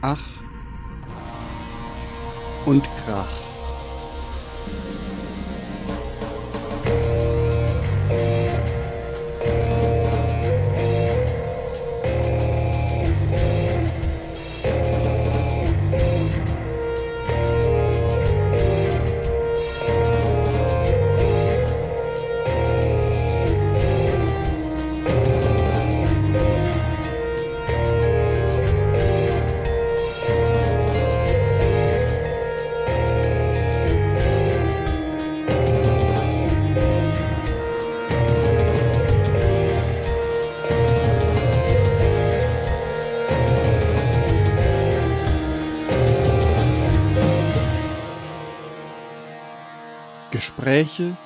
Ach und Krach. Gespräche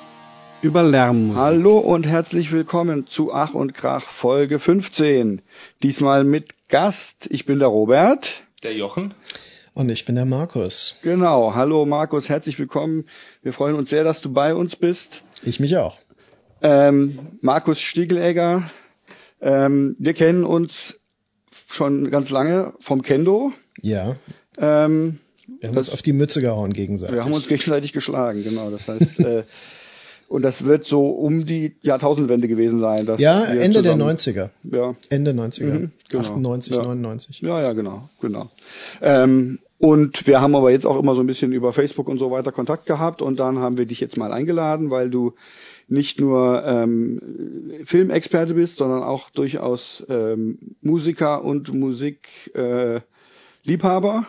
über Lärmmusik. Hallo und herzlich willkommen zu Ach und Krach Folge 15. Diesmal mit Gast. Ich bin der Robert. Der Jochen. Und ich bin der Markus. Genau. Hallo Markus, herzlich willkommen. Wir freuen uns sehr, dass du bei uns bist. Ich mich auch. Ähm, Markus Stiegelegger. Ähm, wir kennen uns schon ganz lange vom Kendo. Ja. Ähm, wir haben das, uns auf die Mütze gehauen gegenseitig. Wir haben uns gegenseitig geschlagen, genau. Das heißt, äh, und das wird so um die Jahrtausendwende gewesen sein. Dass ja, Ende der 90er. Ja. Ende 90er. Mhm, genau. 98, ja. 99. Ja, ja, genau, genau. Ähm, und wir haben aber jetzt auch immer so ein bisschen über Facebook und so weiter Kontakt gehabt und dann haben wir dich jetzt mal eingeladen, weil du nicht nur ähm, Filmexperte bist, sondern auch durchaus ähm, Musiker und Musikliebhaber. Äh, Liebhaber.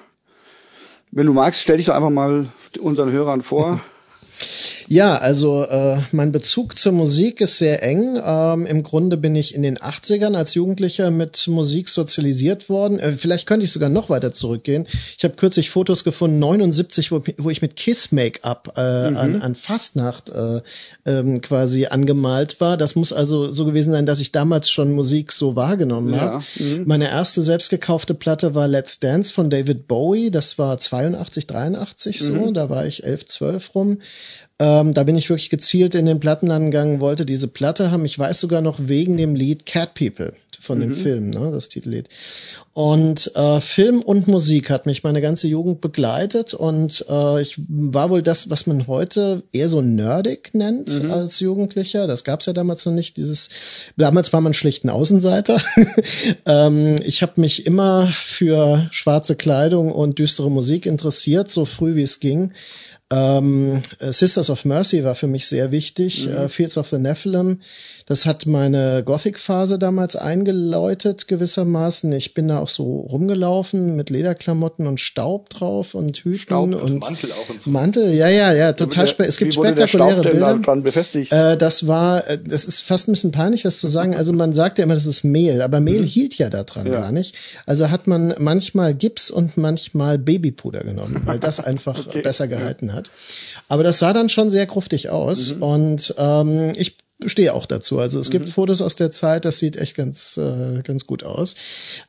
Wenn du magst, stell dich doch einfach mal unseren Hörern vor. Ja, also äh, mein Bezug zur Musik ist sehr eng. Ähm, Im Grunde bin ich in den 80ern als Jugendlicher mit Musik sozialisiert worden. Äh, vielleicht könnte ich sogar noch weiter zurückgehen. Ich habe kürzlich Fotos gefunden, 79, wo, wo ich mit Kiss-Make-up äh, mhm. an, an Fastnacht äh, ähm, quasi angemalt war. Das muss also so gewesen sein, dass ich damals schon Musik so wahrgenommen ja. habe. Mhm. Meine erste selbstgekaufte Platte war Let's Dance von David Bowie. Das war 82, 83 so. Mhm. Da war ich 11, 12 rum. Ähm, da bin ich wirklich gezielt in den Plattenladen gegangen, wollte diese Platte haben. Ich weiß sogar noch wegen dem Lied Cat People von mhm. dem Film, ne, das Titellied. Und äh, Film und Musik hat mich meine ganze Jugend begleitet und äh, ich war wohl das, was man heute eher so nerdig nennt mhm. als Jugendlicher. Das gab's ja damals noch nicht. Dieses damals war man schlicht ein Außenseiter. ähm, ich habe mich immer für schwarze Kleidung und düstere Musik interessiert, so früh wie es ging. Ähm, Sisters of Mercy war für mich sehr wichtig. Mhm. Uh, Fields of the Nephilim. Das hat meine Gothic-Phase damals eingeläutet gewissermaßen. Ich bin da auch so rumgelaufen mit Lederklamotten und Staub drauf und Hüten Staub und, und Mantel auch und so. Mantel, ja, ja, ja, total spannend. Es gibt spektakuläre Bilder. dran befestigt? Äh, das war, äh, das ist fast ein bisschen peinlich, das zu sagen. Also man sagt ja immer, das ist Mehl, aber Mehl mhm. hielt ja daran ja. gar nicht. Also hat man manchmal Gips und manchmal Babypuder genommen, weil das einfach okay. besser gehalten hat. Aber das sah dann schon sehr gruftig aus mhm. und ähm, ich stehe auch dazu. Also es mhm. gibt Fotos aus der Zeit, das sieht echt ganz, äh, ganz gut aus.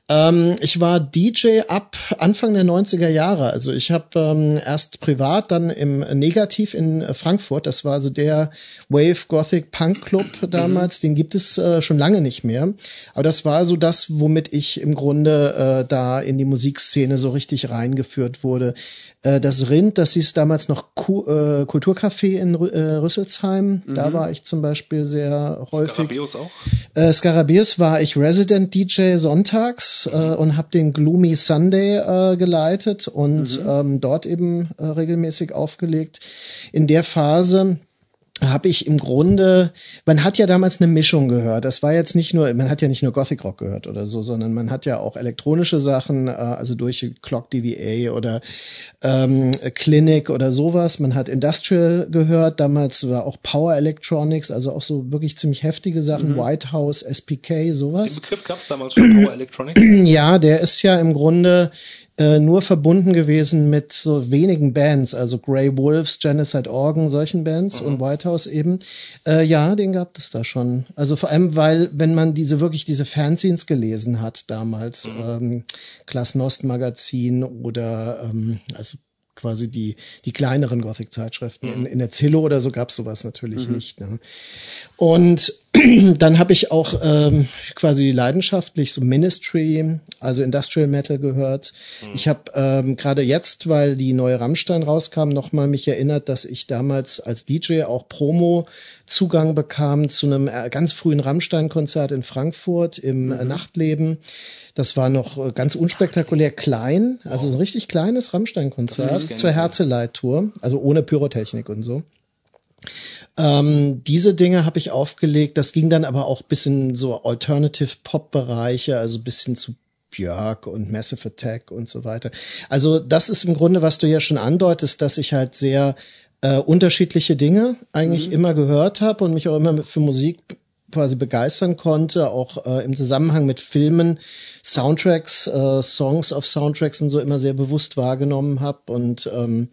Ähm, ich war DJ ab Anfang der 90er Jahre. Also ich habe ähm, erst privat, dann im Negativ in Frankfurt. Das war also der Wave Gothic Punk Club mhm. damals. Mhm. Den gibt es äh, schon lange nicht mehr. Aber das war so das, womit ich im Grunde äh, da in die Musikszene so richtig reingeführt wurde. Äh, das Rind, das hieß damals noch Ku äh, Kulturcafé in Rü äh, Rüsselsheim. Mhm. Da war ich zum Beispiel sehr häufig. Scarabeus auch? Äh, Scarabeus war ich Resident DJ sonntags mhm. äh, und habe den Gloomy Sunday äh, geleitet und mhm. ähm, dort eben äh, regelmäßig aufgelegt. In der Phase habe ich im Grunde, man hat ja damals eine Mischung gehört. Das war jetzt nicht nur, man hat ja nicht nur Gothic Rock gehört oder so, sondern man hat ja auch elektronische Sachen, äh, also durch Clock DVA oder ähm, Clinic oder sowas. Man hat Industrial gehört. Damals war auch Power Electronics, also auch so wirklich ziemlich heftige Sachen. Mhm. White House, SPK, sowas. Den Begriff gab es damals schon, Power Electronics? Ja, der ist ja im Grunde äh, nur verbunden gewesen mit so wenigen Bands, also Grey Wolves, Genocide Organ, solchen Bands mhm. und White House eben. Äh, ja, den gab es da schon. Also vor allem, weil, wenn man diese wirklich diese Fanzines gelesen hat damals, mhm. ähm, Klasnost Magazin oder ähm, also quasi die, die kleineren Gothic-Zeitschriften. Mhm. In, in der Zillow oder so gab es sowas natürlich mhm. nicht. Ne? Und dann habe ich auch ähm, quasi leidenschaftlich so Ministry, also Industrial Metal gehört. Mhm. Ich habe ähm, gerade jetzt, weil die neue Rammstein rauskam, nochmal mich erinnert, dass ich damals als DJ auch Promo Zugang bekam zu einem äh, ganz frühen Rammstein-Konzert in Frankfurt im mhm. Nachtleben. Das war noch äh, ganz unspektakulär klein, also ein richtig kleines Rammstein-Konzert zur Herzeleit-Tour, also ohne Pyrotechnik und so. Ähm, diese Dinge habe ich aufgelegt. Das ging dann aber auch bis in so Alternative Pop Bereiche, also bis hin zu Björk und Massive Attack und so weiter. Also das ist im Grunde, was du ja schon andeutest, dass ich halt sehr äh, unterschiedliche Dinge eigentlich mhm. immer gehört habe und mich auch immer für Musik quasi begeistern konnte, auch äh, im Zusammenhang mit Filmen, Soundtracks, äh, Songs auf Soundtracks und so immer sehr bewusst wahrgenommen habe. Und ähm,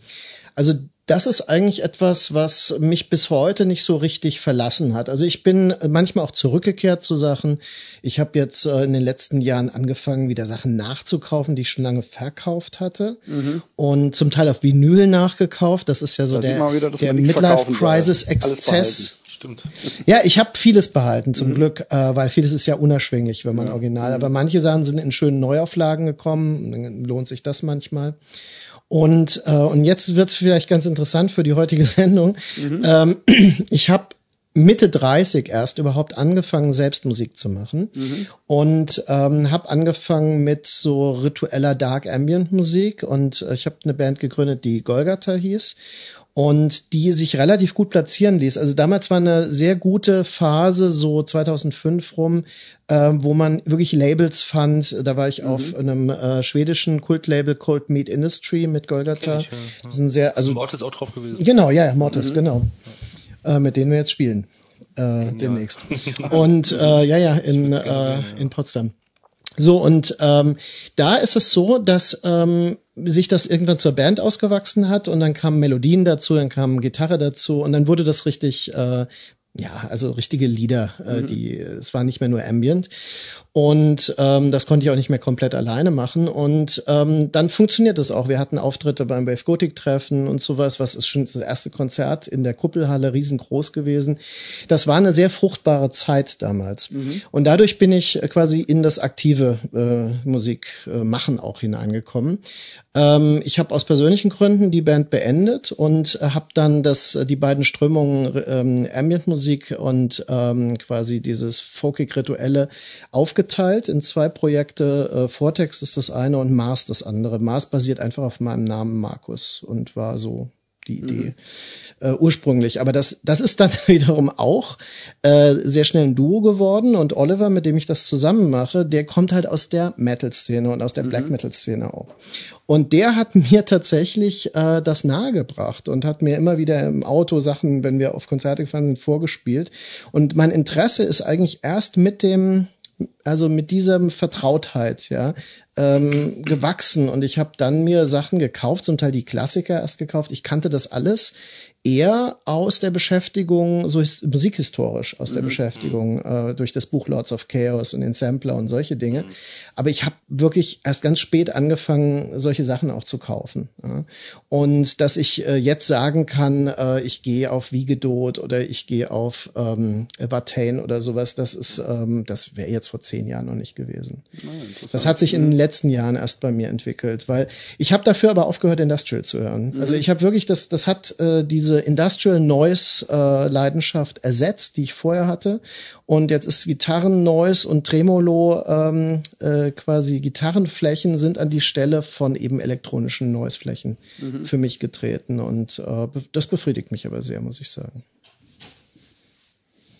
also das ist eigentlich etwas, was mich bis heute nicht so richtig verlassen hat. Also ich bin manchmal auch zurückgekehrt zu Sachen. Ich habe jetzt äh, in den letzten Jahren angefangen, wieder Sachen nachzukaufen, die ich schon lange verkauft hatte. Mhm. Und zum Teil auf Vinyl nachgekauft. Das ist ja so da der, wieder, der Midlife Crisis Exzess. Stimmt. Ja, ich habe vieles behalten, zum mhm. Glück, äh, weil vieles ist ja unerschwinglich, wenn man ja. original. Aber manche Sachen sind in schönen Neuauflagen gekommen, dann lohnt sich das manchmal. Und, äh, und jetzt wird es vielleicht ganz interessant für die heutige Sendung. Mhm. Ähm, ich habe Mitte 30 erst überhaupt angefangen, selbst Musik zu machen mhm. und ähm, habe angefangen mit so ritueller Dark Ambient Musik und äh, ich habe eine Band gegründet, die Golgatha hieß und die sich relativ gut platzieren ließ. Also damals war eine sehr gute Phase, so 2005 rum, äh, wo man wirklich Labels fand. Da war ich mhm. auf einem äh, schwedischen Kultlabel Cold Meat Industry mit Golgatha. Ich, ja. Das sind sehr, also Mortis auch drauf gewesen. Genau, ja, Mortis, mhm. genau. Äh, mit denen wir jetzt spielen. Äh, demnächst. Und äh, ja, ja, in, äh, in Potsdam. So, und ähm, da ist es so, dass ähm, sich das irgendwann zur Band ausgewachsen hat und dann kamen Melodien dazu, dann kam Gitarre dazu und dann wurde das richtig äh, ja, also richtige Lieder, äh, mhm. die, es war nicht mehr nur Ambient. Und ähm, das konnte ich auch nicht mehr komplett alleine machen. Und ähm, dann funktioniert das auch. Wir hatten Auftritte beim Wave Gothic Treffen und sowas, was ist schon das erste Konzert in der Kuppelhalle riesengroß gewesen. Das war eine sehr fruchtbare Zeit damals. Mhm. Und dadurch bin ich quasi in das aktive äh, Musikmachen auch hineingekommen. Ähm, ich habe aus persönlichen Gründen die Band beendet und äh, habe dann das, die beiden Strömungen ähm, Ambient Musik und ähm, quasi dieses folkig-rituelle aufgeteilt in zwei Projekte. Äh, Vortex ist das eine und Mars das andere. Mars basiert einfach auf meinem Namen Markus und war so die Idee mhm. äh, ursprünglich. Aber das, das ist dann wiederum auch äh, sehr schnell ein Duo geworden und Oliver, mit dem ich das zusammen mache, der kommt halt aus der Metal-Szene und aus der mhm. Black Metal-Szene auch. Und der hat mir tatsächlich äh, das nahegebracht und hat mir immer wieder im Auto Sachen, wenn wir auf Konzerte gefahren sind, vorgespielt. Und mein Interesse ist eigentlich erst mit dem also mit dieser Vertrautheit, ja, ähm, gewachsen und ich habe dann mir Sachen gekauft, zum Teil die Klassiker erst gekauft. Ich kannte das alles eher aus der Beschäftigung, so musikhistorisch aus der mhm. Beschäftigung äh, durch das Buch Lords of Chaos und den Sampler und solche Dinge. Mhm. Aber ich habe wirklich erst ganz spät angefangen, solche Sachen auch zu kaufen. Ja. Und dass ich äh, jetzt sagen kann, äh, ich gehe auf Wiegedot oder ich gehe auf ähm, Watain oder sowas, das ist, ähm, das wäre jetzt vor zehn Jahren noch nicht gewesen. Ja, das hat sich in den letzten Jahren erst bei mir entwickelt, weil ich habe dafür aber aufgehört, Industrial zu hören. Mhm. Also ich habe wirklich, das, das hat äh, diese diese Industrial Noise äh, Leidenschaft ersetzt, die ich vorher hatte. Und jetzt ist Gitarren Noise und Tremolo ähm, äh, quasi Gitarrenflächen sind an die Stelle von eben elektronischen Noise Flächen mhm. für mich getreten. Und äh, das befriedigt mich aber sehr, muss ich sagen.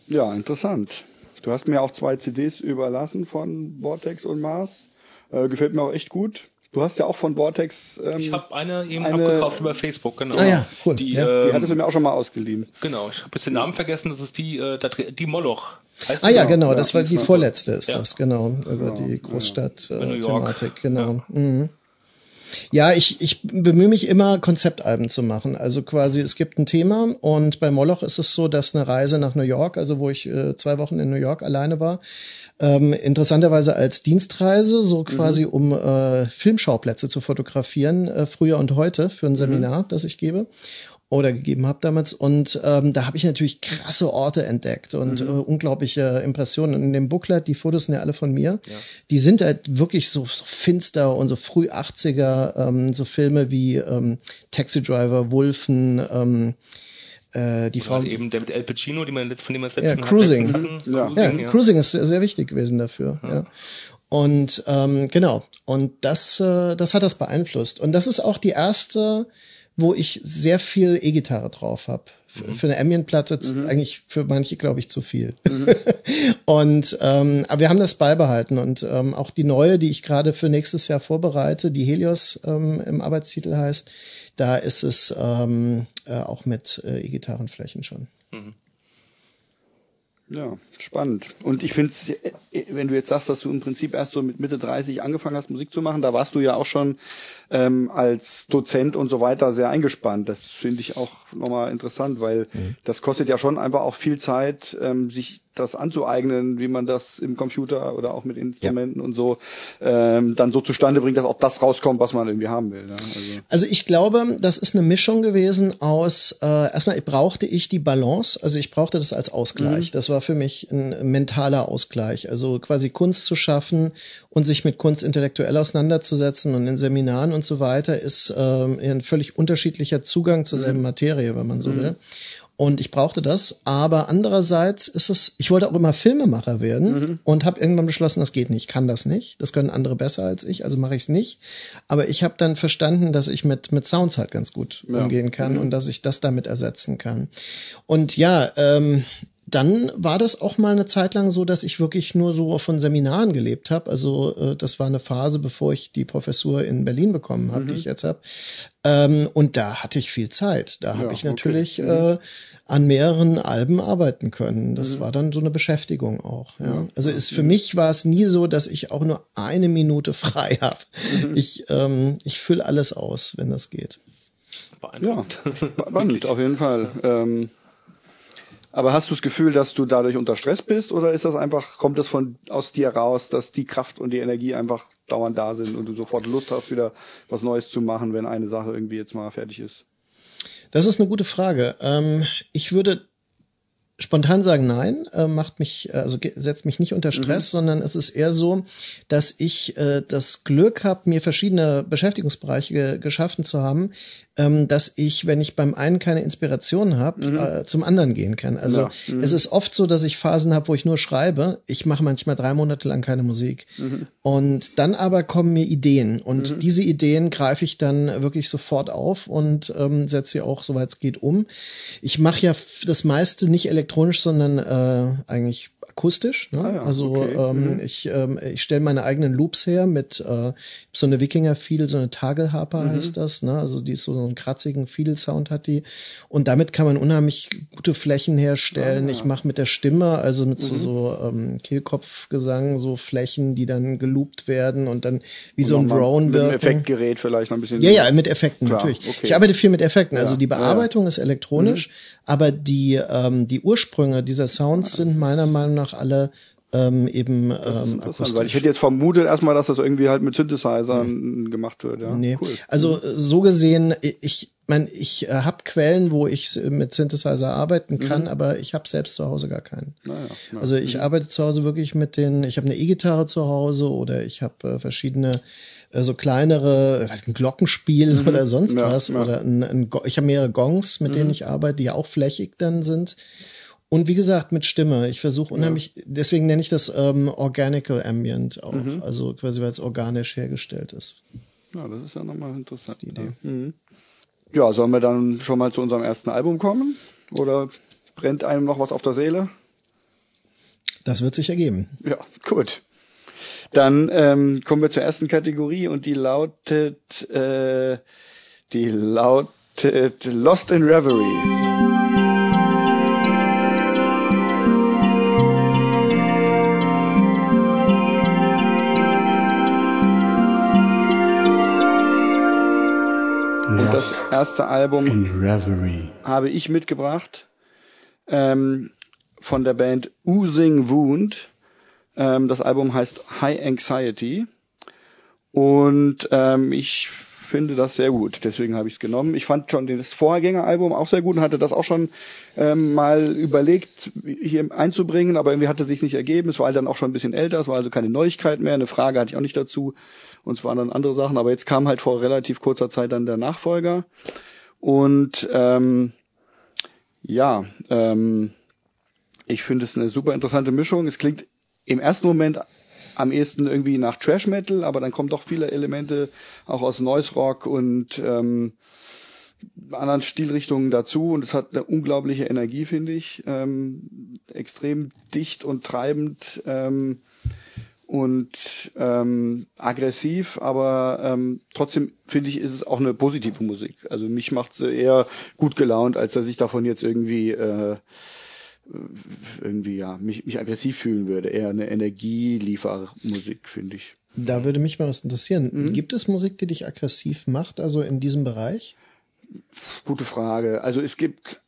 Ja, interessant. Du hast mir auch zwei CDs überlassen von Vortex und Mars. Äh, gefällt mir auch echt gut. Du hast ja auch von Vortex. Ähm, ich habe eine eben eine, abgekauft über Facebook, genau. Ah ja, cool. Die, ja. die hattest du mir auch schon mal ausgeliehen. Genau, ich habe jetzt den Namen vergessen, das ist die, äh, die Moloch. Heißt ah ja, genau, das war die vorletzte, ist ja. das, genau, über genau. die Großstadt-Thematik, äh, genau. Ja. Mhm. Ja, ich, ich bemühe mich immer, Konzeptalben zu machen. Also quasi, es gibt ein Thema und bei Moloch ist es so, dass eine Reise nach New York, also wo ich äh, zwei Wochen in New York alleine war, ähm, interessanterweise als Dienstreise, so quasi mhm. um äh, Filmschauplätze zu fotografieren, äh, früher und heute für ein mhm. Seminar, mhm. das ich gebe. Oder gegeben habe damals. Und ähm, da habe ich natürlich krasse Orte entdeckt und mhm. äh, unglaubliche Impressionen. Und in dem Booklet, die Fotos sind ja alle von mir, ja. die sind halt wirklich so, so finster und so früh 80er, ähm, so Filme wie ähm, Taxi Driver, Wolfen, ähm, äh, die Oder Frau eben der mit El Pacino, die man von dem wir das letzten ja, Cruising. Hatten, ja. Cruising, ja, Cruising ist sehr, sehr wichtig gewesen dafür. Ja. ja. Und ähm, genau, und das, äh, das hat das beeinflusst. Und das ist auch die erste, wo ich sehr viel E-Gitarre drauf habe. Mhm. Für eine Ambient-Platte mhm. eigentlich für manche, glaube ich, zu viel. Mhm. und ähm, aber wir haben das beibehalten und ähm, auch die neue, die ich gerade für nächstes Jahr vorbereite, die Helios ähm, im Arbeitstitel heißt, da ist es ähm, äh, auch mit äh, E-Gitarrenflächen schon. Mhm. Ja, spannend. Und ich finde, äh, wenn du jetzt sagst, dass du im Prinzip erst so mit Mitte 30 angefangen hast, Musik zu machen, da warst du ja auch schon ähm, als Dozent und so weiter sehr eingespannt. Das finde ich auch nochmal interessant, weil mhm. das kostet ja schon einfach auch viel Zeit, ähm, sich das anzueignen, wie man das im Computer oder auch mit Instrumenten ja. und so ähm, dann so zustande bringt, dass auch das rauskommt, was man irgendwie haben will. Ja? Also. also. ich glaube, das ist eine Mischung gewesen aus, äh, erstmal brauchte ich die Balance, also ich brauchte das als Ausgleich. Mhm. Das war für mich ein mentaler Ausgleich, also quasi Kunst zu schaffen und sich mit Kunst intellektuell auseinanderzusetzen und in Seminaren und so weiter ist ähm, ein völlig unterschiedlicher Zugang zur selben mhm. Materie, wenn man so mhm. will. Und ich brauchte das, aber andererseits ist es, ich wollte auch immer Filmemacher werden mhm. und habe irgendwann beschlossen, das geht nicht, kann das nicht. Das können andere besser als ich, also mache ich es nicht. Aber ich habe dann verstanden, dass ich mit mit Sounds halt ganz gut ja. umgehen kann mhm. und dass ich das damit ersetzen kann. Und ja, ähm, dann war das auch mal eine Zeit lang so, dass ich wirklich nur so von Seminaren gelebt habe. Also äh, das war eine Phase, bevor ich die Professur in Berlin bekommen habe, mhm. die ich jetzt habe. Ähm, und da hatte ich viel Zeit. Da ja, habe ich natürlich okay. mhm. äh, an mehreren Alben arbeiten können. Das mhm. war dann so eine Beschäftigung auch. Ja. ja. Also ist für mich war es nie so, dass ich auch nur eine Minute frei habe. Mhm. Ich ähm, ich fülle alles aus, wenn das geht. Ja, spannend auf jeden Fall. Ähm, aber hast du das Gefühl, dass du dadurch unter Stress bist oder ist das einfach, kommt das von aus dir raus, dass die Kraft und die Energie einfach dauernd da sind und du sofort Lust hast, wieder was Neues zu machen, wenn eine Sache irgendwie jetzt mal fertig ist? Das ist eine gute Frage. Ähm, ich würde spontan sagen nein, äh, macht mich, äh, also setzt mich nicht unter Stress, mhm. sondern es ist eher so, dass ich äh, das Glück habe, mir verschiedene Beschäftigungsbereiche ge geschaffen zu haben, ähm, dass ich, wenn ich beim einen keine Inspiration habe, mhm. äh, zum anderen gehen kann. Also ja. mhm. es ist oft so, dass ich Phasen habe, wo ich nur schreibe. Ich mache manchmal drei Monate lang keine Musik. Mhm. Und dann aber kommen mir Ideen. Und mhm. diese Ideen greife ich dann wirklich sofort auf und ähm, setze sie auch, soweit es geht, um. Ich mache ja das meiste nicht elektronisch, sondern äh, eigentlich akustisch. Ne? Ah ja, also okay. ähm, mhm. ich, ähm, ich stelle meine eigenen Loops her mit äh, so eine Wikinger-Fiedel, so eine Tagelharper mhm. heißt das. Ne? Also die ist so einen kratzigen Fiedel-Sound hat die. Und damit kann man unheimlich gute Flächen herstellen. Ah, ja. Ich mache mit der Stimme, also mit so, mhm. so ähm, Kehlkopfgesang, so Flächen, die dann geloopt werden und dann wie und so ein Drone wirken. Mit einem Effektgerät vielleicht noch ein bisschen. Ja, ja, mit Effekten Klar, natürlich. Okay. Ich arbeite viel mit Effekten. Also die Bearbeitung ist elektronisch, mhm. Aber die, ähm, die Ursprünge dieser Sounds sind meiner Meinung nach alle ähm, eben ähm, akustisch. Weil ich hätte jetzt vermutet erstmal, dass das irgendwie halt mit Synthesizern nee. gemacht wird. Ja. Nee. Cool. Also mhm. so gesehen, ich mein, ich äh, habe Quellen, wo ich mit Synthesizer arbeiten kann, mhm. aber ich habe selbst zu Hause gar keinen. Naja, na, also ich mhm. arbeite zu Hause wirklich mit den, ich habe eine E-Gitarre zu Hause oder ich habe äh, verschiedene äh, so kleinere, äh, ein Glockenspiel mhm. oder sonst ja, was ja. oder ein, ein, ich habe mehrere Gongs, mit denen mhm. ich arbeite, die auch flächig dann sind. Und wie gesagt, mit Stimme. Ich versuche unheimlich, ja. deswegen nenne ich das ähm, Organical Ambient auch. Mhm. Also quasi, weil es organisch hergestellt ist. Ja, das ist ja nochmal interessant. Die Idee. Mhm. ja, sollen wir dann schon mal zu unserem ersten Album kommen? Oder brennt einem noch was auf der Seele? Das wird sich ergeben. Ja, gut. Dann ähm, kommen wir zur ersten Kategorie und die lautet, äh, die lautet Lost in Reverie. das erste Album habe ich mitgebracht ähm, von der Band Oozing Wound. Ähm, das Album heißt High Anxiety und ähm, ich finde das sehr gut, deswegen habe ich es genommen. Ich fand schon das Vorgängeralbum auch sehr gut und hatte das auch schon ähm, mal überlegt, hier einzubringen, aber irgendwie hatte sich nicht ergeben. Es war halt dann auch schon ein bisschen älter, es war also keine Neuigkeit mehr. Eine Frage hatte ich auch nicht dazu. Und es waren dann andere Sachen, aber jetzt kam halt vor relativ kurzer Zeit dann der Nachfolger. Und ähm, ja, ähm, ich finde es eine super interessante Mischung. Es klingt im ersten Moment am ehesten irgendwie nach Trash Metal, aber dann kommen doch viele Elemente auch aus Noise Rock und ähm, anderen Stilrichtungen dazu und es hat eine unglaubliche Energie, finde ich. Ähm, extrem dicht und treibend ähm, und ähm, aggressiv, aber ähm, trotzdem finde ich, ist es auch eine positive Musik. Also mich macht sie eher gut gelaunt, als dass ich davon jetzt irgendwie äh, irgendwie ja mich, mich aggressiv fühlen würde. Eher eine Energieliefermusik, finde ich. Da würde mich mal was interessieren. Mhm. Gibt es Musik, die dich aggressiv macht, also in diesem Bereich? Gute Frage. Also es gibt,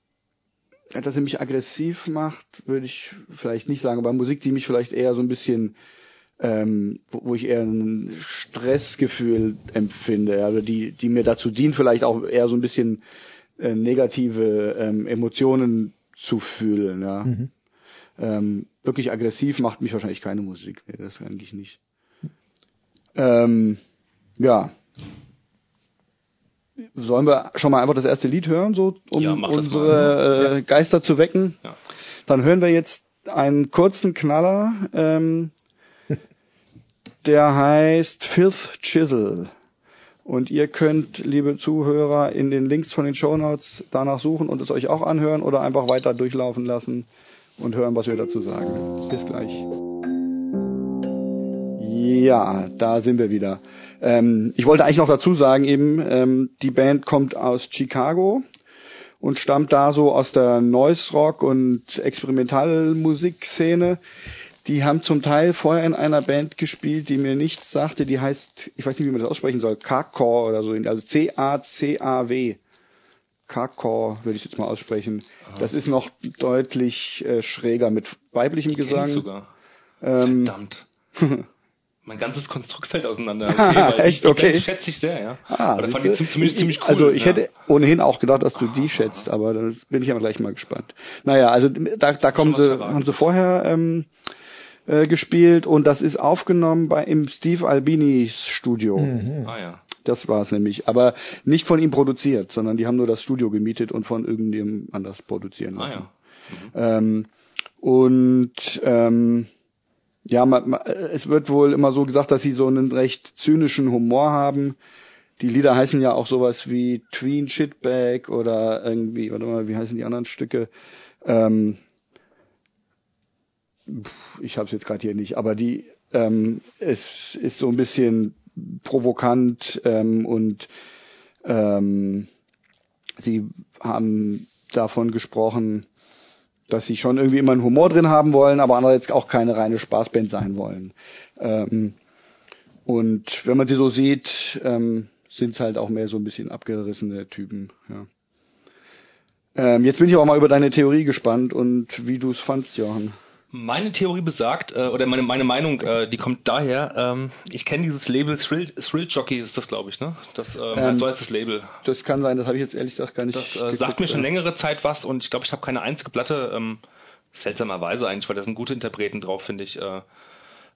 dass sie mich aggressiv macht, würde ich vielleicht nicht sagen, aber Musik, die mich vielleicht eher so ein bisschen, ähm, wo ich eher ein Stressgefühl empfinde, also die, die mir dazu dient, vielleicht auch eher so ein bisschen äh, negative ähm, Emotionen zu fühlen. Ja. Mhm. Ähm, wirklich aggressiv macht mich wahrscheinlich keine Musik. Nee, das eigentlich nicht. Ähm, ja. Sollen wir schon mal einfach das erste Lied hören, so um ja, unsere äh, Geister zu wecken? Ja. Dann hören wir jetzt einen kurzen Knaller, ähm, der heißt Filth Chisel. Und ihr könnt, liebe Zuhörer, in den Links von den Show Notes danach suchen und es euch auch anhören oder einfach weiter durchlaufen lassen und hören, was wir dazu sagen. Bis gleich. Ja, da sind wir wieder. Ähm, ich wollte eigentlich noch dazu sagen, eben, ähm, die Band kommt aus Chicago und stammt da so aus der Noise Rock und Experimentalmusikszene. Die haben zum Teil vorher in einer Band gespielt, die mir nichts sagte. Die heißt, ich weiß nicht, wie man das aussprechen soll, Kakor oder so. Also C-A-C-A-W. Kakor würde ich jetzt mal aussprechen. Aha. Das ist noch deutlich äh, schräger mit weiblichem die Gesang. sogar. Ähm, Verdammt. mein ganzes Konstrukt fällt auseinander. Okay, Echt, okay. Das schätze ich sehr, ja. Ah, aber fand ich zumindest ziemlich cool. Also ich ja. hätte ohnehin auch gedacht, dass du die schätzt, aber da bin ich aber gleich mal gespannt. Naja, also da, da kommen sie, haben sie vorher ähm, äh, gespielt und das ist aufgenommen bei im Steve Albinis Studio. Mhm. Ah ja. Das war es nämlich, aber nicht von ihm produziert, sondern die haben nur das Studio gemietet und von irgendjemandem anders produzieren lassen. Ah ja. Mhm. Ähm, und ähm, ja, man, man, es wird wohl immer so gesagt, dass sie so einen recht zynischen Humor haben. Die Lieder heißen ja auch sowas wie Tween Shitbag oder irgendwie, oder mal, wie heißen die anderen Stücke? Ähm, ich habe es jetzt gerade hier nicht, aber die ähm, es ist so ein bisschen provokant ähm, und ähm, sie haben davon gesprochen, dass sie schon irgendwie immer einen Humor drin haben wollen, aber andererseits auch keine reine Spaßband sein wollen. Ähm, und wenn man sie so sieht, ähm, sind es halt auch mehr so ein bisschen abgerissene Typen. Ja. Ähm, jetzt bin ich aber mal über deine Theorie gespannt und wie du es fandst, Johann. Meine Theorie besagt, äh, oder meine, meine Meinung, äh, die kommt daher, ähm, ich kenne dieses Label Thrill, Thrill Jockey ist das, glaube ich, ne? Das, ähm, ähm, so heißt das Label. Das kann sein, das habe ich jetzt ehrlich gesagt gar nicht. Das äh, sagt mir schon längere Zeit was und ich glaube, ich habe keine einzige Platte, ähm, seltsamerweise eigentlich, weil da sind gute Interpreten drauf, finde ich, äh,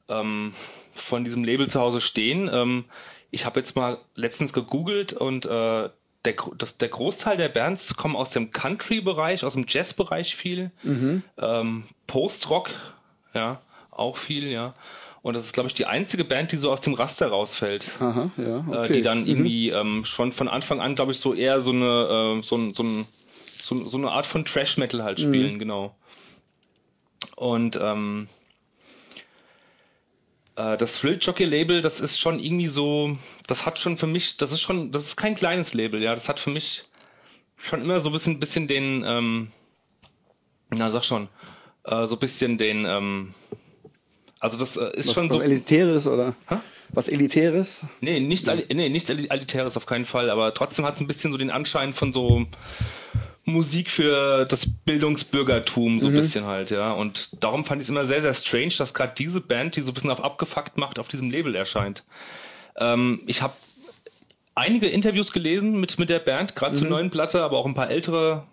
ähm, von diesem Label zu Hause stehen. Ähm, ich habe jetzt mal letztens gegoogelt und äh, der, das, der Großteil der Bands kommen aus dem Country-Bereich, aus dem Jazz-Bereich viel, mhm. ähm, Post-Rock, ja, auch viel, ja. Und das ist, glaube ich, die einzige Band, die so aus dem Raster rausfällt. Aha, ja, okay. äh, die dann mhm. irgendwie ähm, schon von Anfang an, glaube ich, so eher so eine, äh, so, so, ein, so, so eine Art von Trash-Metal halt mhm. spielen, mhm. genau. Und ähm, äh, das Thrill Jockey Label, das ist schon irgendwie so, das hat schon für mich, das ist schon, das ist kein kleines Label, ja, das hat für mich schon immer so ein bisschen, bisschen den, ähm, na sag schon, äh, so ein bisschen den, ähm, also das äh, ist was, schon was so. Elitäres oder? Hä? Was Elitäres? Nee, nichts, nee, nichts Elitäres auf keinen Fall, aber trotzdem hat es ein bisschen so den Anschein von so, Musik für das Bildungsbürgertum, so ein mhm. bisschen halt, ja. Und darum fand ich es immer sehr, sehr strange, dass gerade diese Band, die so ein bisschen auf abgefuckt macht, auf diesem Label erscheint. Ähm, ich habe einige Interviews gelesen mit, mit der Band, gerade zur neuen Platte, aber auch ein paar ältere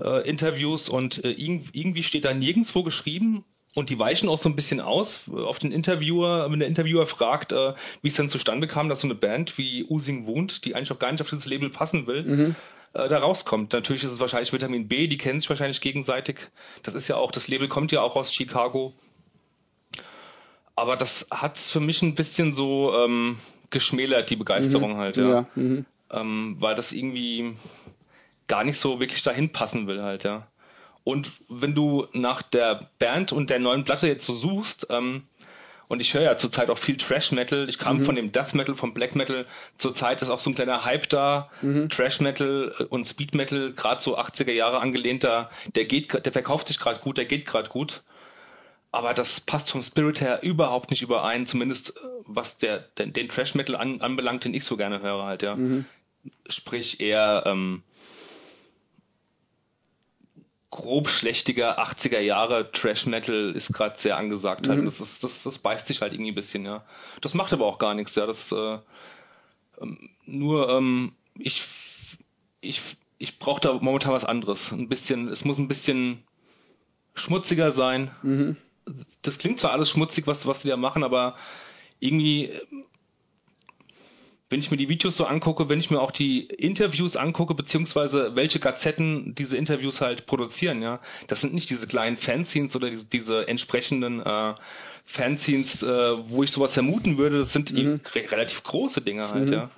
äh, Interviews und äh, irgendwie steht da nirgendwo geschrieben und die weichen auch so ein bisschen aus auf den Interviewer, wenn der Interviewer fragt, äh, wie es denn zustande kam, dass so eine Band wie Using Wound, die eigentlich auch gar nicht auf dieses Label passen will, mhm. Äh, da rauskommt. Natürlich ist es wahrscheinlich Vitamin B, die kennen sich wahrscheinlich gegenseitig. Das ist ja auch, das Label kommt ja auch aus Chicago. Aber das hat für mich ein bisschen so ähm, geschmälert, die Begeisterung mhm. halt, ja. ja. Mhm. Ähm, weil das irgendwie gar nicht so wirklich dahin passen will halt, ja. Und wenn du nach der Band und der neuen Platte jetzt so suchst, ähm, und ich höre ja zurzeit auch viel Trash Metal. Ich kam mhm. von dem Death Metal, vom Black Metal. Zurzeit ist auch so ein kleiner Hype da. Mhm. Trash Metal und Speed Metal, gerade so 80er Jahre angelehnter. Der geht, der verkauft sich gerade gut, der geht gerade gut. Aber das passt vom Spirit her überhaupt nicht überein, zumindest äh, was der, den, den Trash Metal an, anbelangt, den ich so gerne höre halt, ja. Mhm. Sprich eher ähm, grob schlechtiger 80er Jahre Trash Metal ist gerade sehr angesagt halt. Mhm. Das ist, das, das beißt sich halt irgendwie ein bisschen, ja. Das macht aber auch gar nichts, ja. Das äh, ähm, nur ähm, ich ich ich brauche da momentan was anderes. Ein bisschen, es muss ein bisschen schmutziger sein. Mhm. Das klingt zwar alles schmutzig, was was da machen, aber irgendwie wenn ich mir die Videos so angucke, wenn ich mir auch die Interviews angucke, beziehungsweise welche Gazetten diese Interviews halt produzieren, ja, das sind nicht diese kleinen Fanzines oder diese, diese entsprechenden äh, Fanzines, äh, wo ich sowas vermuten würde, das sind mhm. relativ große Dinge halt, mhm. ja.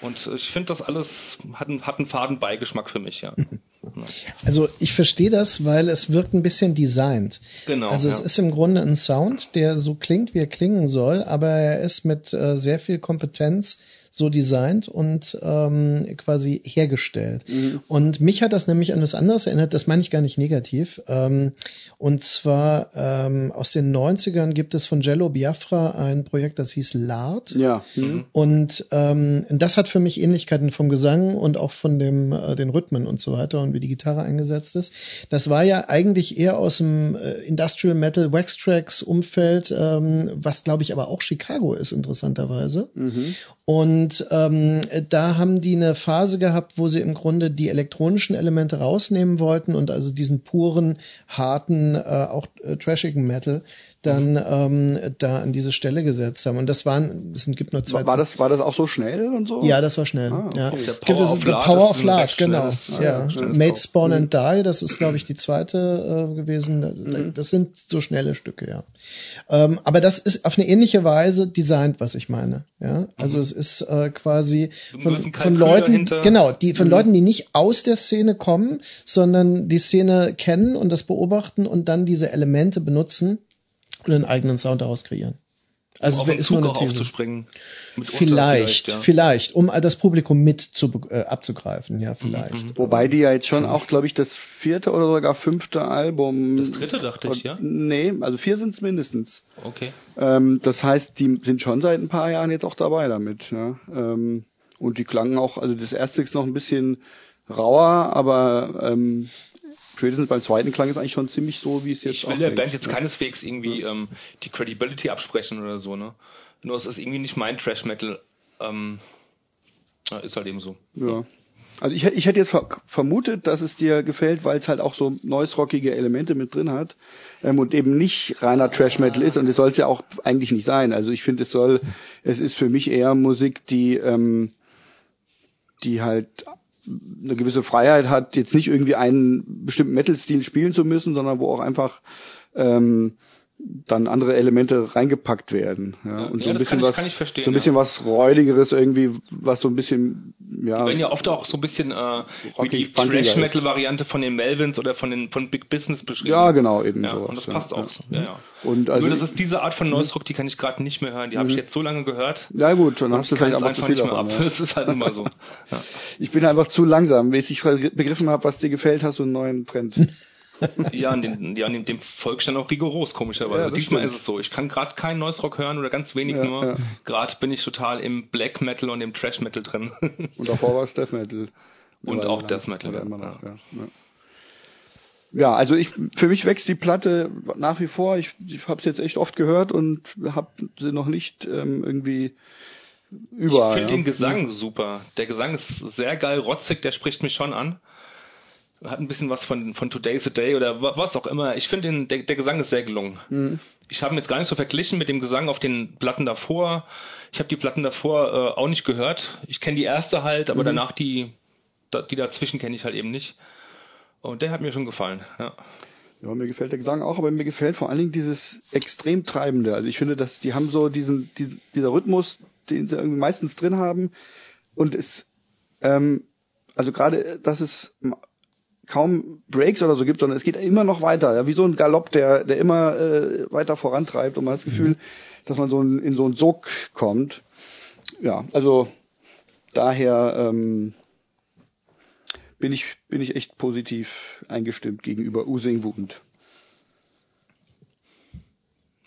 Und ich finde das alles hat, einen, hat einen faden Beigeschmack für mich, ja. Also ich verstehe das, weil es wirkt ein bisschen designt. Genau. Also es ja. ist im Grunde ein Sound, der so klingt, wie er klingen soll, aber er ist mit äh, sehr viel Kompetenz so designt und ähm, quasi hergestellt. Mhm. Und mich hat das nämlich an was anderes erinnert, das meine ich gar nicht negativ. Ähm, und zwar ähm, aus den 90ern gibt es von Jello Biafra ein Projekt, das hieß Lard. Ja. Mhm. Und ähm, das hat für mich Ähnlichkeiten vom Gesang und auch von dem, äh, den Rhythmen und so weiter und wie die Gitarre eingesetzt ist. Das war ja eigentlich eher aus dem äh, Industrial Metal Wax Tracks Umfeld, ähm, was glaube ich aber auch Chicago ist, interessanterweise. Mhm. Und ähm, da haben die eine Phase gehabt, wo sie im Grunde die elektronischen Elemente rausnehmen wollten und also diesen puren, harten, äh, auch äh, trashigen Metal dann ähm, da an diese Stelle gesetzt haben. Und das waren, es gibt nur zwei. War das, war das auch so schnell und so? Ja, das war schnell. Ah, okay. ja. Es gibt es, The Power of Lard, genau. Ah, ja. ja. Made Spawn mhm. and Die, das ist, glaube ich, die zweite äh, gewesen. Mhm. Das sind so schnelle Stücke, ja. Ähm, aber das ist auf eine ähnliche Weise designt, was ich meine. Ja, also mhm. es ist äh, quasi von, von Leuten, dahinter. genau, die von mhm. Leuten, die nicht aus der Szene kommen, sondern die Szene kennen und das beobachten und dann diese Elemente benutzen einen eigenen Sound daraus kreieren. Also um es ist nur eine These. Vielleicht, vielleicht, ja. vielleicht, um das Publikum mit zu, äh, abzugreifen, ja, vielleicht. Mhm. Wobei die ja jetzt schon auch, glaube ich, das vierte oder sogar fünfte Album. Das dritte dachte ich, ja. Nee, also vier sind es mindestens. Okay. Ähm, das heißt, die sind schon seit ein paar Jahren jetzt auch dabei damit. Ja. Ähm, und die klangen auch, also das erste ist noch ein bisschen rauer, aber ähm, spätestens beim zweiten klang es eigentlich schon ziemlich so, wie es jetzt Ich will der Band jetzt ja. keineswegs irgendwie ähm, die Credibility absprechen oder so, ne? Nur es ist irgendwie nicht mein Trash Metal. Ähm, ist halt eben so. Ja. Also ich, ich hätte jetzt vermutet, dass es dir gefällt, weil es halt auch so noise-rockige Elemente mit drin hat ähm, und eben nicht reiner Trash Metal ist und es soll es ja auch eigentlich nicht sein. Also ich finde, es soll, es ist für mich eher Musik, die ähm, die halt eine gewisse Freiheit hat, jetzt nicht irgendwie einen bestimmten Metal-Stil spielen zu müssen, sondern wo auch einfach ähm, dann andere Elemente reingepackt werden. Ja, ja und so ein bisschen ich, was, so ein bisschen ja. was räudigeres irgendwie, was so ein bisschen, ja. Die werden ja oft auch so ein bisschen äh, wie die Thrash-Metal-Variante von den Melvins oder von den von Big Business beschrieben. Ja, genau, eben ja, sowas. Und das passt auch. Ja, ja. Und also Nur das ist diese Art von Noise Rock, die kann ich gerade nicht mehr hören. Die habe ich mhm. jetzt so lange gehört. Ja gut, dann hast du vielleicht einfach zu viel davon. Ja. Das ist halt immer so. Ich bin einfach zu langsam. Bis ich begriffen habe, was dir gefällt, hast du einen neuen Trend. ja, an dem, ja, an dem folge ich dann auch rigoros, komischerweise. Ja, Diesmal stimmt. ist es so. Ich kann gerade keinen Noise Rock hören oder ganz wenig ja, nur. Ja. Gerade bin ich total im Black Metal und im Trash Metal drin. und davor war es Death Metal. Und auch Death Metal. Noch, ja. Ja, also ich für mich wächst die Platte nach wie vor. Ich, ich habe es jetzt echt oft gehört und habe sie noch nicht ähm, irgendwie überall. Ich finde ja. den Gesang super. Der Gesang ist sehr geil, rotzig, der spricht mich schon an. Hat ein bisschen was von, von Today's a Day oder wa- was auch immer. Ich finde den, der, der Gesang ist sehr gelungen. Mhm. Ich habe ihn jetzt gar nicht so verglichen mit dem Gesang auf den Platten davor. Ich habe die Platten davor äh, auch nicht gehört. Ich kenne die erste halt, aber danach die, die dazwischen kenne ich halt eben nicht. Und der hat mir schon gefallen. Ja. Ja, mir gefällt der Gesang auch, aber mir gefällt vor allen Dingen dieses extrem treibende. Also ich finde, dass die haben so diesen, die, dieser Rhythmus, den sie irgendwie meistens drin haben und es, ähm, also gerade, dass es kaum Breaks oder so gibt, sondern es geht immer noch weiter, ja, wie so ein Galopp, der, der immer äh, weiter vorantreibt und man hat das Gefühl, dass man so ein, in so einen Sog kommt. Ja, also daher ähm, bin ich bin ich echt positiv eingestimmt gegenüber Using Wund.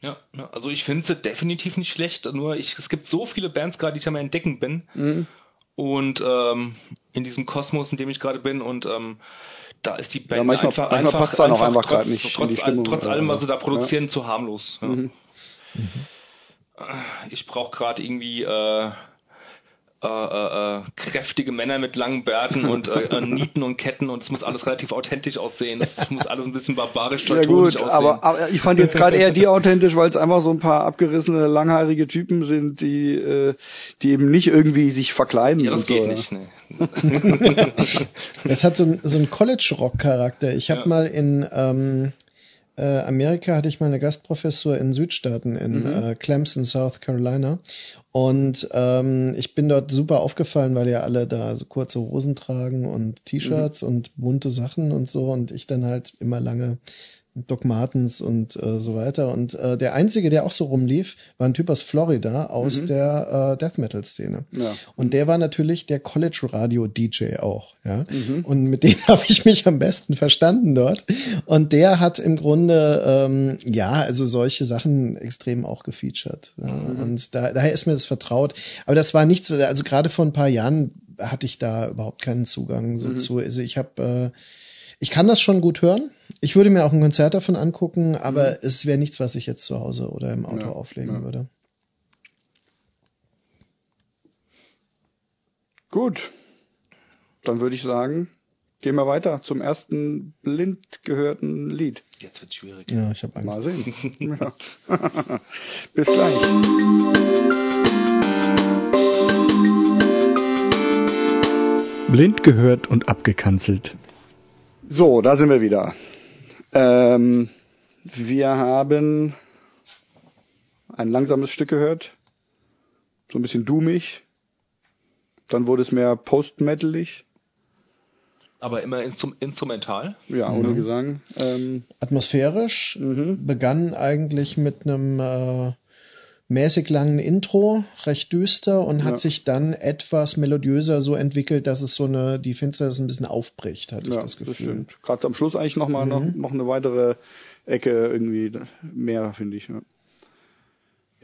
Ja, ja, also ich finde sie definitiv nicht schlecht, nur ich, es gibt so viele Bands gerade, die ich am Entdecken bin. Mhm. Und ähm, in diesem Kosmos, in dem ich gerade bin und ähm, da ist die Band Ja, manchmal- einfach, manchmal einfach, passt's dann auch einfach trotz, grad nicht in trotz, die Stimmung, trotz äh, allem, was sie da ja. produzieren, zu harmlos. Ja. Mhm. Ich brauche gerade irgendwie äh, äh, äh, äh, kräftige Männer mit langen Bärten und äh, äh, Nieten und Ketten und es muss alles relativ authentisch aussehen. Es muss alles ein bisschen barbarisch Ja gut, aussehen. aber, aber ich fand jetzt gerade eher die authentisch, weil es einfach so ein paar abgerissene, langhaarige Typen sind, die, äh, die eben nicht irgendwie sich verkleiden. ja, das und so, geht ja. nicht. Nee. Das hat so, ein- so einen College-Rock-Charakter. Ich habe Ja. mal in ähm, äh, Amerika hatte ich mal eine Gastprofessur in Südstaaten in Mhm. äh, Clemson, South Carolina. Und ähm, ich bin dort super aufgefallen, weil ja alle da so kurze Hosen tragen und T-Shirts Mhm. und bunte Sachen und so. Und ich dann halt immer lange Doc Martens und äh, so weiter. Und äh, der einzige, der auch so rumlief, war ein Typ aus Florida, aus Mhm. der äh, Death Metal Szene. Ja. Und der war natürlich der College Radio DJ auch, ja. Mhm. Und mit dem habe ich mich am besten verstanden dort. Und der hat im Grunde ähm, ja, also solche Sachen extrem auch gefeatured. Ja. Mhm. Und da, daher ist mir das vertraut. Aber das war nichts, also gerade vor ein paar Jahren hatte ich da überhaupt keinen Zugang so Mhm. zu. Also ich habe äh, ich kann das schon gut hören. Ich würde mir auch ein Konzert davon angucken, aber es wäre nichts, was ich jetzt zu Hause oder im Auto Mhm. Ja, auflegen ja. würde. Gut. Dann würde ich sagen, gehen wir weiter zum ersten blind gehörten Lied. Jetzt wird's schwierig. Ja, ich habe Angst. Mal sehen. ja. Bis gleich. Blind gehört und abgekanzelt. So, da sind wir wieder. Ähm, wir haben ein langsames Stück gehört. So ein bisschen doomig. Dann wurde es mehr post-metalig. Aber immer instrum instrumental. Ja, ohne Gesang. Ähm, atmosphärisch, Mhm. begann eigentlich mit einem äh, mäßig langen Intro, recht düster und hat Ja. sich dann etwas melodiöser so entwickelt, dass es so eine, die Finsternis ein bisschen aufbricht, hatte ich ja, das das, Gefühl. stimmt. Gerade am Schluss eigentlich noch mal noch, noch eine weitere Ecke irgendwie mehr, finde ich. Ja.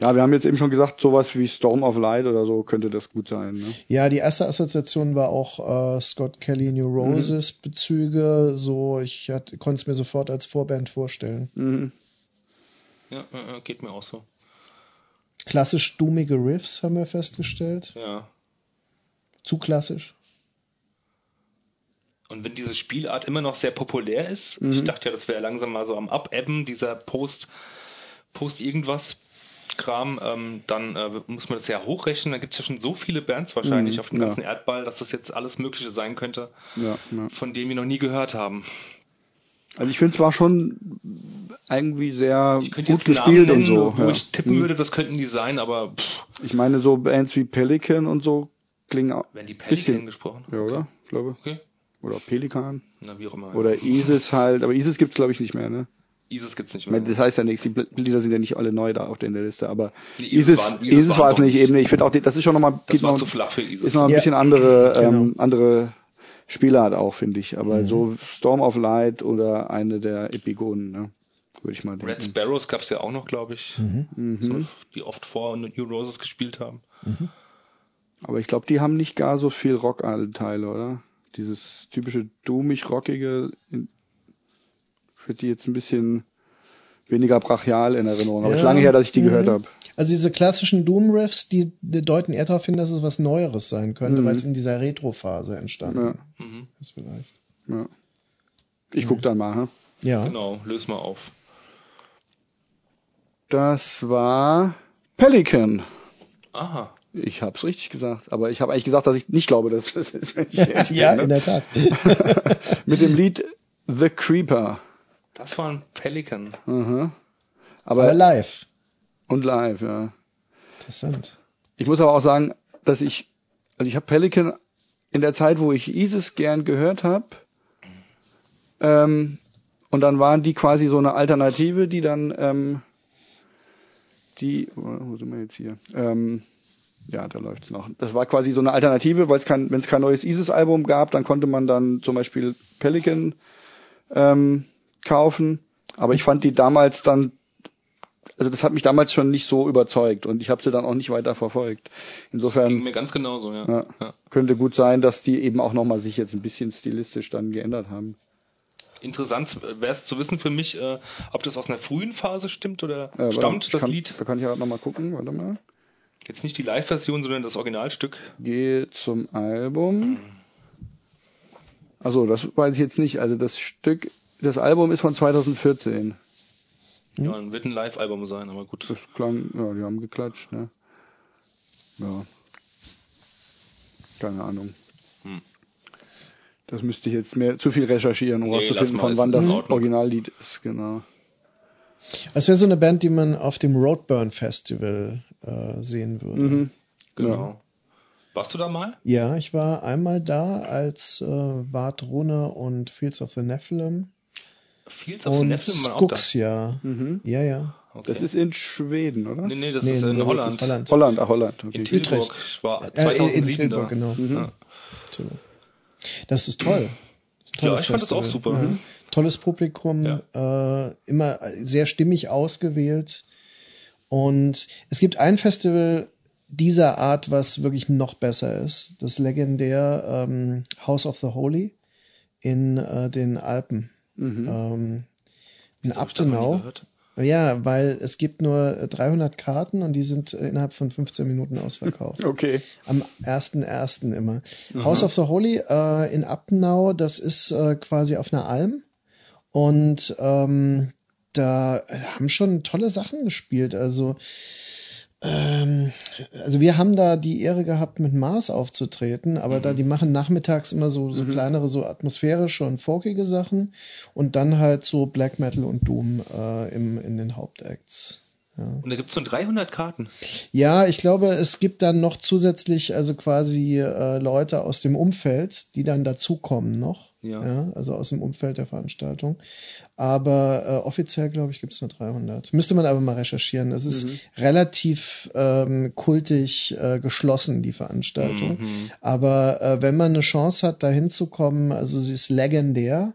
ja, wir haben jetzt eben schon gesagt, sowas wie Storm of Light oder so könnte das gut sein. Ne? Ja, die erste Assoziation war auch äh, Scott Kelly New Roses Bezüge, so ich konnte es mir sofort als Vorband vorstellen. Mhm. Ja, ja, ja, geht mir auch so. Klassisch dummige Riffs haben wir festgestellt. Ja. Zu klassisch. Und wenn diese Spielart immer noch sehr populär ist, Mhm. ich dachte ja, das wäre langsam mal so am Abebben, dieser Post, Post irgendwas Kram, ähm, dann äh, muss man das ja hochrechnen. Da gibt es ja schon so viele Bands wahrscheinlich Mhm, auf dem ja. ganzen Erdball, dass das jetzt alles Mögliche sein könnte, Ja, ja. von dem wir noch nie gehört haben. Also ich finde es war schon irgendwie sehr Ich könnte gut jetzt Namen gespielt nennen, und so. wo ja. ich tippen Mhm. würde, das könnten die sein, aber pff, Ich meine, so Bands wie Pelican und so klingen auch. werden die Bisschen. Pelican gesprochen? Ja, oder? Ich glaube. Okay. Oder Pelikan. Na, wie auch immer. Oder Isis halt. Aber Isis gibt's glaube ich nicht mehr, ne? ISIS gibt's nicht Ich mehr. das heißt ja nichts, die Lieder sind ja nicht alle neu da auf der Liste, aber Nee, ISIS, ISIS ISIS, waren- ISIS war es nicht eben, ich finde auch, das ist schon nochmal, das war zu flach für ISIS. ist noch ein Ja. bisschen andere, ähm, Genau. andere Spielart auch, finde ich. Aber Mhm. so Storm of Light oder eine der Epigonen, ne? Würde ich mal denken. Red Sparrows gab's ja auch noch, glaube ich, Mhm. so, die oft vor New Roses gespielt haben. Aber ich glaube, die haben nicht gar so viel Rockanteile, oder? Dieses typische doomig-rockige wird die jetzt ein bisschen weniger brachial in Erinnerung. Aber es ist Ja. lange her, dass ich die Mhm. gehört habe. Also diese klassischen Doom-Riffs, die, die deuten eher darauf hin, dass es was Neueres sein könnte, Mhm. weil es in dieser Retro-Phase entstanden Ja, Mhm. ist vielleicht. ja. Ich guck dann mal. Hm? Ja. Genau, löse mal auf. Das war Pelican. Aha. Ich habe es richtig gesagt, aber ich habe eigentlich gesagt, dass ich nicht glaube, dass das ist. Wenn ich jetzt ja, ne? in der Tat. Mit dem Lied The Creeper. Das war ein Pelican. Mhm. Aber, Aber live. und live, ja. Interessant. Ich muss aber auch sagen, dass ich, also ich habe Pelican in der Zeit, wo ich Isis gern gehört habe, ähm, und dann waren die quasi so eine Alternative, die dann, ähm, die, wo sind wir jetzt hier? Ähm, ja, da läuft's noch. Das war quasi so eine Alternative, weil es kein, wenn es kein neues Isis-Album gab, dann konnte man dann zum Beispiel Pelican ähm, kaufen. Aber ich fand die damals dann, also das hat mich damals schon nicht so überzeugt und ich habe sie dann auch nicht weiter verfolgt. Ging Insofern mir ganz genauso, ja. ja, ja. könnte gut sein, dass die eben auch nochmal sich jetzt ein bisschen stilistisch dann geändert haben. Interessant wäre es zu wissen für mich, äh, ob das aus einer frühen Phase stimmt oder Äh, stammt das kann, Lied. Da kann ich ja nochmal gucken, warte mal. Jetzt nicht die Live-Version, sondern das Originalstück. Gehe zum Album. Also das weiß ich jetzt nicht. Also das Stück, das Album ist von 2014. Hm? Ja, wird ein Live-Album sein, aber gut. Das klang, ja, die haben geklatscht, ne? Ja. Keine Ahnung. Hm. Das müsste ich jetzt mehr zu viel recherchieren, um Nee, rauszufinden, von wann das. Originallied ist, genau. Das wäre so eine Band, die man auf dem Roadburn Festival äh, sehen würde. Mhm. Genau. Warst du da mal? Ja, ich war einmal da, als äh, Ward Runner und Fields of the Nephilim Fields of und. Skuxia. Mhm. Ja, ja. Okay. Das ist in Schweden, oder? nee, nee, das Nee, ist in nee, Holland. Holland. Holland, ach Holland. Okay. In Tilburg. Utrecht. War Äh, in, 2007 in Tilburg, da. genau. Mhm. Ja. Das ist toll. Ja, ich fand das auch super. Ja. Mhm. Tolles Publikum, äh, immer sehr stimmig ausgewählt. Und es gibt ein Festival dieser Art, was wirklich noch besser ist. Das legendär ähm, House of the Holy in äh, den Alpen. Mhm. Ähm, in Abtenau. Ja, weil es gibt nur äh, 300 Karten und die sind äh, innerhalb von 15 Minuten ausverkauft. Okay. Am 1.1. immer. House of the Holy äh, in Abtenau, das ist äh, quasi auf einer Alm. Und ähm, da haben schon tolle Sachen gespielt. Also, also wir haben da die Ehre gehabt, mit Mars aufzutreten, aber da die machen nachmittags immer so, so kleinere, so atmosphärische und folkige Sachen und dann halt so Black Metal und Doom äh, im, in den Hauptacts. Ja. Und da gibt's so 300 Karten. Ja, ich glaube, es gibt dann noch zusätzlich also quasi äh, Leute aus dem Umfeld, die dann dazukommen noch. Ja. also aus dem Umfeld der Veranstaltung. Aber äh, offiziell, glaube ich, gibt es nur 300. Müsste man aber mal recherchieren. Es ist relativ ähm, kultig äh, geschlossen, die Veranstaltung. Mhm. Aber äh, wenn man eine Chance hat, da hinzukommen, also sie ist legendär.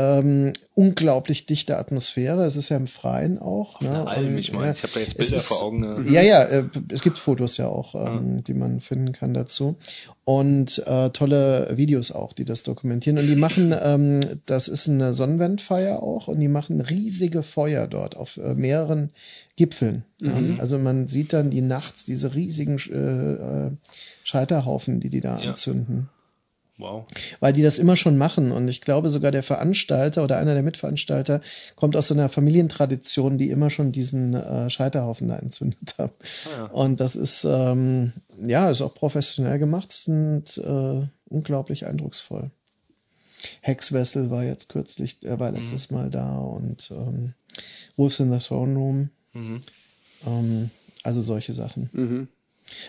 Ähm, unglaublich dichte Atmosphäre. Es ist ja im Freien auch. ne? Eine Alm, Und, ich meine, ja, ich habe da jetzt Bilder ist- vor Augen. Ne? ja, ja, äh, es gibt Fotos ja auch, ähm, die man finden kann dazu. Und äh, tolle Videos auch, die das dokumentieren. Und die machen, ähm, das ist eine Sonnenwendfeier auch, und die machen riesige Feuer dort auf äh, mehreren Gipfeln. Ja? Also man sieht dann die nachts diese riesigen äh, äh, Scheiterhaufen, die die da Ja. anzünden Wow. weil die das immer schon machen. Und ich glaube sogar der Veranstalter oder einer der Mitveranstalter kommt aus so einer Familientradition, die immer schon diesen äh, Scheiterhaufen da entzündet haben. Ah, ja. Und das ist, ähm, ja, ist auch professionell gemacht und äh, unglaublich eindrucksvoll. Hexwessel war jetzt kürzlich, er war letztes Mal da und ähm, Wolves in the Throne Room, Mhm. ähm, also solche Sachen. Mhm.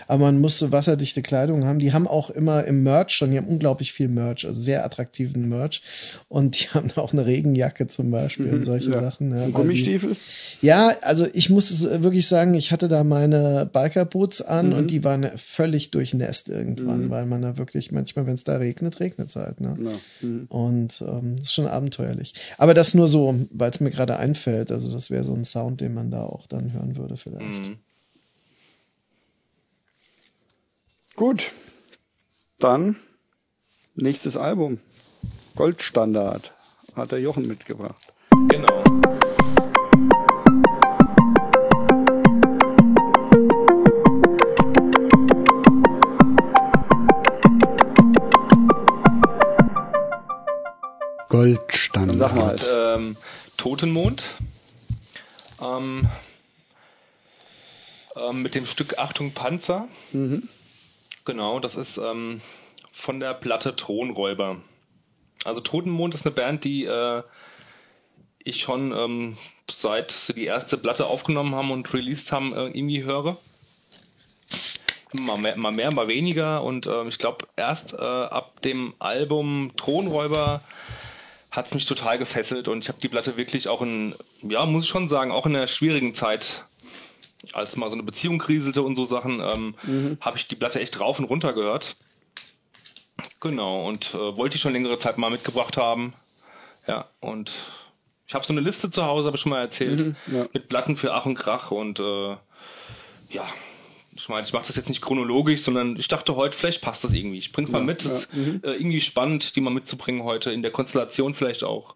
Aber man musste wasserdichte Kleidung haben. Die haben auch immer im Merch schon, die haben unglaublich viel Merch, also sehr attraktiven Merch. Und die haben auch eine Regenjacke zum Beispiel und solche Mhm. Ja. Sachen. Ja, Gummistiefel? Die, ja, also ich muss es wirklich sagen, ich hatte da meine Biker-Boots an Mhm. und die waren völlig durchnässt irgendwann, Mhm. weil man da wirklich, manchmal, wenn es da regnet, regnet es halt. Ne? Ja. Mhm. Und ähm, das ist schon abenteuerlich. Aber das nur so, weil es mir gerade einfällt. Also das wäre so ein Sound, den man da auch dann hören würde vielleicht. Gut, dann nächstes Album. Goldstandard hat der Jochen mitgebracht. Genau. Goldstandard. Sag mal, ähm, Totenmond. Ähm, ähm, mit dem Stück Achtung Panzer. Mhm. Genau, das ist ähm, von der Platte Thronräuber. Also Totenmond ist eine Band, die äh, ich schon ähm, seit wir die erste Platte aufgenommen haben und released haben, äh, irgendwie höre. Mal mehr, mal, mehr, mal weniger und äh, ich glaube erst äh, ab dem Album Thronräuber hat's mich total gefesselt und ich habe die Platte wirklich auch in, ja, muss ich schon sagen, auch in einer schwierigen Zeit, als mal so eine Beziehung kriselte und so Sachen, ähm, Mhm. habe ich die Platte echt rauf und runter gehört. Genau, und äh, wollte ich schon längere Zeit mal mitgebracht haben. Ja, und ich habe so eine Liste zu Hause, habe ich schon mal erzählt, Mhm, ja. mit Platten für Ach und Krach und äh, ja, ich meine, ich mache das jetzt nicht chronologisch, sondern ich dachte heute, vielleicht passt das irgendwie. Ich bring's mal Ja, mit. Das ist ja, mhm. äh, irgendwie spannend, die mal mitzubringen heute, in der Konstellation vielleicht auch.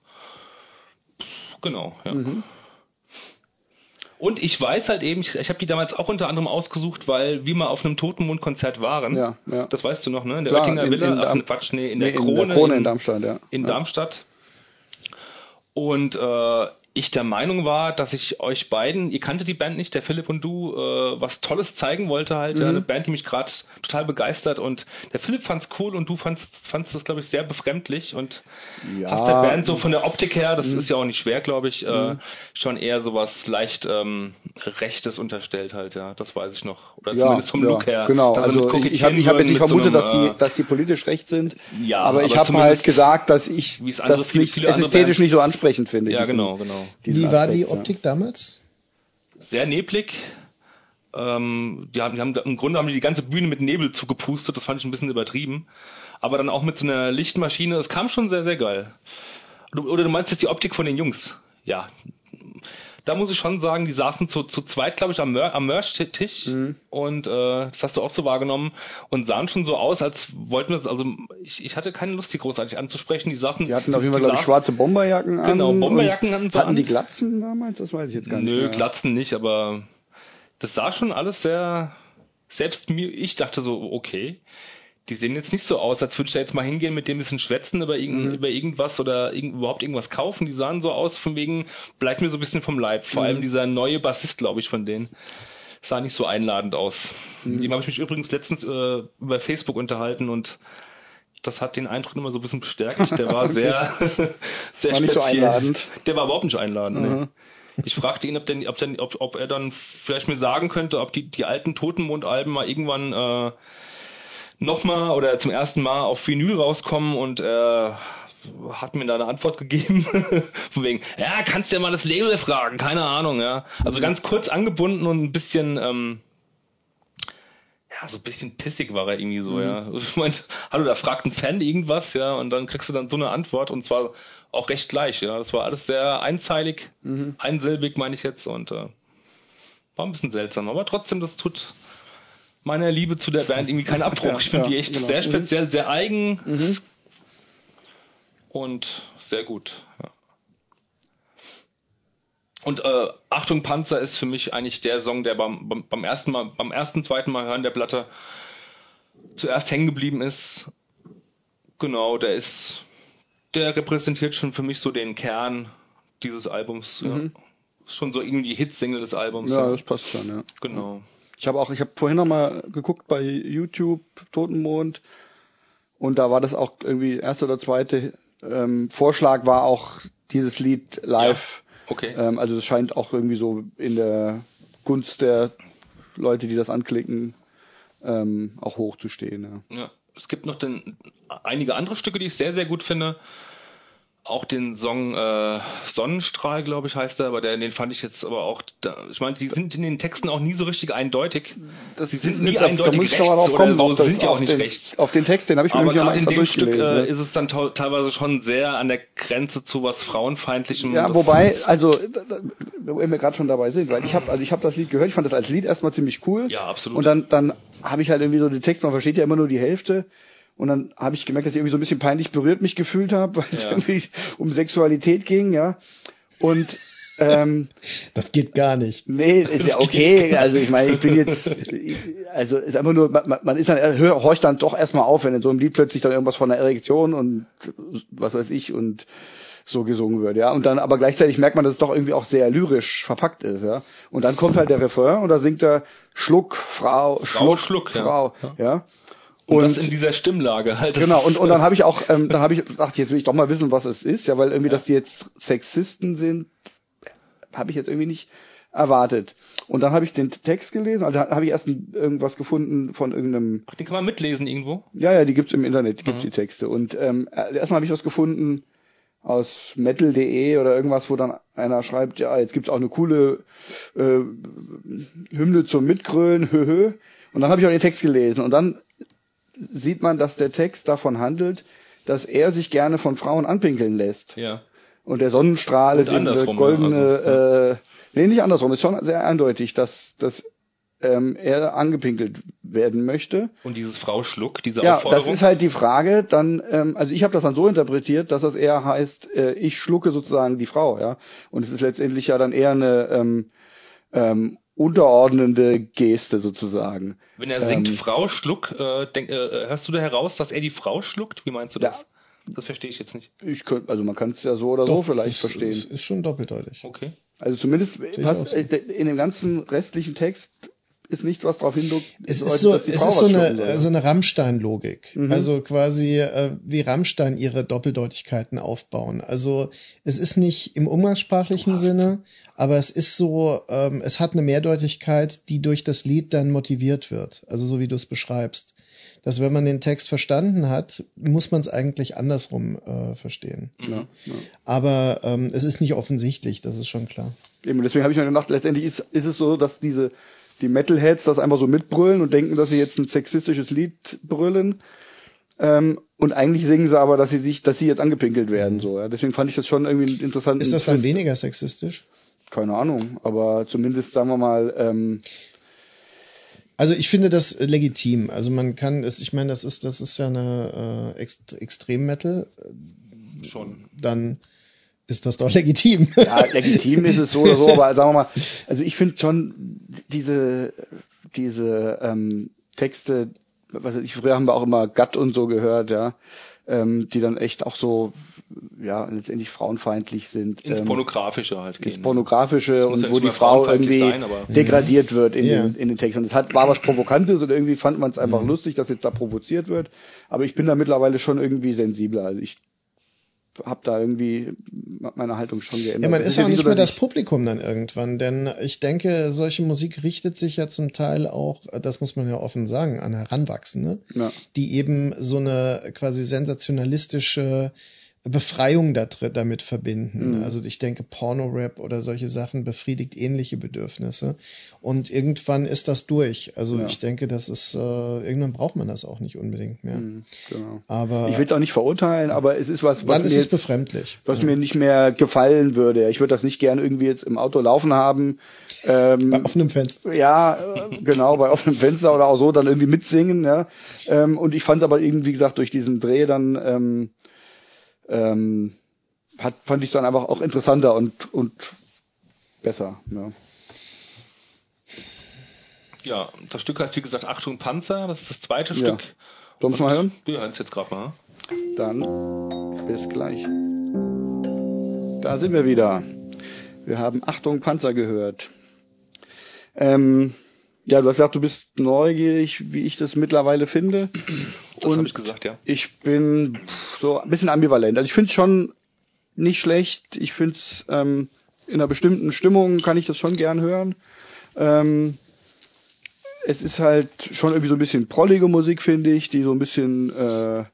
Genau, ja. Mhm. Und ich weiß halt eben, ich, ich habe die damals auch unter anderem ausgesucht, weil wir mal auf einem Totenmond-Konzert waren. Ja, ja. Das weißt du noch, ne? In der Klar, Oettinger in- Villa, in ach, Darm- Quatsch, nee, in der Nee, Krone, in der Krone in Darmstadt, ja. in ja. Darmstadt. Und äh, ich der Meinung war, dass ich euch beiden, ihr kanntet die Band nicht, der Philipp und du, äh, was Tolles zeigen wollte halt. Ja, Mhm. eine Band, die mich gerade total begeistert und der Philipp fand's cool und du fandst, fandst das, glaube ich, sehr befremdlich und Ja. hast der Band so von der Optik her, Mhm. das ist ja auch nicht schwer, glaube ich, äh, schon eher sowas leicht ähm, Rechtes unterstellt halt, ja. Das weiß ich noch. Oder ja, zumindest vom ja, Look her. Genau, also ich, ich habe ich hab jetzt nicht mit so vermutet, dass die, äh, dass die politisch recht sind. Ja, aber ich aber habe zumindest- halt gesagt, dass ich das nicht viele es ästhetisch Bands- nicht so ansprechend finde. Ja, genau, genau. Wie war die Aspekt, ja. Optik damals? sehr neblig. Ähm, die haben, die haben, Im Grunde haben die die ganze Bühne mit Nebel zugepustet, das fand ich ein bisschen übertrieben. Aber dann auch mit so einer Lichtmaschine, es kam schon sehr, sehr geil. Du- Oder du meinst jetzt die Optik von den Jungs? Ja. Da muss ich schon sagen, die saßen zu, zu zweit, glaube ich, am, Mer am Merch-Tisch Mhm. und äh, das hast du auch so wahrgenommen und sahen schon so aus, als wollten wir, also ich, ich hatte keine Lust, die großartig anzusprechen. Die Sachen, Die hatten auf jeden Fall, glaube ich, saßen- schwarze Bomberjacken an. Genau, Bomberjacken hatten sie Hatten an. die Glatzen damals? Das weiß ich jetzt gar nicht Nö, mehr. Glatzen nicht, aber das sah schon alles sehr, selbst mir, ich dachte so, okay, die sehen jetzt nicht so aus, als würde ich da jetzt mal hingehen, mit dem bisschen schwätzen über, irgend, Mhm. über irgendwas oder irgend, überhaupt irgendwas kaufen. Die sahen so aus, von wegen, bleibt mir so ein bisschen vom Leib. Vor Mhm. allem dieser neue Bassist, glaube ich, von denen. Sah nicht so einladend aus. Mhm. Mit dem habe ich mich übrigens letztens äh, über Facebook unterhalten und das hat den Eindruck immer so ein bisschen bestärkt. Der war Okay. sehr, sehr War nicht so speziell. einladend. Der war überhaupt nicht einladend. Nee. Ich fragte ihn, ob, denn, ob, denn, ob, ob er dann vielleicht mir sagen könnte, ob die, die alten Totenmond-Alben mal irgendwann äh, nochmal oder zum ersten Mal auf Vinyl rauskommen und er hat mir da eine Antwort gegeben. Von wegen, ja, kannst ja mal das Label fragen, keine Ahnung, ja. Also ganz kurz angebunden und ein bisschen, ähm, ja, so ein bisschen pissig war er irgendwie so, ja. Also Ich meinte, hallo, da fragt ein Fan irgendwas, ja, und dann kriegst du dann so eine Antwort und zwar auch recht gleich, ja. Das war alles sehr einzeilig, einsilbig, meine ich jetzt, und äh, war ein bisschen seltsam, aber trotzdem, das tut meiner Liebe zu der Band irgendwie keinen Abbruch. Ja, ich finde ja, die echt genau. sehr Mhm. speziell, sehr eigen und sehr gut. Ja. Und äh, Achtung Panzer ist für mich eigentlich der Song, der beim, beim, beim ersten Mal, beim ersten, zweiten Mal hören der Platte zuerst hängen geblieben ist. Genau, der ist, der repräsentiert schon für mich so den Kern dieses Albums. Ja. Ist schon so irgendwie die Hitsingle des Albums. Ja, ja. das passt schon, ja. Genau. Ich habe auch, ich habe vorhin noch mal geguckt bei YouTube Totenmond und da war das auch irgendwie erste oder zweite ähm, Vorschlag war auch dieses Lied live. Okay. Ähm, also es scheint auch irgendwie so in der Gunst der Leute, die das anklicken, ähm, auch hoch zu stehen. Ja. Ja, es gibt noch den, einige andere Stücke, die ich sehr, sehr gut finde. Auch den Song äh, Sonnenstrahl, glaube ich, heißt er, aber der, den fand ich jetzt aber auch, da, ich meine, die sind in den Texten auch nie so richtig eindeutig. Das Sie sind nie da, da eindeutig muss ich rechts mal drauf kommen, so, auf, das, sind ja auch nicht den, rechts. Auf den Text, den habe ich mir Aber nämlich in extra dem Stück äh, ist es dann teilweise schon sehr an der Grenze zu was Frauenfeindlichem. Ja, wobei, also, wo wir gerade schon dabei sind, weil ich habe, also ich habe das Lied gehört, ich fand das als Lied erstmal ziemlich cool. Ja, absolut. Und dann, dann habe ich halt irgendwie so den Text, man versteht ja immer nur die Hälfte. Und dann habe ich gemerkt, dass ich irgendwie so ein bisschen peinlich berührt mich gefühlt habe, weil es Ja. irgendwie um Sexualität ging, ja. Und ähm, Das geht gar nicht. Nee, ist ja okay. Also ich meine, ich bin jetzt, also ist einfach nur, man, man ist dann, hör, horcht dann doch erstmal auf, wenn in so einem Lied plötzlich dann irgendwas von einer Erektion und was weiß ich und so gesungen wird, ja. Und dann, aber gleichzeitig merkt man, dass es doch irgendwie auch sehr lyrisch verpackt ist, ja. Und dann kommt halt der Refrain und da singt er Schluck, Frau, Frau, Schluck, Schluck, Frau, ja. ja. Und, das in dieser Stimmlage halt. Genau, und, und dann habe ich auch, ähm, dann habe ich gedacht, jetzt will ich doch mal wissen, was es ist, ja, weil irgendwie, dass die jetzt Sexisten sind, habe ich jetzt irgendwie nicht erwartet. Und dann habe ich den Text gelesen, also da habe ich erst irgendwas gefunden von irgendeinem, Ach, den kann man mitlesen irgendwo. ja, ja, die gibt's im Internet, die gibt's Mhm. die Texte. Und ähm, äh, erstmal habe ich was gefunden aus metal.de oder irgendwas, wo dann einer schreibt, ja, jetzt gibt's auch eine coole äh, Hymne zum Mitgrölen, höhö. Und dann habe ich auch den Text gelesen und dann sieht man, dass der Text davon handelt, dass er sich gerne von Frauen anpinkeln lässt. Ja. Und der Sonnenstrahl Und ist eben eine andersrum, goldene, ja, also, äh, nee, nicht andersrum, ist schon sehr eindeutig, dass, dass ähm, er angepinkelt werden möchte. Und dieses Frau Schluck, diese Ja, Aufforderung. das ist halt die Frage, dann, ähm, also ich habe das dann so interpretiert, dass das eher heißt, äh, ich schlucke sozusagen die Frau, ja. Und es ist letztendlich ja dann eher eine ähm, ähm, unterordnende Geste sozusagen. Wenn er singt ähm, Frau Schluck, äh, denk, äh, hörst du da heraus, dass er die Frau schluckt? Wie meinst du Ja. das? Das verstehe ich jetzt nicht. Ich könnte, also man kann es ja so oder so Doch, vielleicht ist, verstehen. Ist, ist schon doppeldeutig. Okay. Also zumindest so. äh, in dem ganzen restlichen Text ist nicht was darauf hindeutet, Es ist so, dass die es ist so eine, soll. so eine Rammstein-Logik. Mhm. Also quasi, äh, wie Rammstein ihre Doppeldeutigkeiten aufbauen. Also es ist nicht im umgangssprachlichen Sinne, aber es ist so, ähm, es hat eine Mehrdeutigkeit, die durch das Lied dann motiviert wird. Also so wie du es beschreibst. Dass wenn man den Text verstanden hat, muss man es eigentlich andersrum äh, verstehen. ja, ja. Aber ähm, es ist nicht offensichtlich, das ist schon klar. Eben, deswegen habe ich mir gedacht, letztendlich ist, ist es so, dass diese die Metalheads das einfach so mitbrüllen und denken, dass sie jetzt ein sexistisches Lied brüllen. Ähm, und eigentlich singen sie aber, dass sie sich, dass sie jetzt angepinkelt werden. So, ja. Deswegen fand ich das schon irgendwie einen interessanten. Ist das dann Twist. weniger sexistisch? Keine Ahnung, aber zumindest sagen wir mal, ähm, Also ich finde das legitim. Also man kann es, ich meine, das ist, das ist ja eine äh, Ext Extrem-Metal. Schon. Dann ist das doch legitim. ja, legitim ist es so oder so, aber sagen wir mal, also ich finde schon diese, diese ähm, Texte, was weiß ich, früher haben wir auch immer Gatt und so gehört, ja, ähm, die dann echt auch so, ja, letztendlich frauenfeindlich sind. Ins ähm, Pornografische halt gehen. ins Pornografische und wo die Frau irgendwie sein, degradiert wird in, Ja. den, in den Texten. Und es hat, war was Provokantes und irgendwie fand man es einfach Mhm. lustig, dass jetzt da provoziert wird. Aber ich bin da mittlerweile schon irgendwie sensibler. Also ich habe da irgendwie meine Haltung schon geändert. Ja, man ist ja auch nicht mehr das Publikum dann irgendwann, denn ich denke, solche Musik richtet sich ja zum Teil auch, das muss man ja offen sagen, an Heranwachsende, Ja. die eben so eine quasi sensationalistische Befreiung da, damit verbinden. Mhm. Also ich denke, Porno-Rap oder solche Sachen befriedigt ähnliche Bedürfnisse. Und irgendwann ist das durch. Also Ja. ich denke, das ist, äh, irgendwann braucht man das auch nicht unbedingt mehr. Mhm, genau. Aber Ich will es auch nicht verurteilen, aber es ist was, was mir ist jetzt, was mir nicht mehr gefallen würde. Ich würde das nicht gerne irgendwie jetzt im Auto laufen haben. Ähm, Bei offenem Fenster. Ja, äh, genau, bei offenem Fenster oder auch so dann irgendwie mitsingen, ja. Ähm, und ich fand es aber irgendwie, wie gesagt, durch diesen Dreh dann ähm, ähm, hat, fand ich dann einfach auch interessanter und, und besser. Ja. Ja, das Stück heißt wie gesagt Achtung Panzer, das ist das zweite Ja. Stück. Sollen wir mal hören? Wir hören es jetzt gerade mal. Dann bis gleich. Da sind wir wieder. Wir haben Achtung Panzer gehört. Ähm, ja, du hast gesagt, du bist neugierig, wie ich das mittlerweile finde. Das Und ich gesagt, ja. Ich bin so ein bisschen ambivalent. Also ich finde es schon nicht schlecht. Ich finde es ähm, in einer bestimmten Stimmung kann ich das schon gern hören. Ähm, es ist halt schon irgendwie so ein bisschen prollige Musik, finde ich, die so ein bisschen äh,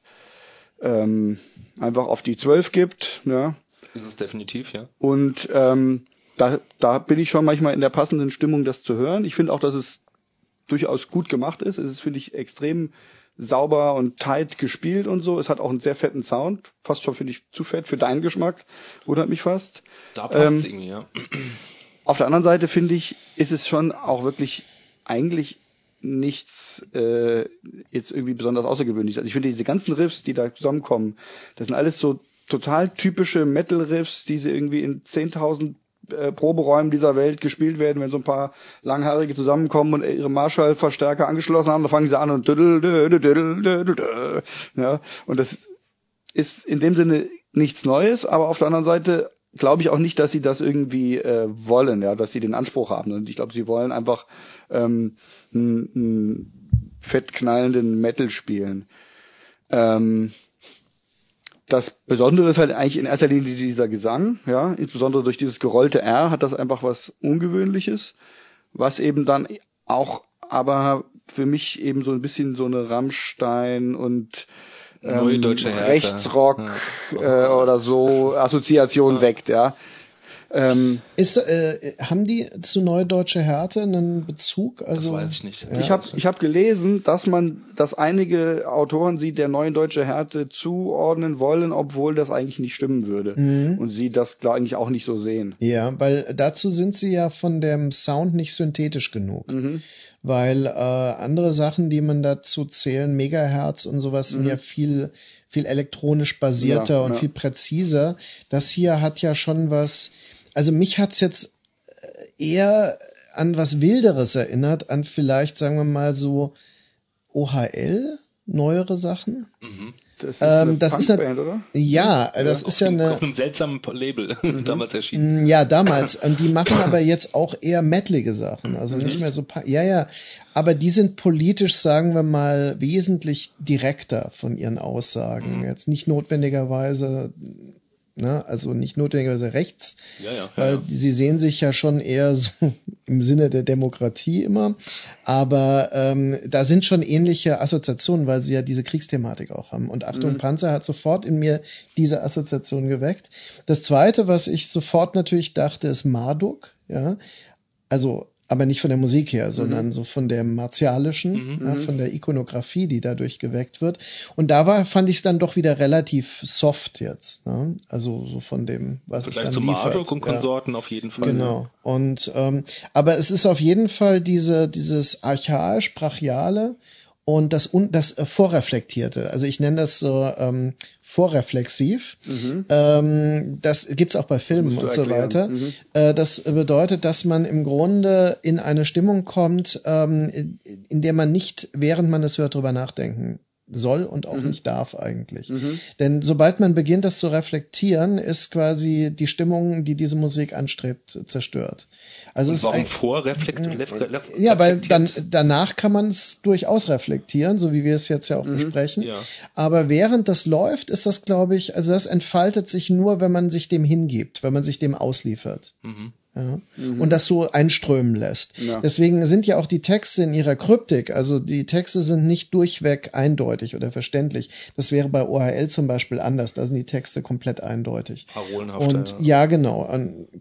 ähm, einfach auf die Zwölf gibt. Ja. Das ist definitiv, ja. Und ähm, da, da bin ich schon manchmal in der passenden Stimmung, das zu hören. Ich finde auch, dass es durchaus gut gemacht ist. Es ist, finde ich, extrem sauber und tight gespielt und so. Es hat auch einen sehr fetten Sound. Fast schon, finde ich, zu fett für deinen Geschmack. Wundert mich fast. Da passt Ähm, es irgendwie, ja. Auf der anderen Seite, finde ich, ist es schon auch wirklich eigentlich nichts äh, jetzt irgendwie besonders außergewöhnliches. Also ich finde diese ganzen Riffs, die da zusammenkommen, das sind alles so total typische Metal-Riffs, die sie irgendwie in 10.000 äh, Proberäumen dieser Welt gespielt werden, wenn so ein paar Langhaarige zusammenkommen und ihre Marshall-Verstärker angeschlossen haben, dann fangen sie an und düdel, düdel, düdel, düdel, düdel, ja, und das ist in dem Sinne nichts Neues, aber auf der anderen Seite glaube ich auch nicht, dass sie das irgendwie äh, wollen, ja, dass sie den Anspruch haben. Und ich glaube, sie wollen einfach ähm, einen, fettknallenden Metal spielen. Ähm, das Besondere ist halt eigentlich in erster Linie dieser Gesang, ja, insbesondere durch dieses gerollte R hat das einfach was Ungewöhnliches, was eben dann auch aber für mich eben so ein bisschen so eine Rammstein und ähm, Rechtsrock ja. äh, oder so Assoziation ja. weckt, ja. Ähm, ist, äh, haben die zu Neue Deutsche Härte einen Bezug? Also, das weiß ich nicht. Ja. Ich habe ich hab gelesen, dass man, dass einige Autoren sie der Neuen Deutsche Härte zuordnen wollen, obwohl das eigentlich nicht stimmen würde. Mhm. Und sie das eigentlich auch nicht so sehen. Ja, weil dazu sind sie ja von dem Sound nicht synthetisch genug. Mhm. Weil äh, andere Sachen, die man dazu zählen, Megahertz und sowas, mhm. sind ja viel viel elektronisch basierter ja, und ja. viel präziser. Das hier hat ja schon was, also mich hat's jetzt äh, eher an was Wilderes erinnert, an vielleicht, sagen wir mal so OHL, neuere Sachen. Mhm. Das ist, ähm, das ist eine, oder? Ja, das ist ja eine. Auf einem seltsamen Label mhm. damals erschienen. Mm, ja, damals. Und die machen aber jetzt auch eher mettlige Sachen. Also mhm. nicht mehr so. Ja, ja. Aber die sind politisch, sagen wir mal, wesentlich direkter von ihren Aussagen. Mhm. Jetzt nicht notwendigerweise Ne? Also nicht notwendigerweise rechts, ja, ja, weil ja, sie sehen sich ja schon eher so im Sinne der Demokratie immer. Aber ähm, da sind schon ähnliche Assoziationen, weil sie ja diese Kriegsthematik auch haben. Und Achtung, mhm. Panzer hat sofort in mir diese Assoziation geweckt. Das zweite, was ich sofort natürlich dachte, ist Marduk. Ja, also aber nicht von der Musik her, sondern mhm. so von der martialischen, mhm. ja, von der Ikonografie, die dadurch geweckt wird. Und da war, fand ich es dann doch wieder relativ soft jetzt. Ne? Also so von dem, was Vielleicht es dann zu liefert. Marduk und Konsorten ja. auf jeden Fall. Genau. Und ähm, aber es ist auf jeden Fall diese dieses archaisch brachiale und das, das äh, Vorreflektierte. Also ich nenne das so ähm, vorreflexiv. Mhm. Ähm, das gibt's auch bei Filmen und so weiter. Mhm. Äh, das bedeutet, dass man im Grunde in eine Stimmung kommt, ähm, in der man nicht, während man es hört, drüber nachdenken soll und auch mhm. nicht darf eigentlich. Mhm. Denn sobald man beginnt, das zu reflektieren, ist quasi die Stimmung, die diese Musik anstrebt, zerstört. Also und es warum ist vor reflekt, Ja, weil dann danach kann man es durchaus reflektieren, so wie wir es jetzt ja auch mhm. besprechen. Ja. Aber während das läuft, ist das, glaube ich, also das entfaltet sich nur, wenn man sich dem hingibt, wenn man sich dem ausliefert. Mhm. Ja, mhm. und das so einströmen lässt. Ja. Deswegen sind ja auch die Texte in ihrer Kryptik, also die Texte sind nicht durchweg eindeutig oder verständlich. Das wäre bei OHL zum Beispiel anders, da sind die Texte komplett eindeutig. Parolenhafter. Und ja, genau,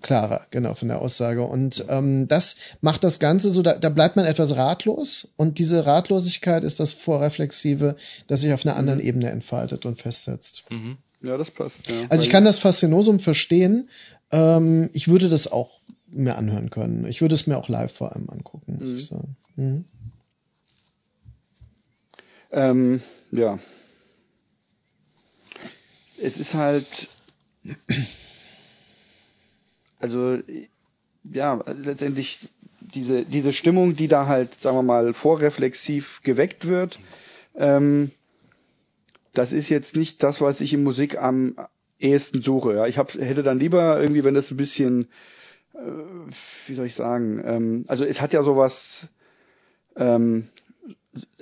klarer, genau von der Aussage. Und ähm, das macht das Ganze so, da, da bleibt man etwas ratlos und diese Ratlosigkeit ist das Vorreflexive, das sich auf einer anderen mhm. Ebene entfaltet und festsetzt. Mhm. Ja, das passt. Ja. Also ich kann das Faszinosum verstehen. Ähm, ich würde das auch mir anhören können. Ich würde es mir auch live vor allem angucken, muss mhm. ich sagen. Mhm. Ähm, ja. Es ist halt, also ja, letztendlich diese diese Stimmung, die da halt, sagen wir mal, vorreflexiv geweckt wird. Ähm, das ist jetzt nicht das, was ich in Musik am ehesten suche. Ja, ich hab, hätte dann lieber irgendwie, wenn das ein bisschen, äh, wie soll ich sagen, ähm, also es hat ja sowas, ähm,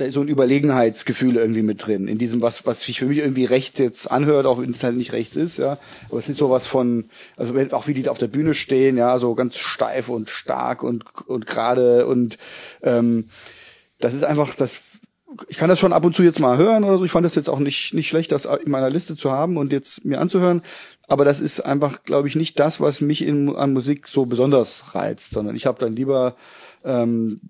so ein Überlegenheitsgefühl irgendwie mit drin, in diesem, was, was sich für mich irgendwie rechts jetzt anhört, auch wenn es halt nicht rechts ist, ja. Aber es ist sowas von, also auch wie die da auf der Bühne stehen, ja, so ganz steif und stark und, und gerade und ähm, das ist einfach, das ich kann das schon ab und zu jetzt mal hören oder so. Ich fand das jetzt auch nicht, nicht schlecht, das in meiner Liste zu haben und jetzt mir anzuhören. Aber das ist einfach, glaube ich, nicht das, was mich in, an Musik so besonders reizt, sondern ich habe dann lieber ähm,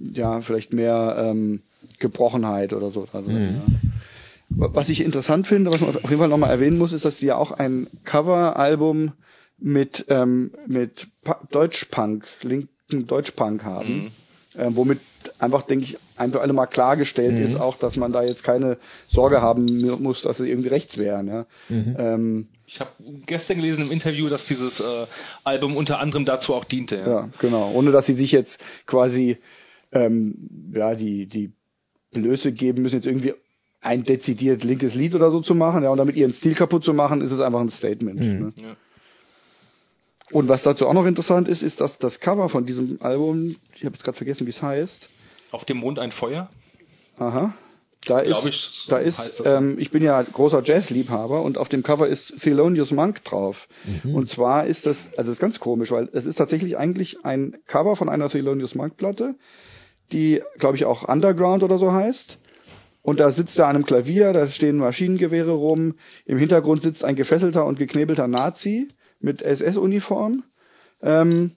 ja vielleicht mehr ähm, Gebrochenheit oder so. Also, mhm. ja. Was ich interessant finde, was man auf jeden Fall nochmal erwähnen muss, ist, dass sie ja auch ein Coveralbum mit ähm, mit Deutschpunk, linken Deutschpunk haben. Mhm äh, womit einfach, denke ich, ein für alle Mal klargestellt mhm. ist auch, dass man da jetzt keine Sorge haben muss, dass sie irgendwie rechts wären. Ja. Mhm. Ähm, ich habe gestern gelesen im Interview, dass dieses äh, Album unter anderem dazu auch diente. Ja. ja, genau. Ohne dass sie sich jetzt quasi ähm, ja die die Blöße geben müssen, jetzt irgendwie ein dezidiert linkes Lied oder so zu machen, ja, und damit ihren Stil kaputt zu machen, ist es einfach ein Statement. Mhm. Ne? Ja. Und was dazu auch noch interessant ist, ist, dass das Cover von diesem Album, ich habe jetzt gerade vergessen, wie es heißt. Auf dem Mond ein Feuer. Aha. Da Glaub ist, ich, so da ist, ähm, ich bin ja großer Jazzliebhaber und auf dem Cover ist Thelonious Monk drauf. Und zwar ist das, also das ist ganz komisch, weil es ist tatsächlich eigentlich ein Cover von einer Thelonious Monk Platte, die, glaube ich, auch Underground oder so heißt. Und da sitzt er an einem Klavier, da stehen Maschinengewehre rum. Im Hintergrund sitzt ein gefesselter und geknebelter Nazi mit SS-Uniform. Ähm,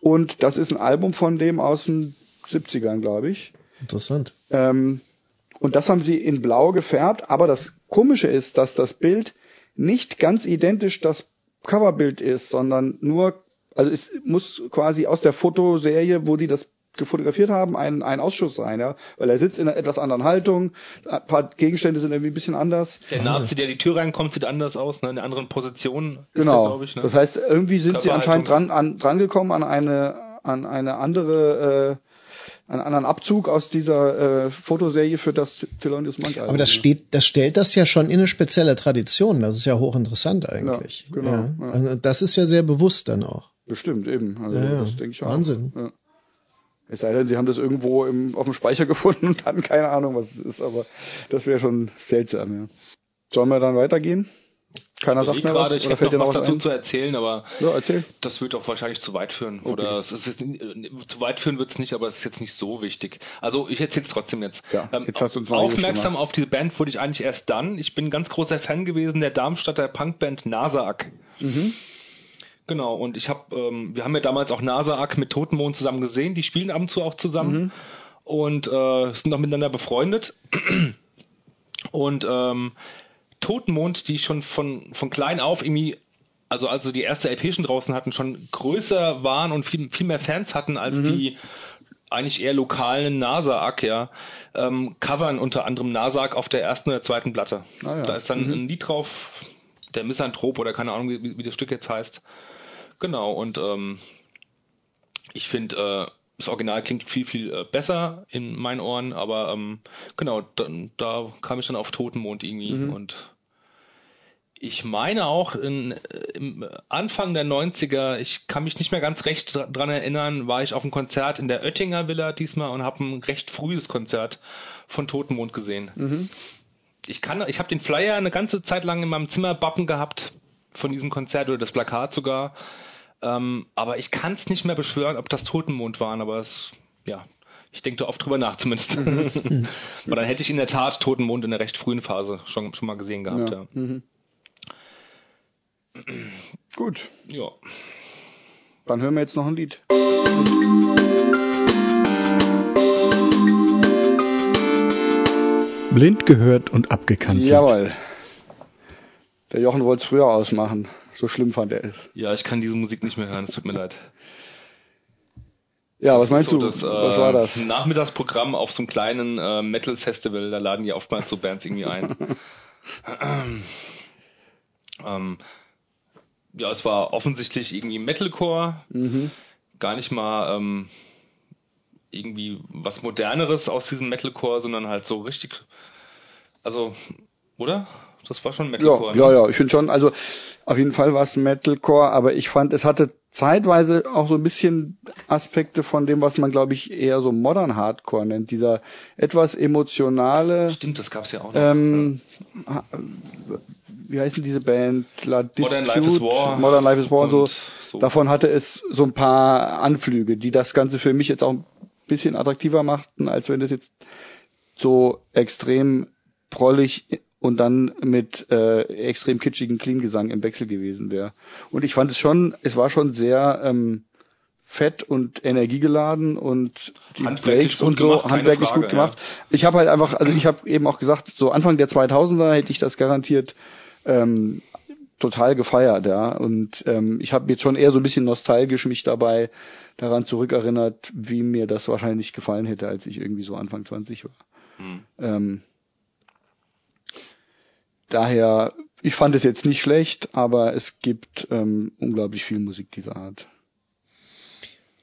und das ist ein Album von dem aus den 70ern, glaube ich. Interessant. Ähm, und das haben sie in blau gefärbt. Aber das Komische ist, dass das Bild nicht ganz identisch das Coverbild ist, sondern nur, also es muss quasi aus der Fotoserie, wo die das gefotografiert haben, ein, ein Ausschuss sein, ja, weil er sitzt in einer etwas anderen Haltung, ein paar Gegenstände sind irgendwie ein bisschen anders. Der Nazi, der die Tür reinkommt, sieht anders aus, ne? in einer anderen Position. ist der, Genau. glaub ich, ne? Das heißt, irgendwie sind sie anscheinend dran, an, dran gekommen an eine, an eine andere, äh, einen anderen Abzug aus dieser äh, Fotoserie für das Thelonious Monk. Aber das steht, das stellt das ja schon in eine spezielle Tradition. Das ist ja hochinteressant eigentlich. Ja, genau, Ja. ja. Also das ist ja sehr bewusst dann auch. Bestimmt, eben. Also, Ja, ja. das denke ich auch. Wahnsinn. Es sei denn, sie haben das irgendwo im, auf dem Speicher gefunden und hatten keine Ahnung, was es ist, aber das wäre schon seltsam, ja. Sollen wir dann weitergehen? Keiner Ich sagt mehr was? gerade, ich Oder hätte fällt dir noch was was dazu ein? zu erzählen, aber Ja, erzähl. das wird doch wahrscheinlich zu weit führen. Oder es ist, äh, zu weit führen wird's nicht, aber es ist jetzt nicht so wichtig. Also ich erzähle es trotzdem jetzt. Ähm, Ja, jetzt hast du uns neugierig Aufmerksam auf diese Band wurde ich eigentlich erst dann. Ich bin ein ganz großer Fan gewesen der Darmstadter Punkband Nasaak. Mhm. Genau, und ich habe, ähm, wir haben ja damals auch Nasaak mit Totenmond zusammen gesehen, die spielen ab und zu auch zusammen Mhm. und äh, sind noch miteinander befreundet. Und ähm, Totenmond, die schon von, von klein auf irgendwie, also also die erste LP schon draußen hatten, schon größer waren und viel, viel mehr Fans hatten als Mhm. die eigentlich eher lokalen Nasaak, ja, ähm, covern unter anderem Nasaak auf der ersten oder zweiten Platte. Ah, ja. Da ist dann Mhm. ein Lied drauf, der Misanthrop oder keine Ahnung, wie, wie das Stück jetzt heißt. Genau, und ähm, ich finde, äh, das Original klingt viel, viel äh, besser in meinen Ohren, aber ähm, genau, dann, da kam ich dann auf Totenmond irgendwie Mhm. und ich meine auch in, äh, im Anfang der 90er, ich kann mich nicht mehr ganz recht dra- dran erinnern, war ich auf einem Konzert in der Oettinger Villa diesmal und habe ein recht frühes Konzert von Totenmond gesehen. Mhm. Ich kann, ich habe den Flyer eine ganze Zeit lang in meinem Zimmer bappen gehabt von diesem Konzert oder das Plakat sogar. Ähm, aber ich kann es nicht mehr beschwören, ob das Totenmond waren, aber es, ja, ich denke da oft drüber nach zumindest. aber dann hätte ich in der Tat Totenmond in der recht frühen Phase schon, schon mal gesehen gehabt, ja. Ja. Mhm. Gut, ja. dann hören wir jetzt noch ein Lied. Blind gehört und abgekanzelt. Jawohl. Der Jochen wollte es früher ausmachen. So schlimm fand er es. Ja, ich kann diese Musik nicht mehr hören, es tut mir leid. Ja, was meinst so du? Das, äh, was war das? Nachmittagsprogramm auf so einem kleinen äh, Metal-Festival, da laden die oftmals so Bands irgendwie ein. ähm, ja, es war offensichtlich irgendwie Metalcore, Mhm. gar nicht mal ähm, irgendwie was Moderneres aus diesem Metalcore, sondern halt so richtig, also, oder? Das war schon Ja, Metalcore. ja, ne? ja, ich finde schon, also auf jeden Fall war es Metalcore, aber ich fand, es hatte zeitweise auch so ein bisschen Aspekte von dem, was man, glaube ich, eher so Modern Hardcore nennt. Dieser etwas emotionale, Stimmt, das gab's ja auch noch. ähm, ha- wie heißen diese Band? La Modern Life is War. Modern Life is War und so. Und so. Davon hatte es so ein paar Anflüge, die das Ganze für mich jetzt auch ein bisschen attraktiver machten, als wenn das jetzt so extrem prollig und dann mit äh, extrem kitschigen Clean-Gesang im Wechsel gewesen wäre. Und ich fand es schon, es war schon sehr ähm, fett und energiegeladen und die Handwerklich Breaks gut und so gemacht, handwerklich Frage, gut gemacht. Ich habe halt einfach, also ich habe eben auch gesagt, so Anfang der 2000er hätte ich das garantiert ähm, total gefeiert, ja. Und ähm, ich habe jetzt schon eher so ein bisschen nostalgisch mich dabei daran zurückerinnert, wie mir das wahrscheinlich gefallen hätte, als ich irgendwie so Anfang 20 war. Hm. Ähm, daher, ich fand es jetzt nicht schlecht, aber es gibt ähm, unglaublich viel Musik dieser Art.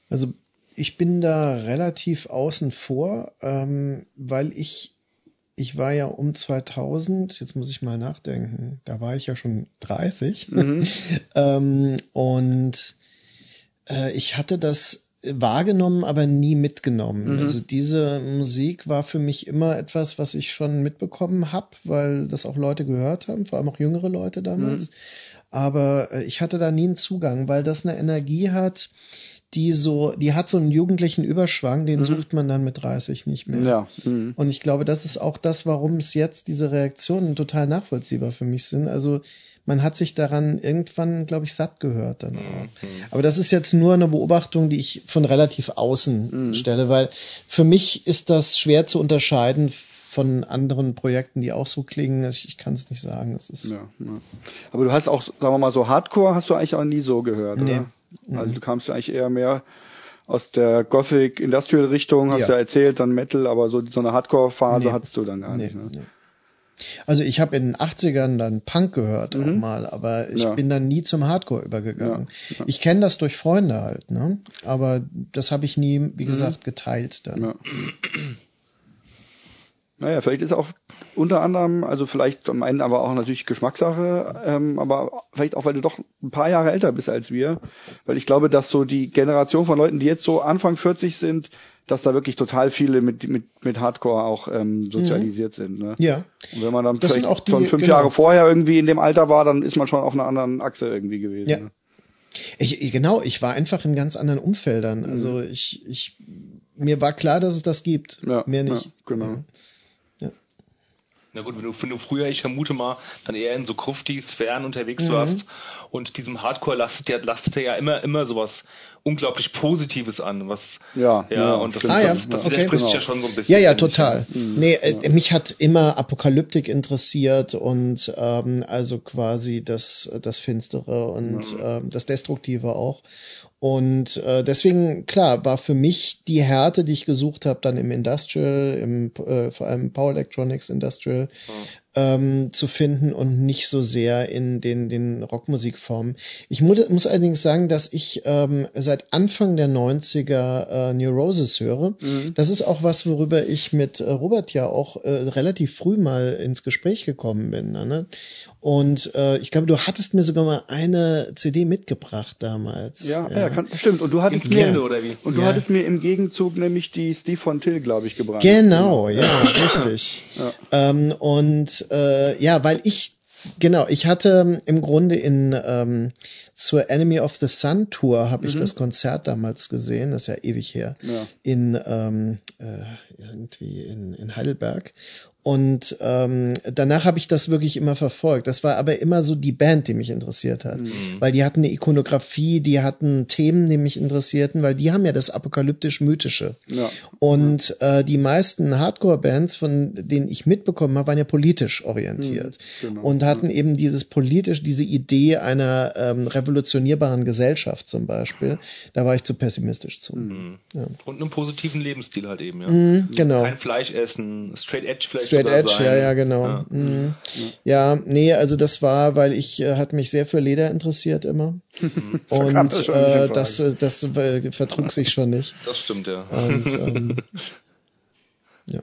Also ich bin da relativ außen vor, ähm, weil ich ich war ja um 2000, jetzt muss ich mal nachdenken, da war ich ja schon 30. Mhm. ähm, und äh, ich hatte das wahrgenommen, aber nie mitgenommen. Mhm. Also diese Musik war für mich immer etwas, was ich schon mitbekommen habe, weil das auch Leute gehört haben, vor allem auch jüngere Leute damals. Mhm. Aber äh, ich hatte da nie einen Zugang, weil das eine Energie hat, die so, die hat so einen jugendlichen Überschwang, den mhm. sucht man dann mit 30 nicht mehr. Ja. Mhm. Und ich glaube, das ist auch das, warum es jetzt diese Reaktionen total nachvollziehbar für mich sind. Also man hat sich daran irgendwann, glaube ich, satt gehört dann auch. Mhm. Aber das ist jetzt nur eine Beobachtung, die ich von relativ außen mhm. stelle, weil für mich ist das schwer zu unterscheiden von anderen Projekten, die auch so klingen. Ich, ich kann es nicht sagen. Es ist ja, ja. Aber du hast auch, sagen wir mal, so Hardcore hast du eigentlich auch nie so gehört, nee. oder? Also mhm. du kamst eigentlich eher mehr aus der Gothic Industrial Richtung, hast ja, ja erzählt, dann Metal, aber so, so eine Hardcore-Phase nee. hattest du dann gar nee, nicht. Ne? Nee. Also ich habe in den 80ern dann Punk gehört mhm. auch mal, aber ich ja. bin dann nie zum Hardcore übergegangen. Ja, ja. Ich kenne das durch Freunde halt, ne? Aber das habe ich nie, wie mhm. gesagt, geteilt dann. Ja. Naja, vielleicht ist auch unter anderem, also vielleicht am Ende aber auch natürlich Geschmackssache, ähm, aber vielleicht auch, weil du doch ein paar Jahre älter bist als wir, weil ich glaube, dass so die Generation von Leuten, die jetzt so Anfang 40 sind, dass da wirklich total viele mit, mit, mit Hardcore auch ähm, sozialisiert mhm. sind. Ne? Ja. Und wenn man dann das vielleicht auch die, schon fünf genau. Jahre vorher irgendwie in dem Alter war, dann ist man schon auf einer anderen Achse irgendwie gewesen. Ja. Ne? Ich, genau, ich war einfach in ganz anderen Umfeldern. Mhm. Also ich, ich, mir war klar, dass es das gibt. Ja, Mehr nicht. Ja, genau. Na gut, wenn du, wenn du früher, ich vermute mal, dann eher in so Krufti-Sphären unterwegs mhm. warst und diesem Hardcore lastet ja, lastet ja immer, immer sowas unglaublich Positives an, was ja, ja, ja und das, ah, ja. das, das okay. widerspricht genau. ja schon so ein bisschen. Ja, ja, total. Mhm. Nee, äh, mich hat immer Apokalyptik interessiert und ähm, also quasi das das Finstere und mhm. ähm, das Destruktive auch. Und äh, deswegen, klar, war für mich die Härte, die ich gesucht habe, dann im Industrial, im äh, vor allem Power Electronics Industrial, mhm ähm, zu finden und nicht so sehr in den, den Rockmusikformen. Ich mu muss allerdings sagen, dass ich ähm, seit Anfang der 90er äh, Neurosis höre. Mhm. Das ist auch was, worüber ich mit äh, Robert ja auch äh, relativ früh mal ins Gespräch gekommen bin. Ne? Und äh, ich glaube, du hattest mir sogar mal eine CD mitgebracht damals. Ja, ja, ja kann, stimmt. Und du hattest mir oder wie? Und du ja. hattest mir im Gegenzug nämlich die Steve von Till, glaube ich, gebracht. Genau, ja, richtig. Ja. Ähm, und äh, ja, weil ich Genau, ich hatte im Grunde in ähm, zur Enemy of the Sun Tour habe ich mhm. das Konzert damals gesehen, das ist ja ewig her, ja. in ähm, äh, irgendwie in, in Heidelberg und ähm, danach habe ich das wirklich immer verfolgt. Das war aber immer so die Band, die mich interessiert hat. Mhm. Weil die hatten eine Ikonografie, die hatten Themen, die mich interessierten, weil die haben ja das apokalyptisch-mythische. Ja. Und Äh, die meisten Hardcore-Bands, von denen ich mitbekommen habe, waren ja politisch orientiert. Mhm. Genau. Und hatten mhm. eben dieses politisch, diese Idee einer ähm, revolutionierbaren Gesellschaft zum Beispiel. Da war ich zu pessimistisch zu. Mhm. Ja. Und einen positiven Lebensstil halt eben, ja. Mhm, genau. Kein Fleisch essen, straight edge vielleicht Straight Edge, sein. ja, ja, genau. Ja. Mhm. ja. nee, also das war, weil ich äh, hat mich sehr für Leder interessiert immer. Und äh, das, äh, das äh, vertrug sich schon nicht. Das stimmt, ja. Und, ähm, ja.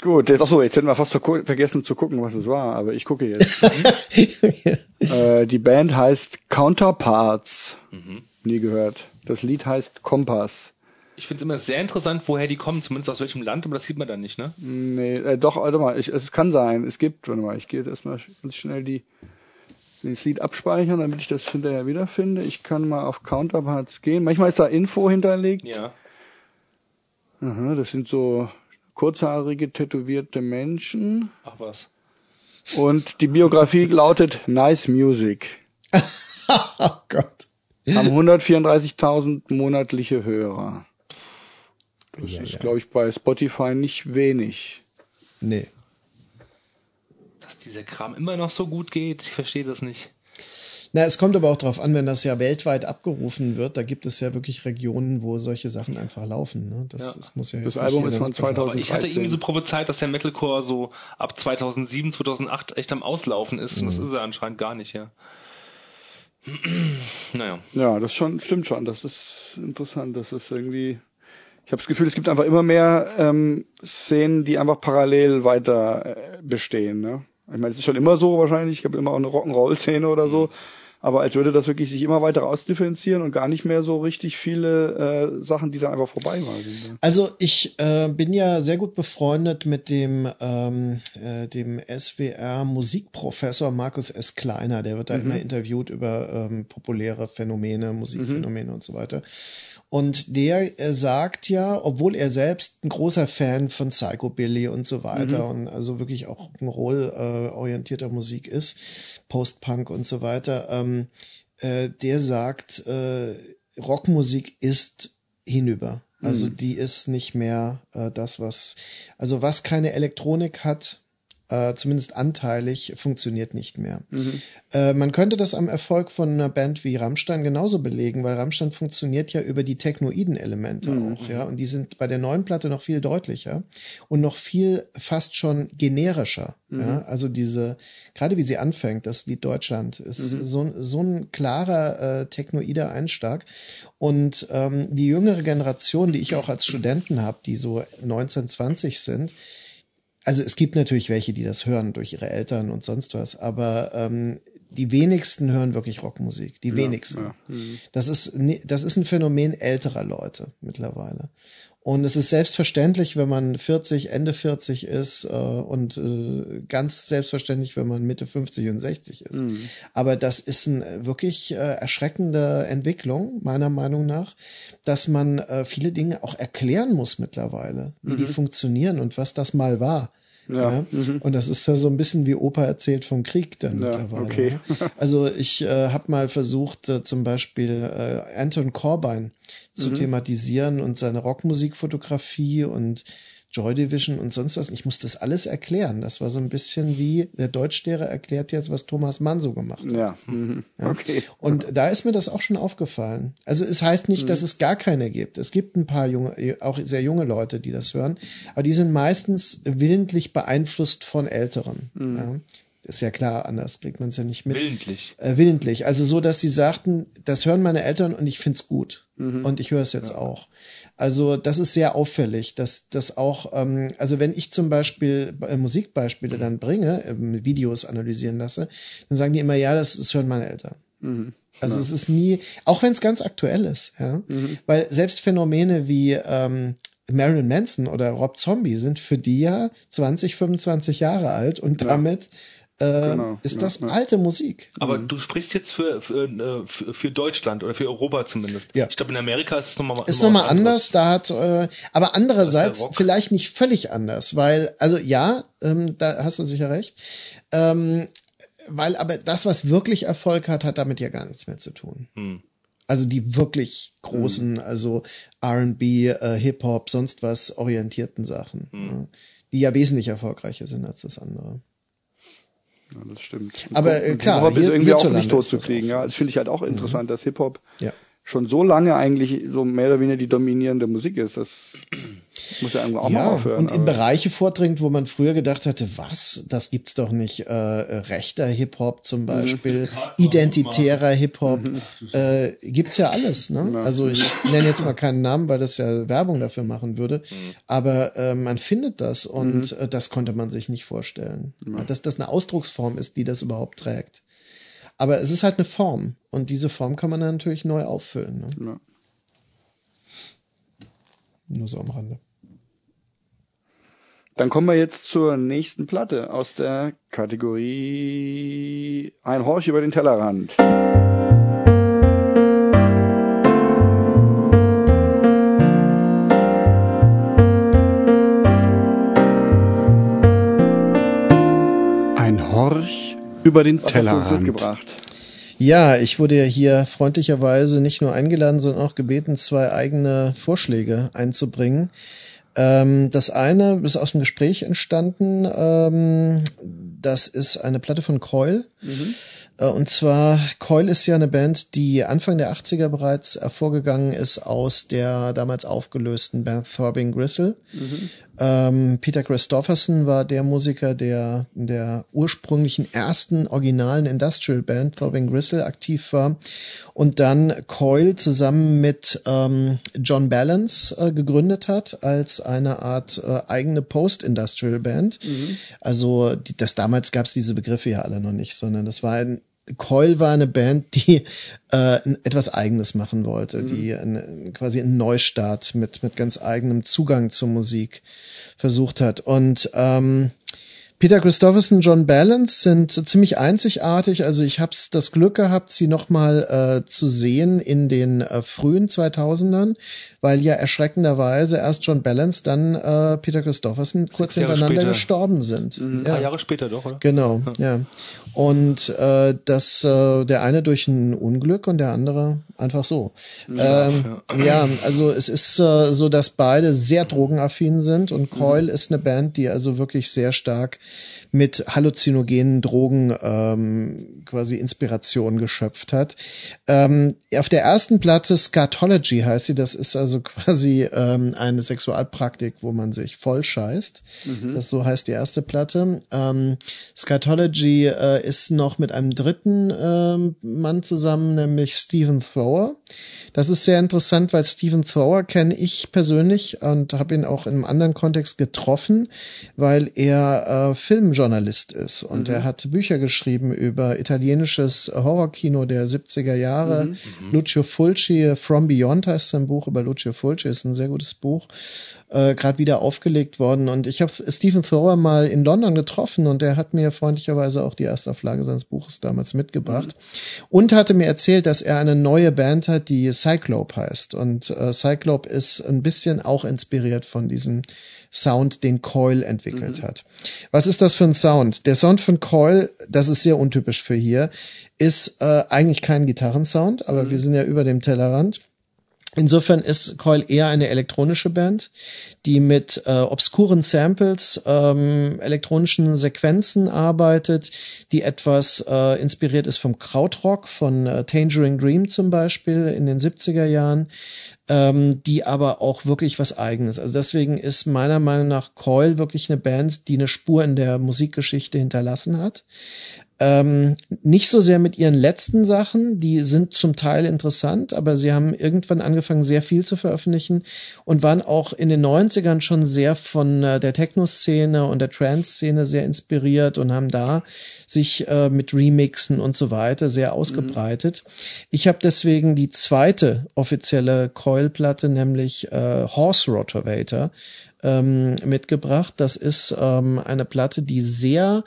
Gut, jetzt, achso, jetzt hätten wir fast vergessen zu gucken, was es war, aber ich gucke jetzt. äh, die Band heißt Counterparts. Mhm. Nie gehört. Das Lied heißt Kompass. Ich finde es immer sehr interessant, woher die kommen, zumindest aus welchem Land, aber das sieht man dann nicht, ne? Nee, äh, doch, warte mal, ich, es kann sein. Es gibt, warte mal, ich gehe jetzt erstmal ganz schnell die, das Lied abspeichern, damit ich das hinterher wiederfinde. Ich kann mal auf Counterparts gehen. Manchmal ist da Info hinterlegt. Ja. Aha, das sind so kurzhaarige, tätowierte Menschen. Ach was. Und die Biografie lautet Nice Music. oh Gott. Haben 134.000 monatliche Hörer. Das ja, ist, ja. glaube ich, bei Spotify nicht wenig. Nee. Dass dieser Kram immer noch so gut geht, ich verstehe das nicht. Na, es kommt aber auch darauf an, wenn das ja weltweit abgerufen wird, da gibt es ja wirklich Regionen, wo solche Sachen einfach laufen. Ne? Das, ja. das muss ja Das Album ist von 2013. Ich hatte irgendwie so prophezeit, dass der Metalcore so ab 2007, 2008 echt am Auslaufen ist. Mhm. Das ist er anscheinend gar nicht, ja. naja. Ja, das schon, stimmt schon. Das ist interessant. Das ist irgendwie, Ich habe das Gefühl, es gibt einfach immer mehr ähm, Szenen, die einfach parallel weiter äh, bestehen. Ne? Ich meine, es ist schon immer so wahrscheinlich. Ich habe immer auch eine Rock'n'Roll-Szene oder so. Aber als würde das wirklich sich immer weiter ausdifferenzieren und gar nicht mehr so richtig viele äh, Sachen, die da einfach vorbei waren. Ne? Also ich äh, bin ja sehr gut befreundet mit dem, ähm, äh, dem SWR Musikprofessor Markus S. Kleiner. Der wird da mhm. immer interviewt über ähm, populäre Phänomene, Musikphänomene mhm. und so weiter. Und der sagt ja, obwohl er selbst ein großer Fan von Psychobilly und so weiter mhm. und also wirklich auch ein Roll äh, orientierter Musik ist, Post-Punk und so weiter, ähm, äh, der sagt, äh, Rockmusik ist hinüber. Also mhm. die ist nicht mehr äh, das, was, also was keine Elektronik hat, äh, zumindest anteilig, funktioniert nicht mehr. Mhm. Äh, man könnte das am Erfolg von einer Band wie Rammstein genauso belegen, weil Rammstein funktioniert ja über die technoiden Elemente mhm. auch, ja, und die sind bei der neuen Platte noch viel deutlicher und noch viel fast schon generischer. Mhm. Ja? Also diese, gerade wie sie anfängt, das Lied Deutschland, ist mhm. so, so ein klarer äh, technoider Einschlag. Und ähm, die jüngere Generation, die ich auch als Studenten habe, die so 19, 20 sind, also es gibt natürlich welche, die das hören durch ihre Eltern und sonst was, aber ähm, die wenigsten hören wirklich Rockmusik. Die ja, wenigsten. Ja. Mhm. Das ist das ist ein Phänomen älterer Leute mittlerweile. Und es ist selbstverständlich, wenn man 40, Ende 40 ist äh, und äh, ganz selbstverständlich, wenn man Mitte 50 und 60 ist. Mhm. Aber das ist eine wirklich äh, erschreckende Entwicklung, meiner Meinung nach, dass man äh, viele Dinge auch erklären muss mittlerweile, wie mhm. die funktionieren und was das mal war. Ja. ja? Mhm. Und das ist ja so ein bisschen wie Opa erzählt vom Krieg dann ja, mittlerweile. Okay. Ne? Also ich äh, habe mal versucht, äh, zum Beispiel äh, Anton Corbijn zu mhm. thematisieren und seine Rockmusikfotografie und Joy Division und sonst was. Ich muss das alles erklären. Das war so ein bisschen wie der Deutschlehrer erklärt jetzt, was Thomas Mann so gemacht hat. Ja. Mhm. ja. Okay. Und da ist mir das auch schon aufgefallen. Also es heißt nicht, mhm. dass es gar keine gibt. Es gibt ein paar junge, auch sehr junge Leute, die das hören, aber die sind meistens willentlich beeinflusst von Älteren. Mhm. Ja. Ist ja klar, anders kriegt man es ja nicht mit. Willentlich. Äh, willentlich. Also so, dass sie sagten, das hören meine Eltern und ich find's gut. Mhm. Und ich höre es jetzt ja. auch. Also das ist sehr auffällig, dass das auch, ähm, also wenn ich zum Beispiel äh, Musikbeispiele dann bringe, äh, Videos analysieren lasse, dann sagen die immer, ja, das, das hören meine Eltern. Mhm. Also ja. es ist nie, auch wenn es ganz aktuell ist, ja, mhm. weil selbst Phänomene wie ähm, Marilyn Manson oder Rob Zombie sind für die ja 20, 25 Jahre alt und ja. Damit äh, genau, ist das ja. alte Musik. Aber mhm. du sprichst jetzt für, für, äh, für, Deutschland oder für Europa zumindest. Ja. Ich glaube, in Amerika ist es nochmal Ist nochmal anders, da hat, äh, aber andererseits vielleicht nicht völlig anders, weil, also ja, ähm, da hast du sicher recht, ähm, weil aber das, was wirklich Erfolg hat, hat damit ja gar nichts mehr zu tun. Hm. Also die wirklich großen, hm. also R&B, äh, Hip-Hop, sonst was orientierten Sachen, hm. ne, die ja wesentlich erfolgreicher sind als das andere. Ja, das stimmt. Aber äh, klar, Hip-Hop ist irgendwie auch nicht tot zu kriegen. Ja, das finde ich halt auch mhm. interessant, mhm. dass Hip-Hop ja schon so lange eigentlich so mehr oder weniger die dominierende Musik ist. Das muss ja irgendwo auch ja, mal aufhören. Und in Bereiche vordringt, wo man früher gedacht hatte, was, das gibt's doch nicht. Äh, rechter Hip-Hop zum mhm. Beispiel, mhm. identitärer Hip-Hop, mhm. äh, gibt's ja alles. Ne? Ja. Also ich nenne jetzt mal keinen Namen, weil das ja Werbung dafür machen würde. Mhm. Aber äh, man findet das und mhm. äh, das konnte man sich nicht vorstellen. Dass das eine Ausdrucksform ist, die das überhaupt trägt. Aber es ist halt eine Form und diese Form kann man dann natürlich neu auffüllen. Ne? Ja. Nur so am Rande. Dann kommen wir jetzt zur nächsten Platte aus der Kategorie Ein Horch über den Tellerrand. Ein Horch über den Was Tellerrand. gebracht? Ja, ich wurde ja hier freundlicherweise nicht nur eingeladen, sondern auch gebeten, zwei eigene Vorschläge einzubringen. Ähm, das eine ist aus dem Gespräch entstanden. Ähm, das ist eine Platte von Coil. Mhm. Äh, und zwar, Coil ist ja eine Band, die Anfang der 80er bereits hervorgegangen ist aus der damals aufgelösten Band Throbbing Gristle. Mhm. Ähm, Peter Christopherson war der Musiker, der in der ursprünglichen ersten originalen Industrial Band Throbbing Gristle aktiv war und dann Coil zusammen mit ähm, John Balance äh, gegründet hat als eine Art äh, eigene Post-Industrial Band. Mhm. Also die, das damals gab es diese Begriffe ja alle noch nicht, sondern das war ein Coil war eine Band, die äh, etwas Eigenes machen wollte, mhm. die eine, quasi einen Neustart mit, mit ganz eigenem Zugang zur Musik versucht hat. Und ähm, Peter Christopherson, John Balance sind ziemlich einzigartig. Also ich habe das Glück gehabt, sie nochmal äh, zu sehen in den äh, frühen 2000ern, weil ja erschreckenderweise erst John Balance, dann äh, Peter Christopherson kurz hintereinander später. gestorben sind. Mhm, ein paar Jahre später doch, oder? Genau, ja. ja. Und äh, das, äh, der eine durch ein Unglück und der andere einfach so. Ja, ähm, ja. ja also es ist äh, so, dass beide sehr drogenaffin sind und Coil mhm. ist eine Band, die also wirklich sehr stark mit halluzinogenen Drogen ähm, quasi Inspiration geschöpft hat. Ähm, auf der ersten Platte Scatology heißt sie, das ist also quasi ähm, eine Sexualpraktik, wo man sich voll scheißt. Mhm. Das so heißt die erste Platte. Ähm, Scatology äh, ist noch mit einem dritten ähm, Mann zusammen, nämlich Stephen Thrower. Das ist sehr interessant, weil Stephen Thrower kenne ich persönlich und habe ihn auch in einem anderen Kontext getroffen, weil er äh, Filmjournalist ist und mhm. er hat Bücher geschrieben über italienisches Horrorkino der 70er Jahre. Mhm. mhm. Lucio Fulci, From Beyond heißt sein Buch über Lucio Fulci, ist ein sehr gutes Buch äh, gerade wieder aufgelegt worden. Und ich habe Stephen Thrower mal in London getroffen und er hat mir freundlicherweise auch die erste Auflage seines Buches damals mitgebracht mhm. und hatte mir erzählt, dass er eine neue Band hat, die Cyclope heißt. Und äh, Cyclope ist ein bisschen auch inspiriert von diesem Sound, den Coil entwickelt mhm. hat. Was ist das für ein Sound? Der Sound von Coil, das ist sehr untypisch für hier, ist äh, eigentlich kein Gitarrensound, aber mhm. wir sind ja über dem Tellerrand. Insofern ist Coil eher eine elektronische Band, die mit äh, obskuren Samples, ähm, elektronischen Sequenzen arbeitet, die etwas äh, inspiriert ist vom Krautrock, von äh, Tangerine Dream zum Beispiel in den 70er Jahren, ähm, die aber auch wirklich was eigenes. Also deswegen ist meiner Meinung nach Coil wirklich eine Band, die eine Spur in der Musikgeschichte hinterlassen hat. Ähm, nicht so sehr mit ihren letzten Sachen, die sind zum Teil interessant, aber sie haben irgendwann angefangen, sehr viel zu veröffentlichen und waren auch in den 90ern schon sehr von äh, der Techno-Szene und der Trance-Szene sehr inspiriert und haben da sich äh, mit Remixen und so weiter sehr ausgebreitet. Mhm. Ich habe deswegen die zweite offizielle Coil-Platte, nämlich äh, Horse Rotavator, ähm, mitgebracht. Das ist ähm, eine Platte, die sehr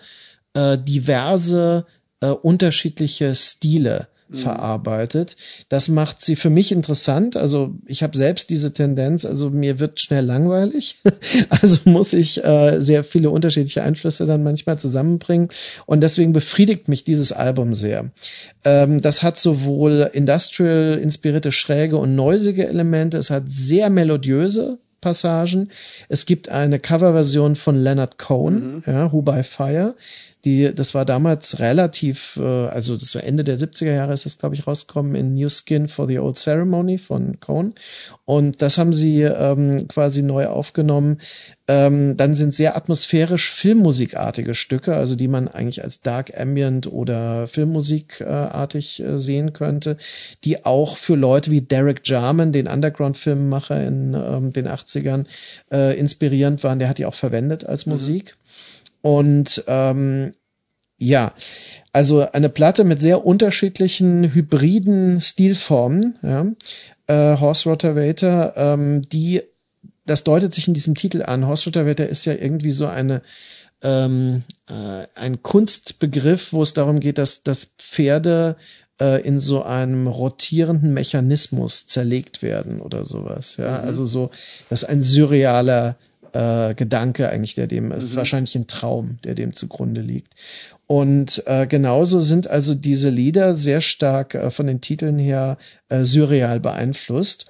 äh, diverse äh, unterschiedliche Stile mhm. verarbeitet. Das macht sie für mich interessant. Also ich habe selbst diese Tendenz, also mir wird schnell langweilig. also muss ich äh, sehr viele unterschiedliche Einflüsse dann manchmal zusammenbringen. Und deswegen befriedigt mich dieses Album sehr. Ähm, das hat sowohl industrial inspirierte schräge und neusige Elemente. Es hat sehr melodiöse Passagen. Es gibt eine Coverversion von Leonard Cohen, mhm. ja, Who by Fire, die, das war damals relativ, äh, also das war Ende der 70er Jahre ist das, glaube ich, rausgekommen in New Skin for the Old Ceremony von Cohn. Und das haben sie ähm, quasi neu aufgenommen. Ähm, dann sind sehr atmosphärisch filmmusikartige Stücke, also die man eigentlich als Dark Ambient oder Filmmusikartig äh, sehen könnte, die auch für Leute wie Derek Jarman, den Underground-Filmemacher in ähm, den 80ern, äh, inspirierend waren. Der hat die auch verwendet als mhm. Und ähm, ja, also eine Platte mit sehr unterschiedlichen hybriden Stilformen, ja. Äh, Horse Rotavator, ähm, die, das deutet sich in diesem Titel an. Horse Rotavator ist ja irgendwie so eine ähm, äh, ein Kunstbegriff, wo es darum geht, dass, dass Pferde äh, in so einem rotierenden Mechanismus zerlegt werden oder sowas. Ja, mhm. also so, das ist ein surrealer äh, Gedanke eigentlich, der dem, mhm. wahrscheinlich ein Traum, der dem zugrunde liegt. Und äh, genauso sind also diese Lieder sehr stark äh, von den Titeln her äh, surreal beeinflusst.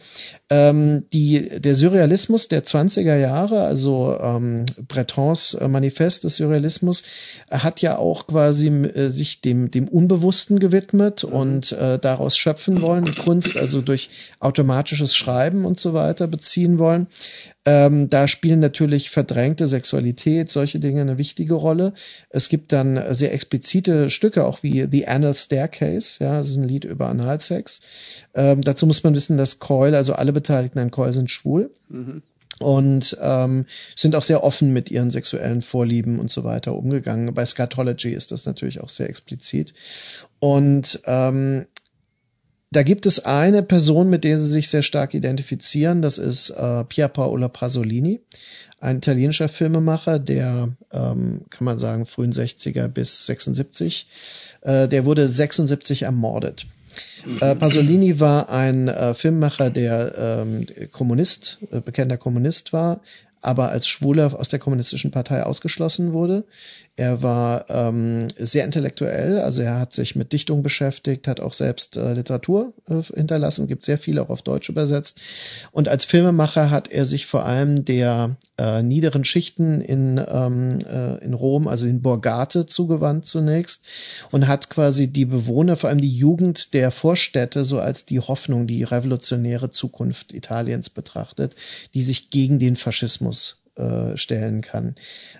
Ähm, die, der Surrealismus der 20er Jahre, also ähm, Bretons äh, Manifest des Surrealismus, äh, hat ja auch quasi äh, sich dem, dem Unbewussten gewidmet mhm. und äh, daraus schöpfen wollen, die Kunst also durch automatisches Schreiben und so weiter beziehen wollen. Ähm, da spielen natürlich verdrängte Sexualität, solche Dinge eine wichtige Rolle. Es gibt dann sehr explizite Stücke, auch wie The Anal Staircase, ja, das ist ein Lied über Analsex. Ähm, dazu muss man wissen, dass Coil, also alle Beteiligten an Coil sind schwul. Mhm und ähm, sind auch sehr offen mit ihren sexuellen Vorlieben und so weiter umgegangen. Bei Scatology ist das natürlich auch sehr explizit. Und ähm, da gibt es eine Person, mit der sie sich sehr stark identifizieren. Das ist äh, Pier Paolo Pasolini, ein italienischer Filmemacher, der, ähm, kann man sagen, frühen 60er bis 76. Äh, der wurde 76 ermordet. Äh, Pasolini war ein äh, Filmemacher, der ähm, Kommunist, äh, bekannter Kommunist war, aber als Schwuler aus der kommunistischen Partei ausgeschlossen wurde. Er war ähm, sehr intellektuell, also er hat sich mit Dichtung beschäftigt, hat auch selbst äh, Literatur äh, hinterlassen, gibt sehr viel auch auf Deutsch übersetzt. Und als Filmemacher hat er sich vor allem der äh, niederen Schichten in, ähm, äh, in Rom, also in Borgate, zugewandt zunächst und hat quasi die Bewohner, vor allem die Jugend der Vorstädte, so als die Hoffnung, die revolutionäre Zukunft Italiens betrachtet, die sich gegen den Faschismus äh, stellen kann.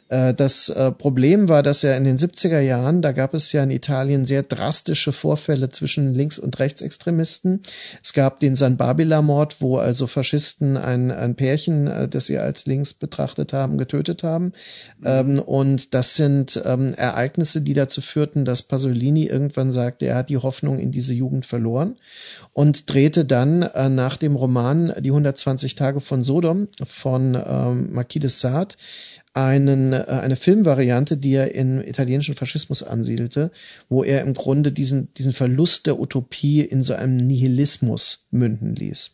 Äh, das äh, Problem war, dass ja in den 70er Jahren, da gab es ja in Italien sehr drastische Vorfälle zwischen Links- und Rechtsextremisten. Es gab den San Babila-Mord, wo also Faschisten ein, ein Pärchen, das sie als links betrachtet haben, getötet haben. Mhm. Und das sind ähm, Ereignisse, die dazu führten, dass Pasolini irgendwann sagte, er hat die Hoffnung in diese Jugend verloren und drehte dann nach dem Roman Die 120 Tage von Sodom von ähm, Marquis de Sade einen, äh, eine Filmvariante, die er in italienischen Faschismus ansiedelte, wo er im Grunde diesen, diesen Verlust der Utopie in so einem Nihilismus münden ließ.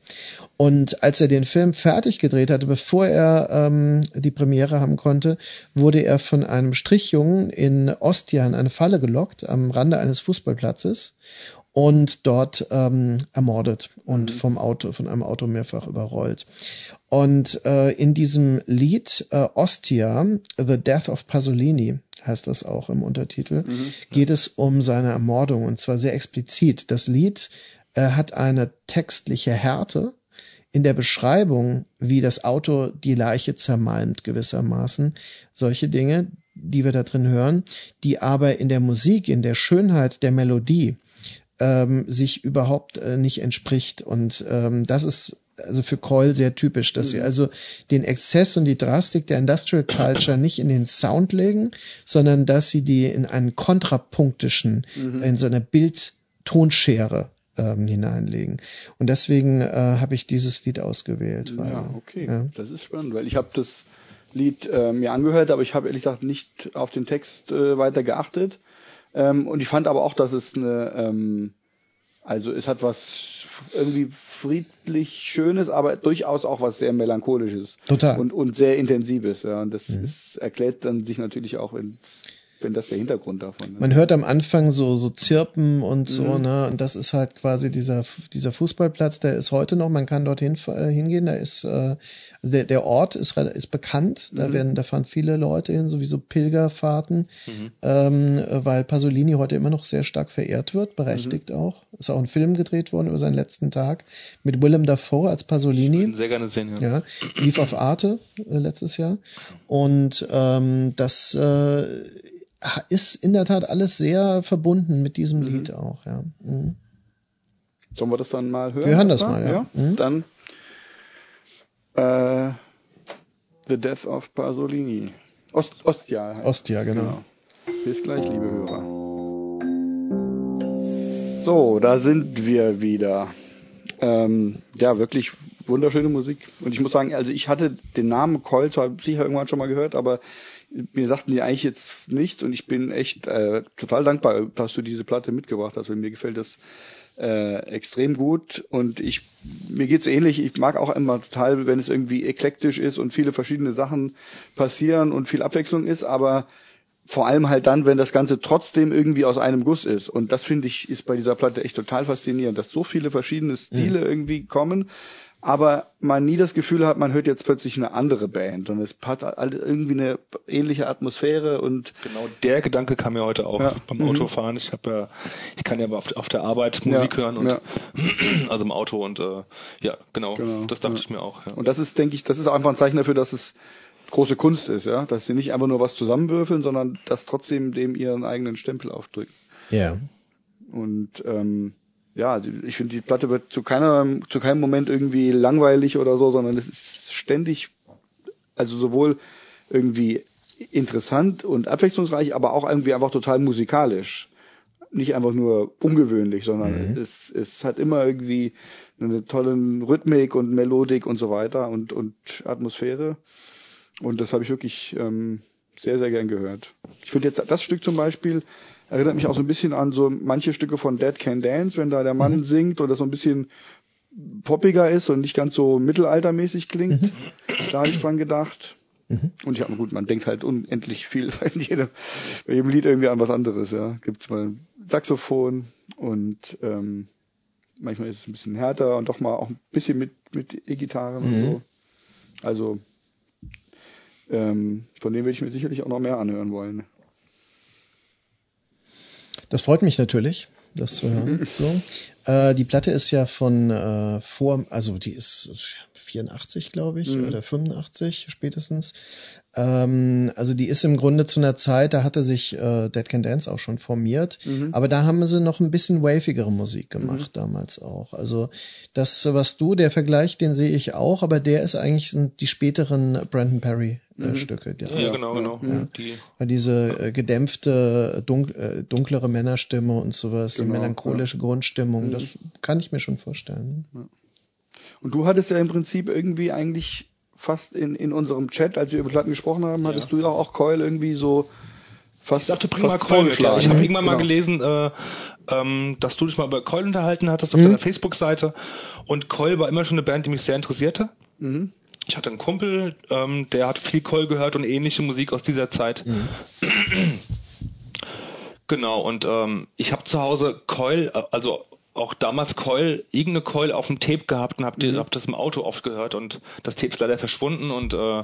Und als er den Film fertig gedreht hatte, bevor er ähm, die Premiere haben konnte, wurde er von einem Strichjungen in Ostia in eine Falle gelockt, am Rande eines Fußballplatzes und dort ähm, ermordet und mhm. vom Auto, von einem Auto mehrfach überrollt. Und äh, in diesem Lied äh, Ostia, The Death of Pasolini, heißt das auch im Untertitel, mhm. geht es um seine Ermordung und zwar sehr explizit. Das Lied äh, hat eine textliche Härte in der Beschreibung, wie das Auto die Leiche zermalmt gewissermaßen. Solche Dinge, die wir da drin hören, die aber in der Musik, in der Schönheit der Melodie ähm, sich überhaupt äh, nicht entspricht. Und ähm, das ist also für Coil sehr typisch, dass mhm. sie also den Exzess und die Drastik der Industrial Culture nicht in den Sound legen, sondern dass sie die in einen kontrapunktischen, mhm. in so einer Bildtonschere ähm, hineinlegen. Und deswegen äh, habe ich dieses Lied ausgewählt. Weil, ja, okay, ja. das ist spannend, weil ich habe das Lied äh, mir angehört, aber ich habe ehrlich gesagt nicht auf den Text äh, weiter geachtet. Ähm, und ich fand aber auch, dass es eine, ähm, also es hat was irgendwie friedlich Schönes, aber durchaus auch was sehr melancholisches. Total. Und, und sehr intensives, ja. Und das mhm. ist, erklärt dann sich natürlich auch, wenn wenn das der Hintergrund davon. Ne? Man hört am Anfang so so Zirpen und so, mhm. ne? Und das ist halt quasi dieser dieser Fußballplatz, der ist heute noch. Man kann dorthin äh, hingehen. Da ist äh, also der der Ort ist ist bekannt. Da mhm. werden da fahren viele Leute hin, sowieso Pilgerfahrten, mhm. ähm, weil Pasolini heute immer noch sehr stark verehrt wird, berechtigt mhm. auch. Ist auch ein Film gedreht worden über seinen letzten Tag mit Willem Dafoe als Pasolini. Sehr gerne sehen. Ja, ja lief auf Arte äh, letztes Jahr und ähm, das äh, ist in der Tat alles sehr verbunden mit diesem mhm. Lied auch, ja. Mhm. Sollen wir das dann mal hören? Wir hören das mal, ja. ja? Mhm. Dann äh, The Death of Pasolini. Ost, Ostia heißt Ostia, genau. genau. Bis gleich, liebe Hörer. So, da sind wir wieder. Ähm, ja, wirklich wunderschöne Musik. Und ich muss sagen, also ich hatte den Namen Coil zwar sicher irgendwann schon mal gehört, aber mir sagten die eigentlich jetzt nichts und ich bin echt äh, total dankbar, dass du diese Platte mitgebracht hast. Und mir gefällt das äh, extrem gut und ich mir geht's ähnlich. Ich mag auch immer total, wenn es irgendwie eklektisch ist und viele verschiedene Sachen passieren und viel Abwechslung ist, aber vor allem halt dann, wenn das Ganze trotzdem irgendwie aus einem Guss ist. Und das finde ich, ist bei dieser Platte echt total faszinierend, dass so viele verschiedene Stile mhm. irgendwie kommen, aber man nie das Gefühl hat, man hört jetzt plötzlich eine andere Band und es hat irgendwie eine ähnliche Atmosphäre und genau der Gedanke kam mir heute auch ja. beim mhm. Autofahren. Ich habe ja, ich kann ja auf, auf der Arbeit Musik ja. hören und ja. also im Auto und äh, ja genau, genau. das dachte ich mir auch. Und das ist, denke ich, das ist auch einfach ein Zeichen dafür, dass es große Kunst ist, ja, dass sie nicht einfach nur was zusammenwürfeln, sondern dass trotzdem dem ihren eigenen Stempel aufdrücken. Ja. Und ähm, ja, ich finde, die Platte wird zu keiner, zu keinem Moment irgendwie langweilig oder so, sondern es ist ständig, also sowohl irgendwie interessant und abwechslungsreich, aber auch irgendwie einfach total musikalisch. Nicht einfach nur ungewöhnlich, sondern mhm. es, es hat immer irgendwie eine tolle Rhythmik und Melodik und so weiter und, und Atmosphäre. Und das habe ich wirklich ähm, sehr, sehr gern gehört. Ich finde jetzt das Stück zum Beispiel, Erinnert mich auch so ein bisschen an so manche Stücke von Dead Can Dance, wenn da der Mann mhm. singt oder so ein bisschen poppiger ist und nicht ganz so mittelaltermäßig klingt. Mhm. Da habe ich dran gedacht. Mhm. Und ja, gut, man denkt halt unendlich viel bei jedem, bei jedem Lied irgendwie an was anderes, ja. Gibt's mal Saxophon und ähm, manchmal ist es ein bisschen härter und doch mal auch ein bisschen mit, mit E-Gitarren und mhm. so. Also ähm, von dem würde ich mir sicherlich auch noch mehr anhören wollen. Das freut mich natürlich, das zu hören. So. Äh, die Platte ist ja von äh, vor, also die ist 84, glaube ich, mhm. oder 85 spätestens. Ähm, also die ist im Grunde zu einer Zeit, da hatte sich äh, Dead Can Dance auch schon formiert, mhm. aber da haben sie noch ein bisschen wavigere Musik gemacht mhm. damals auch. Also das, was du, der Vergleich, den sehe ich auch, aber der ist eigentlich sind die späteren Brandon Perry äh, mhm. Stücke. Ja, ja, genau, genau. Ja. Die. Weil diese äh, gedämpfte, dunk, äh, dunklere Männerstimme und sowas, genau, die melancholische ja. Grundstimmung, das mhm. kann ich mir schon vorstellen. Und du hattest ja im Prinzip irgendwie eigentlich fast in, in unserem Chat, als wir über Platten gesprochen haben, hattest du ja auch Coil irgendwie so fast, ich dachte, prima Coil. Ich habe irgendwann genau. mal gelesen, äh, ähm, dass du dich mal über Coil unterhalten hattest auf mhm. deiner Facebook-Seite. Und Coil war immer schon eine Band, die mich sehr interessierte. Mhm. Ich hatte einen Kumpel, ähm, der hat viel Coil gehört und ähnliche Musik aus dieser Zeit. Mhm. Genau, und ähm, ich habe zu Hause Coil, äh, also auch damals Coil, irgendeine Coil auf dem Tape gehabt und hab, mhm. hab das im Auto oft gehört und das Tape ist leider verschwunden und äh,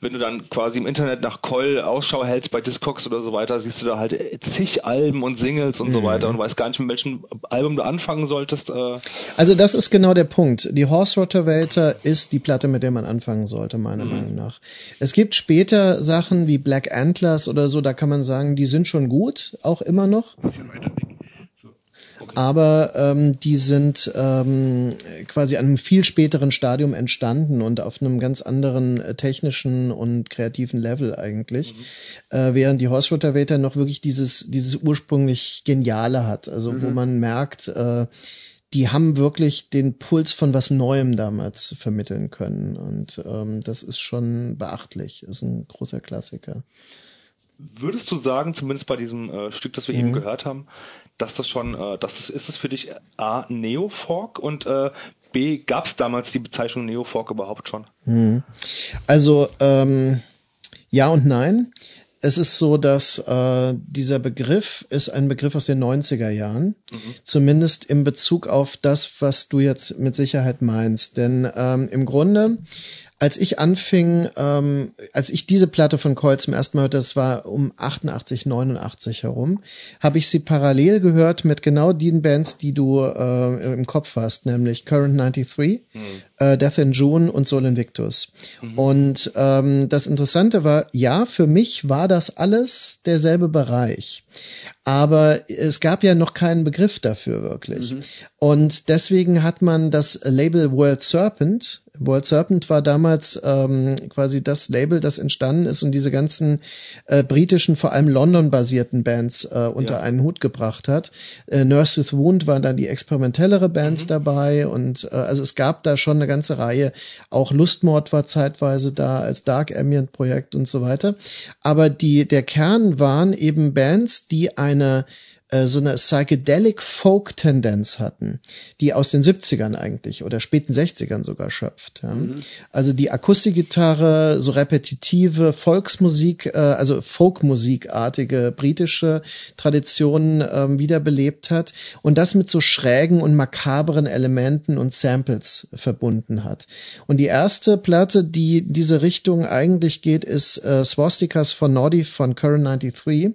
wenn du dann quasi im Internet nach Coil Ausschau hältst bei Discogs oder so weiter, siehst du da halt zig Alben und Singles und mhm. so weiter und weißt gar nicht, mit welchem Album du anfangen solltest. Äh. Also das ist genau der Punkt. Die Horse Rotavator ist die Platte, mit der man anfangen sollte, meiner mhm. Meinung nach. Es gibt später Sachen wie Black Antlers oder so, da kann man sagen, die sind schon gut, auch immer noch. Aber ähm, die sind ähm, quasi an einem viel späteren Stadium entstanden und auf einem ganz anderen äh, technischen und kreativen Level eigentlich, mhm. äh, während die Horse Rotavator noch wirklich dieses dieses ursprünglich Geniale hat, also mhm. wo man merkt, äh, die haben wirklich den Puls von was Neuem damals vermitteln können und ähm, das ist schon beachtlich, ist ein großer Klassiker. Würdest du sagen, zumindest bei diesem äh, Stück, das wir mhm. eben gehört haben, dass das schon, äh, dass das, ist das für dich A, Neofork und äh, B, gab es damals die Bezeichnung Neofork überhaupt schon? Mhm. Also ähm, ja und nein. Es ist so, dass äh, dieser Begriff ist ein Begriff aus den 90er Jahren, mhm. zumindest in Bezug auf das, was du jetzt mit Sicherheit meinst. Denn ähm, im Grunde als ich anfing, ähm, als ich diese Platte von Coil zum ersten Mal hörte, das war um 88, 89 herum, habe ich sie parallel gehört mit genau den Bands, die du äh, im Kopf hast, nämlich Current 93, mhm. äh, Death in June und Sol Invictus. Mhm. Und ähm, das Interessante war, ja, für mich war das alles derselbe Bereich. Aber es gab ja noch keinen Begriff dafür wirklich. Mhm. Und deswegen hat man das Label World Serpent World Serpent war damals ähm, quasi das Label, das entstanden ist und diese ganzen äh, britischen, vor allem London-basierten Bands äh, unter ja. einen Hut gebracht hat. Äh, Nurse with Wound war dann die experimentellere Band mhm. dabei und äh, also es gab da schon eine ganze Reihe. Auch Lustmord war zeitweise da als Dark Ambient Projekt und so weiter. Aber die der Kern waren eben Bands, die eine äh, so eine psychedelic Folk Tendenz hatten, die aus den 70ern eigentlich oder späten 60ern sogar schöpft. Ja. Mhm. Also die Akustikgitarre, so repetitive Volksmusik, äh, also Folkmusikartige britische Traditionen äh, wiederbelebt hat und das mit so schrägen und makabren Elementen und Samples verbunden hat. Und die erste Platte, die diese Richtung eigentlich geht, ist äh, Swastikas von Noddy von Current 93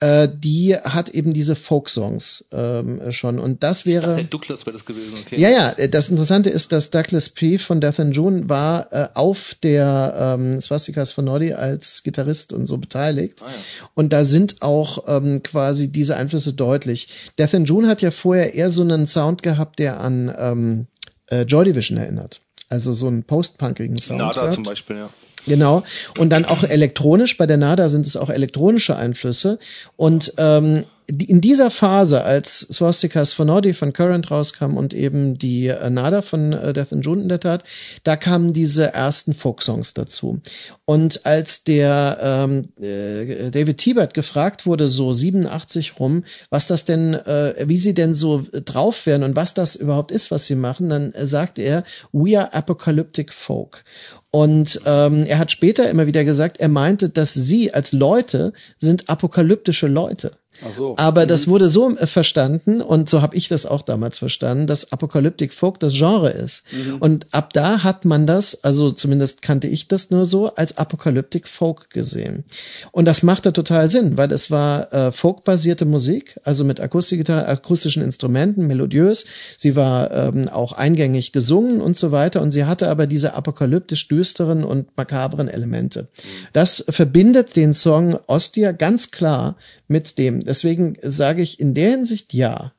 äh, die hat eben diese Folk-Songs ähm, schon. Und das wäre. Ach, Douglas wäre das gewesen, okay. Ja, ja, das Interessante ist, dass Douglas P. von Death and June war äh, auf der ähm, Swastikas von Noddy als Gitarrist und so beteiligt. Ah, ja. Und da sind auch ähm, quasi diese Einflüsse deutlich. Death and June hat ja vorher eher so einen Sound gehabt, der an ähm, äh, Joy Division erinnert. Also so einen post-punkigen Sound. Nada gehabt. zum Beispiel, ja. Genau. Und dann auch elektronisch. Bei der NADA sind es auch elektronische Einflüsse. Und ähm, in dieser Phase, als Swastikas von Audi von Current rauskam und eben die äh, Nada von äh, Death and June in der Tat, da kamen diese ersten Folk-Songs dazu. Und als der ähm, äh, David Tibert gefragt wurde, so 87 rum, was das denn, äh, wie sie denn so drauf wären und was das überhaupt ist, was sie machen, dann äh, sagte er, we are apocalyptic folk. Und ähm, er hat später immer wieder gesagt, er meinte, dass sie als Leute sind apokalyptische Leute. So. Aber mhm. das wurde so äh, verstanden und so habe ich das auch damals verstanden, dass Apocalyptic Folk das Genre ist. Mhm. Und ab da hat man das, also zumindest kannte ich das nur so, als Apocalyptic Folk gesehen. Und das machte total Sinn, weil es war äh, Folk-basierte Musik, also mit akustischen Instrumenten, melodiös. Sie war ähm, auch eingängig gesungen und so weiter. Und sie hatte aber diese apokalyptisch düsteren und makabren Elemente. Mhm. Das verbindet den Song Ostia ganz klar mit dem. Deswegen sage ich in der Hinsicht ja.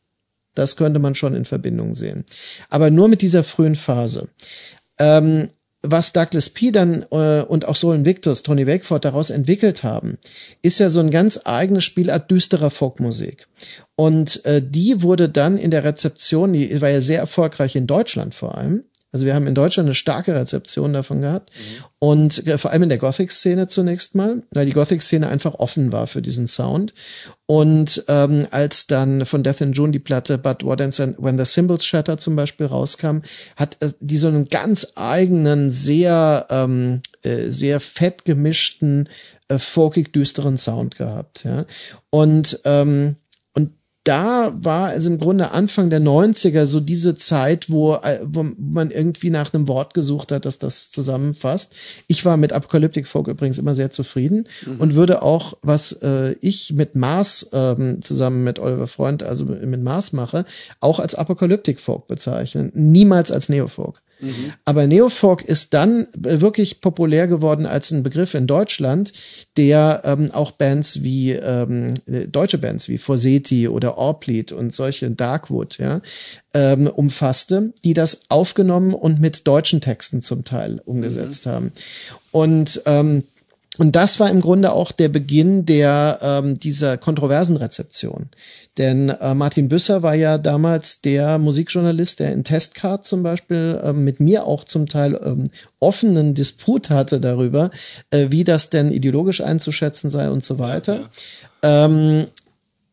Das könnte man schon in Verbindung sehen. Aber nur mit dieser frühen Phase. Ähm, was Douglas P. dann äh, und auch Solon Victus, Tony Wakeford daraus entwickelt haben, ist ja so ein ganz eigenes Spielart düsterer Folkmusik. Und äh, die wurde dann in der Rezeption, die war ja sehr erfolgreich in Deutschland vor allem, also wir haben in Deutschland eine starke Rezeption davon gehabt mhm. und äh, vor allem in der Gothic-Szene zunächst mal, weil die Gothic-Szene einfach offen war für diesen Sound. Und ähm, als dann von Death in June die Platte But What Ends When the Symbols Shatter zum Beispiel rauskam, hat äh, die so einen ganz eigenen, sehr ähm, äh, sehr fett gemischten, äh, folkig düsteren Sound gehabt. Ja? Und ähm, da war also im Grunde Anfang der 90er so diese Zeit, wo, äh, wo man irgendwie nach einem Wort gesucht hat, dass das zusammenfasst. Ich war mit Apocalyptic Folk übrigens immer sehr zufrieden mhm. und würde auch, was äh, ich mit Mars ähm, zusammen mit Oliver Freund, also mit Mars mache, auch als Apocalyptic Folk bezeichnen, niemals als Neofolk. Mhm. Aber Neofolk ist dann wirklich populär geworden als ein Begriff in Deutschland, der ähm, auch Bands wie ähm, deutsche Bands wie Forseti oder Orpleed und solche Darkwood ja, ähm, umfasste, die das aufgenommen und mit deutschen Texten zum Teil umgesetzt mhm. haben. Und ähm, und das war im Grunde auch der Beginn der ähm, dieser kontroversen Rezeption. Denn äh, Martin Büsser war ja damals der Musikjournalist, der in Testcard zum Beispiel äh, mit mir auch zum Teil ähm, offenen Disput hatte darüber, äh, wie das denn ideologisch einzuschätzen sei und so weiter. Ja, ja. Ähm,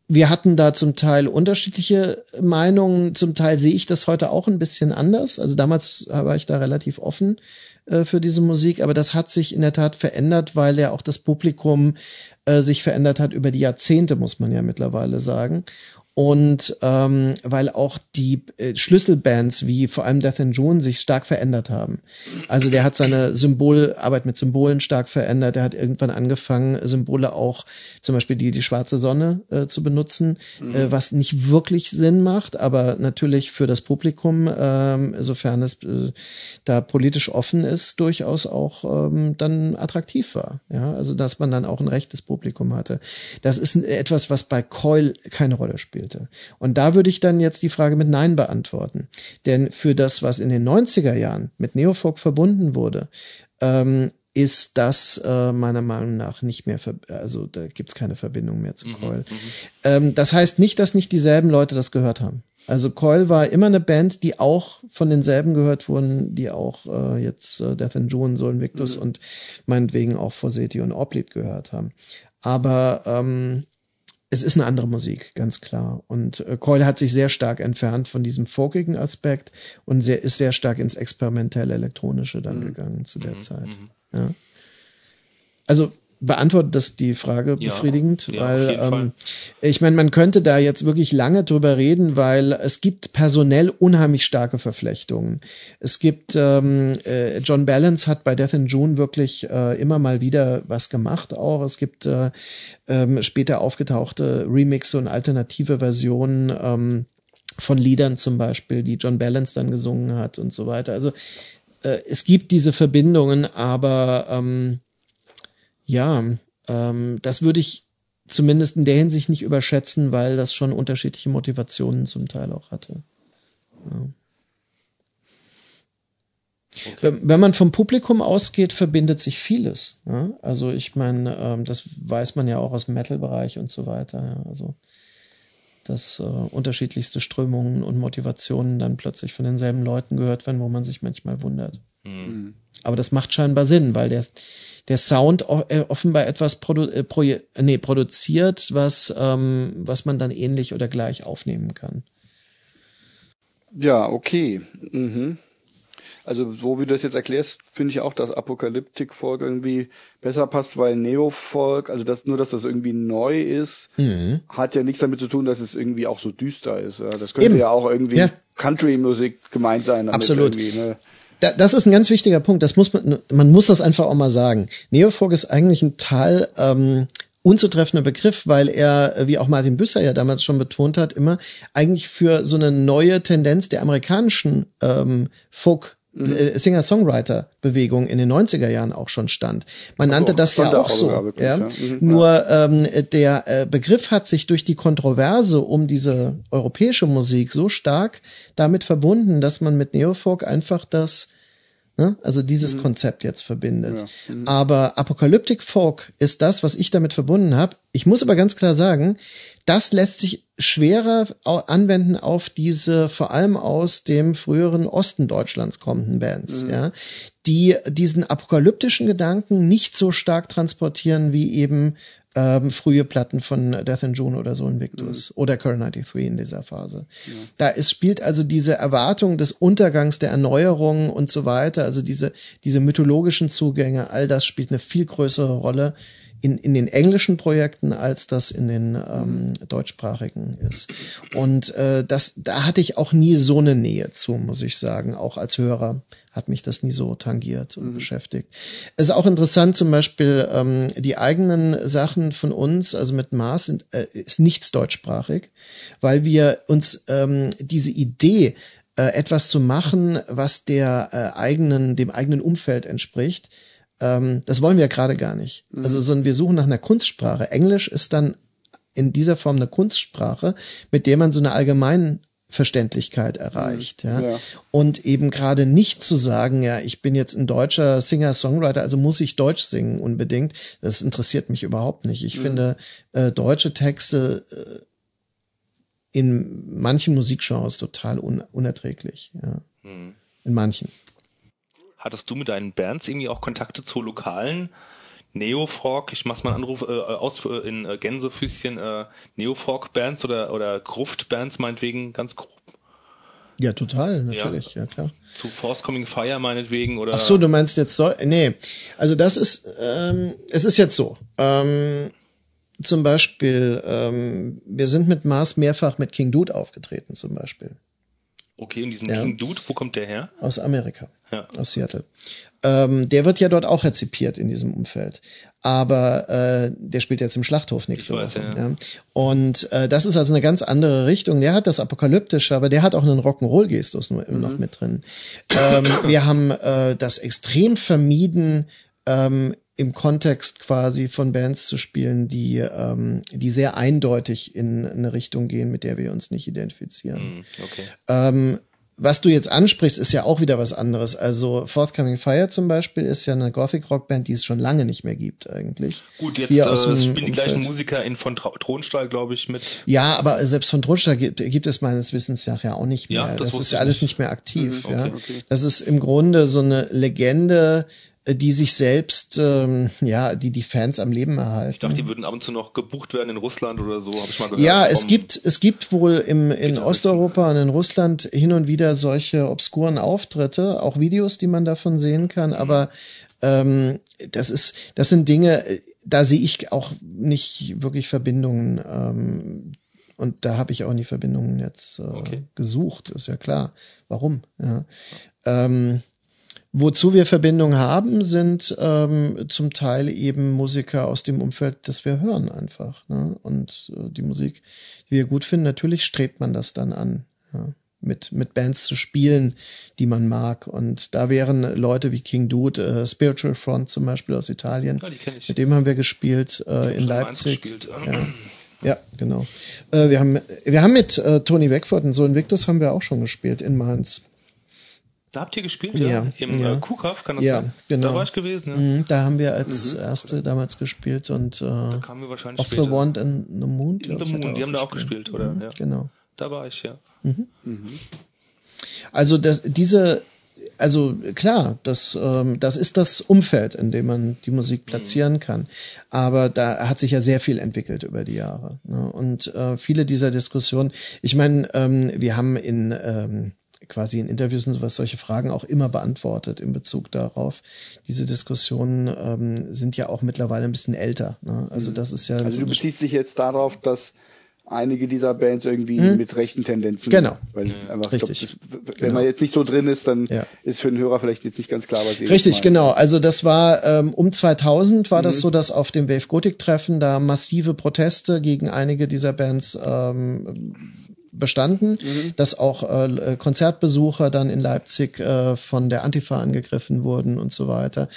wir hatten da zum Teil unterschiedliche Meinungen, zum Teil sehe ich das heute auch ein bisschen anders. Also damals war ich da relativ offen äh, für diese Musik, aber das hat sich in der Tat verändert, weil ja auch das Publikum äh, sich verändert hat über die Jahrzehnte, muss man ja mittlerweile sagen und ähm, weil auch die äh, Schlüsselbands wie vor allem Death and June sich stark verändert haben. Also der hat seine Symbolarbeit mit Symbolen stark verändert. Er hat irgendwann angefangen, Symbole auch zum Beispiel die die schwarze Sonne äh, zu benutzen, mhm. äh, was nicht wirklich Sinn macht, aber natürlich für das Publikum, ähm, sofern es äh, da politisch offen ist, durchaus auch ähm, dann attraktiv war. Ja, also dass man dann auch ein rechtes Publikum hatte. Das ist etwas, was bei Coil keine Rolle spielt spielte. Und da würde ich dann jetzt die Frage mit Nein beantworten. Denn für das, was in den 90er Jahren mit Neofolk verbunden wurde, ähm, ist das äh, meiner Meinung nach nicht mehr, also da gibt es keine Verbindung mehr zu mhm, Coil. Mhm, ähm, das heißt nicht, dass nicht dieselben Leute das gehört haben. Also Coil war immer eine Band, die auch von denselben gehört wurden, die auch äh, jetzt äh, Death and June, Soul Invictus mhm. und meinetwegen auch Forseti und Oblied gehört haben. Aber ähm, es ist eine andere Musik, ganz klar. Und äh, Coyle hat sich sehr stark entfernt von diesem folkigen Aspekt und sehr, ist sehr stark ins experimentelle Elektronische dann mhm. gegangen zu der mhm. Zeit. Mhm. Ja. Also beantwortet das die Frage ja, befriedigend, ja, weil ähm, ich meine, man könnte da jetzt wirklich lange drüber reden, weil es gibt personell unheimlich starke Verflechtungen. Es gibt ähm, äh, John Balance hat bei Death in June wirklich äh, immer mal wieder was gemacht auch. Es gibt äh, ähm, später aufgetauchte Remixe und alternative Versionen ähm, von Liedern zum Beispiel, die John Balance dann gesungen hat und so weiter. Also äh, es gibt diese Verbindungen, aber ähm, ja, ähm, das würde ich zumindest in der Hinsicht nicht überschätzen, weil das schon unterschiedliche Motivationen zum Teil auch hatte. Ja. Okay. Wenn man vom Publikum ausgeht, verbindet sich vieles. Ja? Also ich meine, ähm, das weiß man ja auch aus dem Metal-Bereich und so weiter. Ja? Also dass äh, unterschiedlichste Strömungen und Motivationen dann plötzlich von denselben Leuten gehört werden, wo man sich manchmal wundert. Mhm. Aber das macht scheinbar Sinn, weil der, der Sound äh, offenbar etwas produ äh, pro nee, produziert, was, ähm, was man dann ähnlich oder gleich aufnehmen kann. Ja, okay. Mhm. Also so wie du das jetzt erklärst, finde ich auch, dass Apokalyptik-Folk irgendwie besser passt, weil Neo-Folk, also das, nur dass das irgendwie neu ist, mhm. hat ja nichts damit zu tun, dass es irgendwie auch so düster ist. Das könnte Eben. ja auch irgendwie ja. Country-Musik gemeint sein. Absolut. Ne? Da, das ist ein ganz wichtiger Punkt. Das muss man, man muss das einfach auch mal sagen. Neofolk ist eigentlich ein Teil ähm, unzutreffender Begriff, weil er, wie auch Martin Büsser ja damals schon betont hat, immer eigentlich für so eine neue Tendenz der amerikanischen ähm, Folk mhm. Äh, Singer-Songwriter-Bewegung in den 90er Jahren auch schon stand. Man nannte auch, das ja auch so. Wirklich, ja. ja. Mhm, Nur ähm, der äh, Begriff hat sich durch die Kontroverse um diese europäische Musik so stark damit verbunden, dass man mit Neofolk einfach das Ne? Also dieses mhm. Konzept jetzt verbindet. Ja. Mhm. Aber Apocalyptic Folk ist das, was ich damit verbunden habe. Ich muss aber ganz klar sagen, das lässt sich schwerer anwenden auf diese vor allem aus dem früheren Osten Deutschlands kommenden Bands, mhm. ja, die diesen apokalyptischen Gedanken nicht so stark transportieren wie eben ähm, frühe Platten von Death in June oder so Invictus mhm. oder Current 93 in dieser Phase. Ja. Da ist, spielt also diese Erwartung des Untergangs, der Erneuerung und so weiter, also diese, diese mythologischen Zugänge, all das spielt eine viel größere Rolle in, in den englischen Projekten, als das in den ähm, deutschsprachigen ist. Und äh, das, da hatte ich auch nie so eine Nähe zu, muss ich sagen. Auch als Hörer hat mich das nie so tangiert und mhm. beschäftigt. Es ist auch interessant, zum Beispiel ähm, die eigenen Sachen von uns, also mit Mars, sind, äh, ist nichts deutschsprachig, weil wir uns ähm, diese Idee, äh, etwas zu machen, was der äh, eigenen, dem eigenen Umfeld entspricht, ähm, das wollen wir gerade gar nicht. Mhm. Also so, wir suchen nach einer Kunstsprache. Englisch ist dann in dieser Form eine Kunstsprache, mit der man so eine allgemeine Verständlichkeit erreicht, ja? ja. Und eben gerade nicht zu sagen, ja, ich bin jetzt ein deutscher Singer-Songwriter, also muss ich Deutsch singen unbedingt. Das interessiert mich überhaupt nicht. Ich mhm. finde äh, deutsche Texte äh, in manchen Musikgenres total un unerträglich, ja. Mhm. In manchen. Hattest du mit deinen Bands irgendwie auch Kontakte zu lokalen Neofolk, ich mach's mal einen Anruf äh, aus äh, in äh, Gänsefüßchen, äh, Neofolk-Bands oder, oder Gruft-Bands meinetwegen, ganz grob? Ja, total, natürlich, ja, ja klar. Zu Force Coming Fire meinetwegen oder. Ach so, du meinst jetzt so, nee, also das ist, ähm, es ist jetzt so, ähm, zum Beispiel, ähm, wir sind mit Mars mehrfach mit King Dude aufgetreten, zum Beispiel. Okay, und diesen ja. King Dude, wo kommt der her? Aus Amerika, ja. aus Seattle. Ähm, der wird ja dort auch rezipiert in diesem Umfeld. Aber äh, der spielt jetzt im Schlachthof nächste ich Woche. ja. Ja. Und äh, das ist also eine ganz andere Richtung. Der hat das Apokalyptische, aber der hat auch einen Rock'n'Roll-Gestus mhm. noch mit drin. Ähm, wir haben äh, das extrem vermieden, ähm, im Kontext quasi von Bands zu spielen, die, ähm, die sehr eindeutig in eine Richtung gehen, mit der wir uns nicht identifizieren. Hm, okay. Ähm, was du jetzt ansprichst, ist ja auch wieder was anderes. Also Forthcoming Fire zum Beispiel ist ja eine Gothic Rock Band, die es schon lange nicht mehr gibt eigentlich. Gut, jetzt Hier äh, spielen die gleichen Musiker in von Thronstall, glaube ich, mit. Ja, aber selbst von Thronstall gibt, gibt es meines Wissens ja auch nicht mehr. Ja, das, das ist ja alles nicht mehr aktiv. Mhm, okay, ja. Okay. Das ist im Grunde so eine Legende, die sich selbst, ähm, ja, die die Fans am Leben erhalten. Ich dachte, die würden ab und zu noch gebucht werden in Russland oder so, habe ich mal gehört. Ja, es gibt, es gibt wohl im, in Osteuropa und in Russland hin und wieder solche obskuren Auftritte, auch Videos, die man davon sehen kann, mhm. aber ähm, das ist, das sind Dinge, da sehe ich auch nicht wirklich Verbindungen. Ähm, und da habe ich auch nie Verbindungen jetzt äh, okay. gesucht, ist ja klar. Warum? Ja. Ähm, Wozu wir Verbindung haben, sind ähm, zum Teil eben Musiker aus dem Umfeld, das wir hören einfach. Ne? Und äh, die Musik, die wir gut finden, natürlich strebt man das dann an, ja? mit, mit Bands zu spielen, die man mag. Und da wären Leute wie King Dude, äh, Spiritual Front zum Beispiel aus Italien, ja, mit dem haben wir gespielt äh, in Leipzig. Ja. ja, genau. Äh, wir, haben, wir haben mit äh, Tony Beckford und so Invictus haben wir auch schon gespielt in Mainz. Da habt ihr gespielt, ja? ja Im ja. Äh, Kuhkauf, kann das ja, sein? Genau. Da war ich gewesen, ja. Mhm, da haben wir als mhm. erste damals gespielt und äh, da kamen wir wahrscheinlich Off später. the Wand and the Moon. In the Moon, die haben da auch gespielt, oder? Mhm, ja. Genau. Da war ich, ja. Mhm. Mhm. Also das, diese, also klar, das, ähm, das ist das Umfeld, in dem man die Musik mhm. platzieren kann. Aber da hat sich ja sehr viel entwickelt über die Jahre. Ne? Und äh, viele dieser Diskussionen, ich meine, ähm, wir haben in ähm, quasi in Interviews und sowas solche Fragen auch immer beantwortet in Bezug darauf. Diese Diskussionen ähm, sind ja auch mittlerweile ein bisschen älter. Ne? Also mhm. das ist ja. Also du beziehst dich jetzt darauf, dass einige dieser Bands irgendwie hm? mit rechten Tendenzen. Genau. Weil einfach, Richtig. Glaub, das, wenn genau. man jetzt nicht so drin ist, dann ja. ist für den Hörer vielleicht jetzt nicht ganz klar, was sie Richtig, genau. Also das war ähm, um 2000 war mhm. das so, dass auf dem Wave Gothic Treffen da massive Proteste gegen einige dieser Bands ähm, bestanden, mhm. dass auch äh, Konzertbesucher dann in Leipzig äh, von der Antifa angegriffen wurden und so weiter.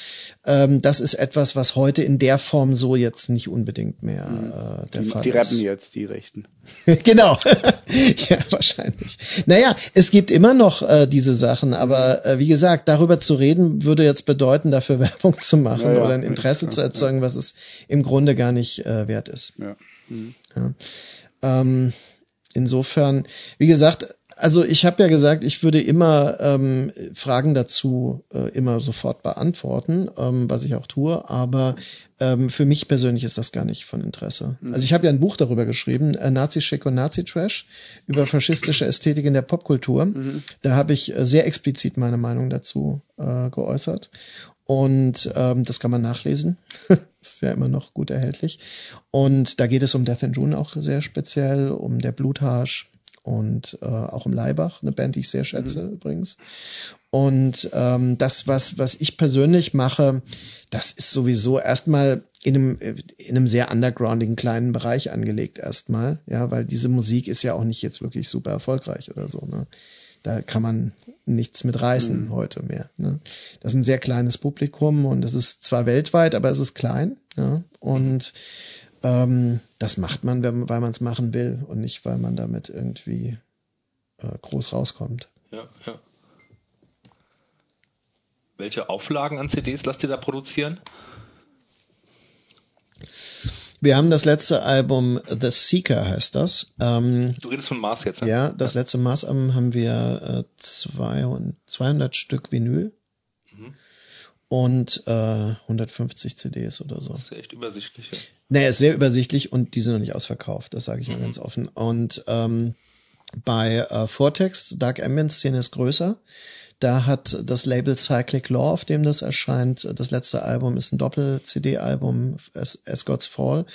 Ähm, das ist etwas, was heute in der Form so jetzt nicht unbedingt mehr mhm. äh, der die, Fall die ist. Die rappen jetzt, die Rechten. genau. ja, wahrscheinlich. Naja, es gibt immer noch äh, diese Sachen, aber äh, wie gesagt, darüber zu reden, würde jetzt bedeuten, dafür Werbung zu machen ja, ja, oder ein Interesse ja, zu erzeugen, was es im Grunde gar nicht äh, wert ist. Ja. Mhm. Ähm, Insofern, wie gesagt, also ich habe ja gesagt, ich würde immer ähm, Fragen dazu äh, immer sofort beantworten, ähm, was ich auch tue, aber ähm, für mich persönlich ist das gar nicht von Interesse. Mhm. Also ich habe ja ein Buch darüber geschrieben, äh, Nazi-Schick und Nazi-Trash, über faschistische Ästhetik in der Popkultur. Mhm. Da habe ich äh, sehr explizit meine Meinung dazu äh, geäußert. Und ähm, das kann man nachlesen. ist ja immer noch gut erhältlich. Und da geht es um Death and June auch sehr speziell, um der Blutharsch und äh, auch um Leibach, eine Band, die ich sehr schätze mhm. übrigens. Und ähm, das, was, was ich persönlich mache, das ist sowieso erstmal in einem, in einem sehr undergroundigen kleinen Bereich angelegt erstmal, ja, weil diese Musik ist ja auch nicht jetzt wirklich super erfolgreich oder so. Ne? Da kann man nichts mit reißen mhm. heute mehr. Ne? Das ist ein sehr kleines Publikum und es ist zwar weltweit, aber es ist klein. Ja? Und ähm, das macht man, weil man es machen will und nicht, weil man damit irgendwie äh, groß rauskommt. Ja, ja. Welche Auflagen an CDs lasst ihr da produzieren? Wir haben das letzte Album The Seeker heißt das. Ähm, du redest von Mars jetzt, ne? Ja, das letzte Mars-Album haben wir äh, 200, 200 Stück Vinyl mhm. und äh, 150 CDs oder so. Das ist echt übersichtlich. Ja. Naja, ist sehr übersichtlich und die sind noch nicht ausverkauft, das sage ich mhm. mal ganz offen. Und ähm, bei äh, Vortex, Dark Ambient Szene ist größer. Da hat das Label Cyclic Law, auf dem das erscheint, das letzte Album ist ein Doppel-CD-Album, As, As God's Fall,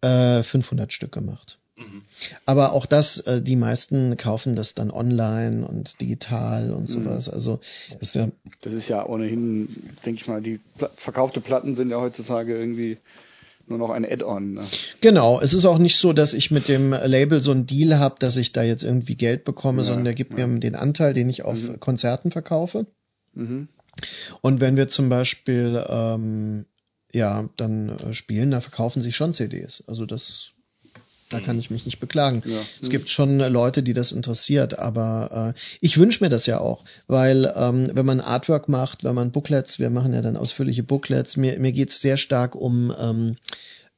äh, 500 Stück gemacht. Mhm. Aber auch das, äh, die meisten kaufen das dann online und digital und mhm. sowas. Also ist ja das ist ja ohnehin, denke ich mal, die verkaufte Platten sind ja heutzutage irgendwie nur noch ein Add-on. Ne? Genau, es ist auch nicht so, dass ich mit dem Label so einen Deal habe, dass ich da jetzt irgendwie Geld bekomme, ja, sondern der gibt ja. mir den Anteil, den ich auf mhm. Konzerten verkaufe. Mhm. Und wenn wir zum Beispiel ähm, ja dann äh, spielen, da verkaufen sich schon CDs. Also das da kann ich mich nicht beklagen. Ja. Es gibt schon Leute, die das interessiert, aber äh, ich wünsche mir das ja auch, weil ähm, wenn man Artwork macht, wenn man Booklets, wir machen ja dann ausführliche Booklets, mir, mir geht es sehr stark um, ähm,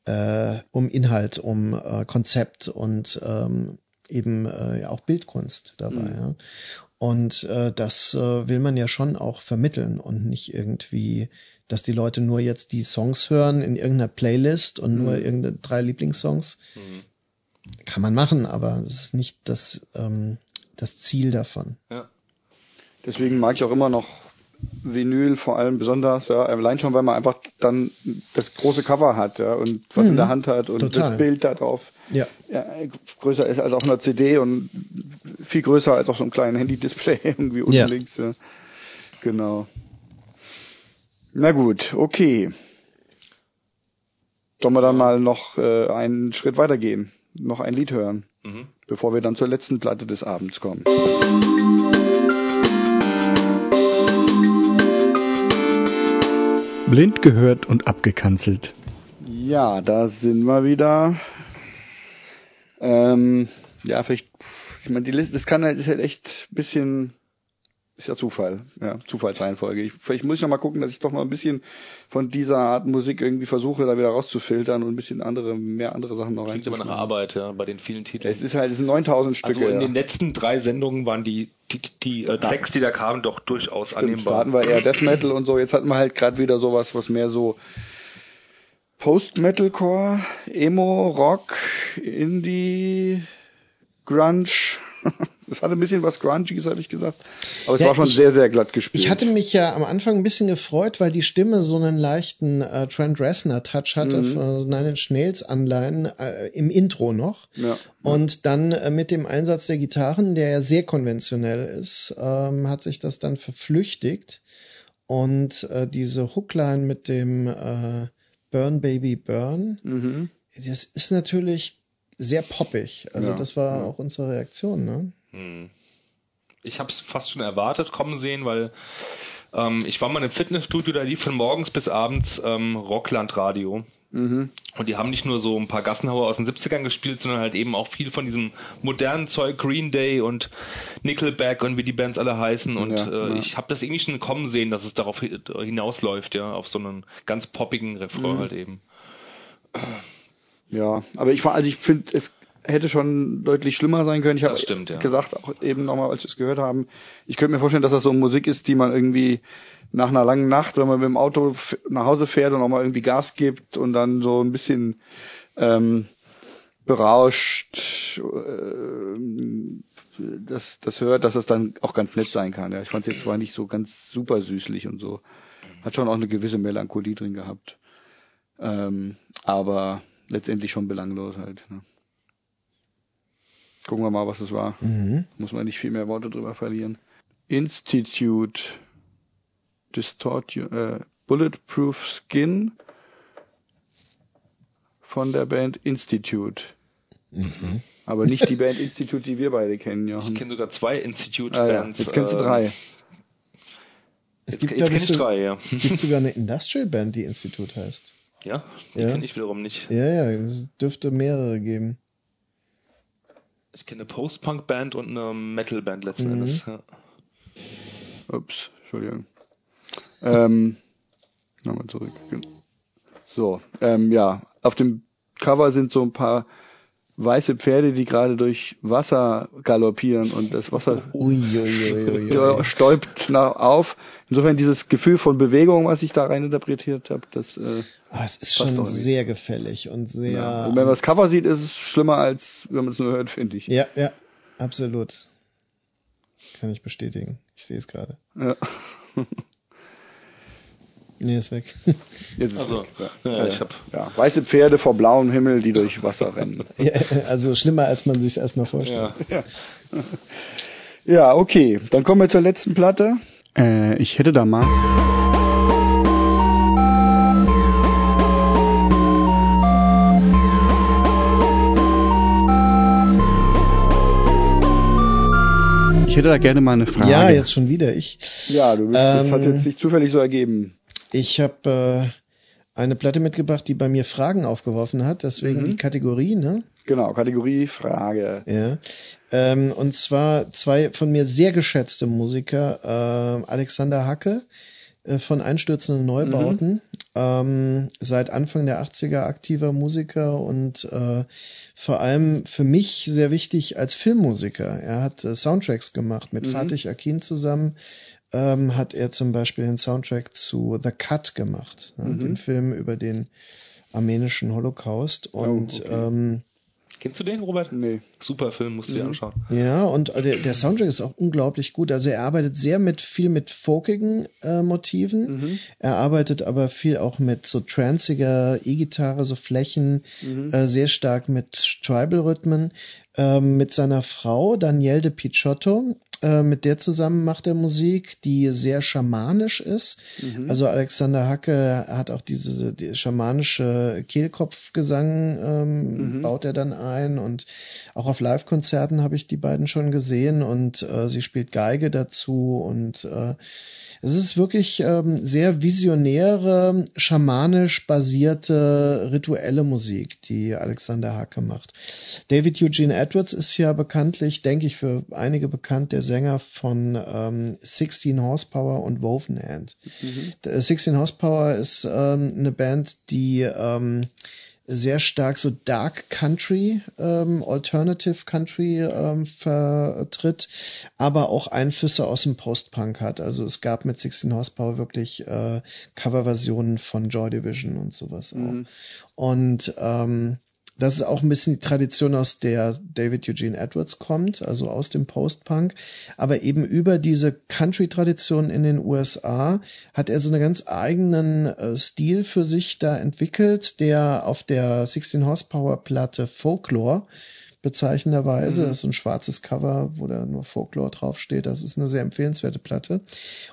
äh, um Inhalt, um äh, Konzept und ähm, eben äh, auch Bildkunst dabei. Mhm. Ja. Und äh, das äh, will man ja schon auch vermitteln und nicht irgendwie dass die Leute nur jetzt die Songs hören in irgendeiner Playlist und nur Mhm. irgendeine drei Lieblingssongs. Mhm. Kann man machen, aber es ist nicht das, ähm, das Ziel davon. Ja. Deswegen mag ich auch immer noch Vinyl vor allem besonders, ja, allein schon, weil man einfach dann das große Cover hat, ja, und was in Mhm. der Hand hat und Total. das Bild da drauf Ja. ja, größer ist als auf einer CD und viel größer als auf so einem kleinen Handy-Display irgendwie unten Ja. links. Ja. Genau. Na gut, okay. Sollen wir dann mal noch äh, einen Schritt weitergehen, noch ein Lied hören, Mhm. bevor wir dann zur letzten Platte des Abends kommen. Blind gehört und abgekanzelt. Ja, da sind wir wieder. Ähm, ja, vielleicht, ich meine, die Liste, das kann halt, ist halt echt ein bisschen, ist ja Zufall, ja, Zufallsreihenfolge. Ich, vielleicht muss ich noch mal gucken, dass ich doch mal ein bisschen von dieser Art Musik irgendwie versuche, da wieder rauszufiltern und ein bisschen andere, mehr andere Sachen noch Klingt immer nach. Arbeit, ja, bei den vielen Titeln. Es ist halt, es sind 9000 Stücke. also in ja. den letzten drei Sendungen waren die, die, die äh, Tracks, die da kamen, doch durchaus Stimmt, da annehmbar. hatten wir eher Death Metal und so. Jetzt hatten wir halt gerade wieder sowas, was mehr so Post-Metalcore, Emo, Rock, Indie, Grunge. Das hatte ein bisschen was Grungiges, habe ich gesagt. Aber es Ja, war schon ich- sehr, sehr glatt gespielt. Ich hatte mich ja am Anfang ein bisschen gefreut, weil die Stimme so einen leichten äh, Trent Reznor-Touch hatte, Mhm. von Nine Inch Nails Anleihen äh, im Intro noch. ja. Und dann äh, mit dem Einsatz der Gitarren, der ja sehr konventionell ist, ähm, hat sich das dann verflüchtigt. Und äh, diese Hookline mit dem äh, Burn Baby Burn, Mhm. das ist natürlich sehr poppig. Also Ja, das war ja. auch unsere Reaktion, ne? Hm. Ich habe es fast schon erwartet kommen sehen, weil ähm, ich war mal im Fitnessstudio, da lief von morgens bis abends ähm, Rockland Radio. Mhm. Und die haben nicht nur so ein paar Gassenhauer aus den 70ern gespielt, sondern halt eben auch viel von diesem modernen Zeug, Green Day und Nickelback und wie die Bands alle heißen. Und Ja, äh, ja. ich habe das irgendwie schon kommen sehen, dass es darauf hi- hinausläuft, ja, auf so einen ganz poppigen Refrain Mhm. halt eben. Ja, aber ich war, also ich finde, es hätte schon deutlich schlimmer sein können. Ich habe ja. gesagt, auch eben nochmal, als wir es gehört haben, ich könnte mir vorstellen, dass das so Musik ist, die man irgendwie nach einer langen Nacht, wenn man mit dem Auto nach Hause fährt und nochmal irgendwie Gas gibt und dann so ein bisschen ähm, berauscht äh, das, das hört, dass das dann auch ganz nett sein kann. Ja, ich fand es jetzt zwar nicht so ganz super süßlich und so. Hat schon auch eine gewisse Melancholie drin gehabt. Ähm, aber letztendlich schon belanglos halt. Ne? Gucken wir mal, was es war. Mhm. Muss man nicht viel mehr Worte drüber verlieren. Institute Distort äh, Bulletproof Skin von der Band Institute. Mhm. Aber nicht die Band Institute, die wir beide kennen, Ich Jochen. kenne sogar zwei Institute Ah, ja. Jetzt kennst du drei. Es Jetzt, gibt, jetzt ich, ich so, drei, ja. gibt sogar eine Industrial Band, die Institut heißt. Ja, die Ja. kenne ich wiederum nicht. Ja, ja, es dürfte mehrere geben. Ich kenne eine Post-Punk-Band und eine Metal-Band letzten Mhm. Endes. Ja. Ups, Entschuldigung. Ähm, nochmal zurück. So, ähm, ja, auf dem Cover sind so ein paar weiße Pferde, die gerade durch Wasser galoppieren und das Wasser Uiuiuiui. stäubt nach auf. Insofern dieses Gefühl von Bewegung, was ich da rein interpretiert habe, das äh, Ah, es ist schon sehr gefällig und sehr. ja. Also wenn man das Cover sieht, ist es schlimmer als wenn man es nur hört, finde ich. ja, ja, absolut. Kann ich bestätigen. Ich sehe es gerade. Ja. Nee, ist weg. Jetzt ist Also, es weg. ja, ich hab- ja, weiße Pferde vor blauem Himmel, die durch Wasser rennen. ja, also schlimmer, als man sich erstmal vorstellt. Ja. Ja, okay. Dann kommen wir zur letzten Platte. Äh, ich hätte da mal. Ich hätte da gerne mal eine Frage. Ja, jetzt schon wieder ich. Ja, du bist, das hat Ähm, jetzt sich zufällig so ergeben. Ich habe äh, eine Platte mitgebracht, die bei mir Fragen aufgeworfen hat, deswegen Mhm. die Kategorie, ne? Genau, Kategorie Frage. Ja. Ähm, und zwar zwei von mir sehr geschätzte Musiker, äh, Alexander Hacke äh, von Einstürzenden Neubauten, ähm, seit Anfang der 80er aktiver Musiker und äh, vor allem für mich sehr wichtig als Filmmusiker. Er hat äh, Soundtracks gemacht mit Mhm. Fatih Akin zusammen. Ähm, hat er zum Beispiel den Soundtrack zu The Cut gemacht, ne, Mhm. dem Film über den armenischen Holocaust. Und okay. ähm, Kennst du den, Robert? Nee. Super Film, musst du dir Mhm. anschauen. ja, und äh, der, der Soundtrack ist auch unglaublich gut. Also er arbeitet sehr mit viel mit folkigen äh, Motiven. Mhm. Er arbeitet aber viel auch mit so tranziger E-Gitarre, so Flächen, Mhm. äh, sehr stark mit Tribal-Rhythmen. Ähm, mit seiner Frau Danielle de Picciotto, mit der zusammen macht er Musik, die sehr schamanisch ist. Mhm. Also Alexander Hacke hat auch diese die schamanische Kehlkopfgesang, ähm, Mhm. baut er dann ein und auch auf Live-Konzerten habe ich die beiden schon gesehen und äh, sie spielt Geige dazu und äh, es ist wirklich ähm, sehr visionäre, schamanisch basierte rituelle Musik, die Alexander Hacke macht. David Eugene Edwards ist ja bekanntlich, denke ich, für einige bekannt, der Sänger von ähm, 16 Horsepower und Woven Hand. Mhm. Der 16 Horsepower ist ähm, eine Band, die ähm, sehr stark so Dark Country, ähm, Alternative Country ähm, vertritt, aber auch Einflüsse aus dem Post-Punk hat. Also es gab mit 16 Horsepower wirklich äh, Coverversionen von Joy Division und sowas auch. Mhm. Und ähm, das ist auch ein bisschen die Tradition, aus der David Eugene Edwards kommt, also aus dem Post-Punk. Aber eben über diese Country-Tradition in den USA hat er so einen ganz eigenen äh, Stil für sich da entwickelt, der auf der 16 Horsepower-Platte Folklore bezeichnenderweise. Mhm. Das ist so ein schwarzes Cover, wo da nur Folklore draufsteht. Das ist eine sehr empfehlenswerte Platte.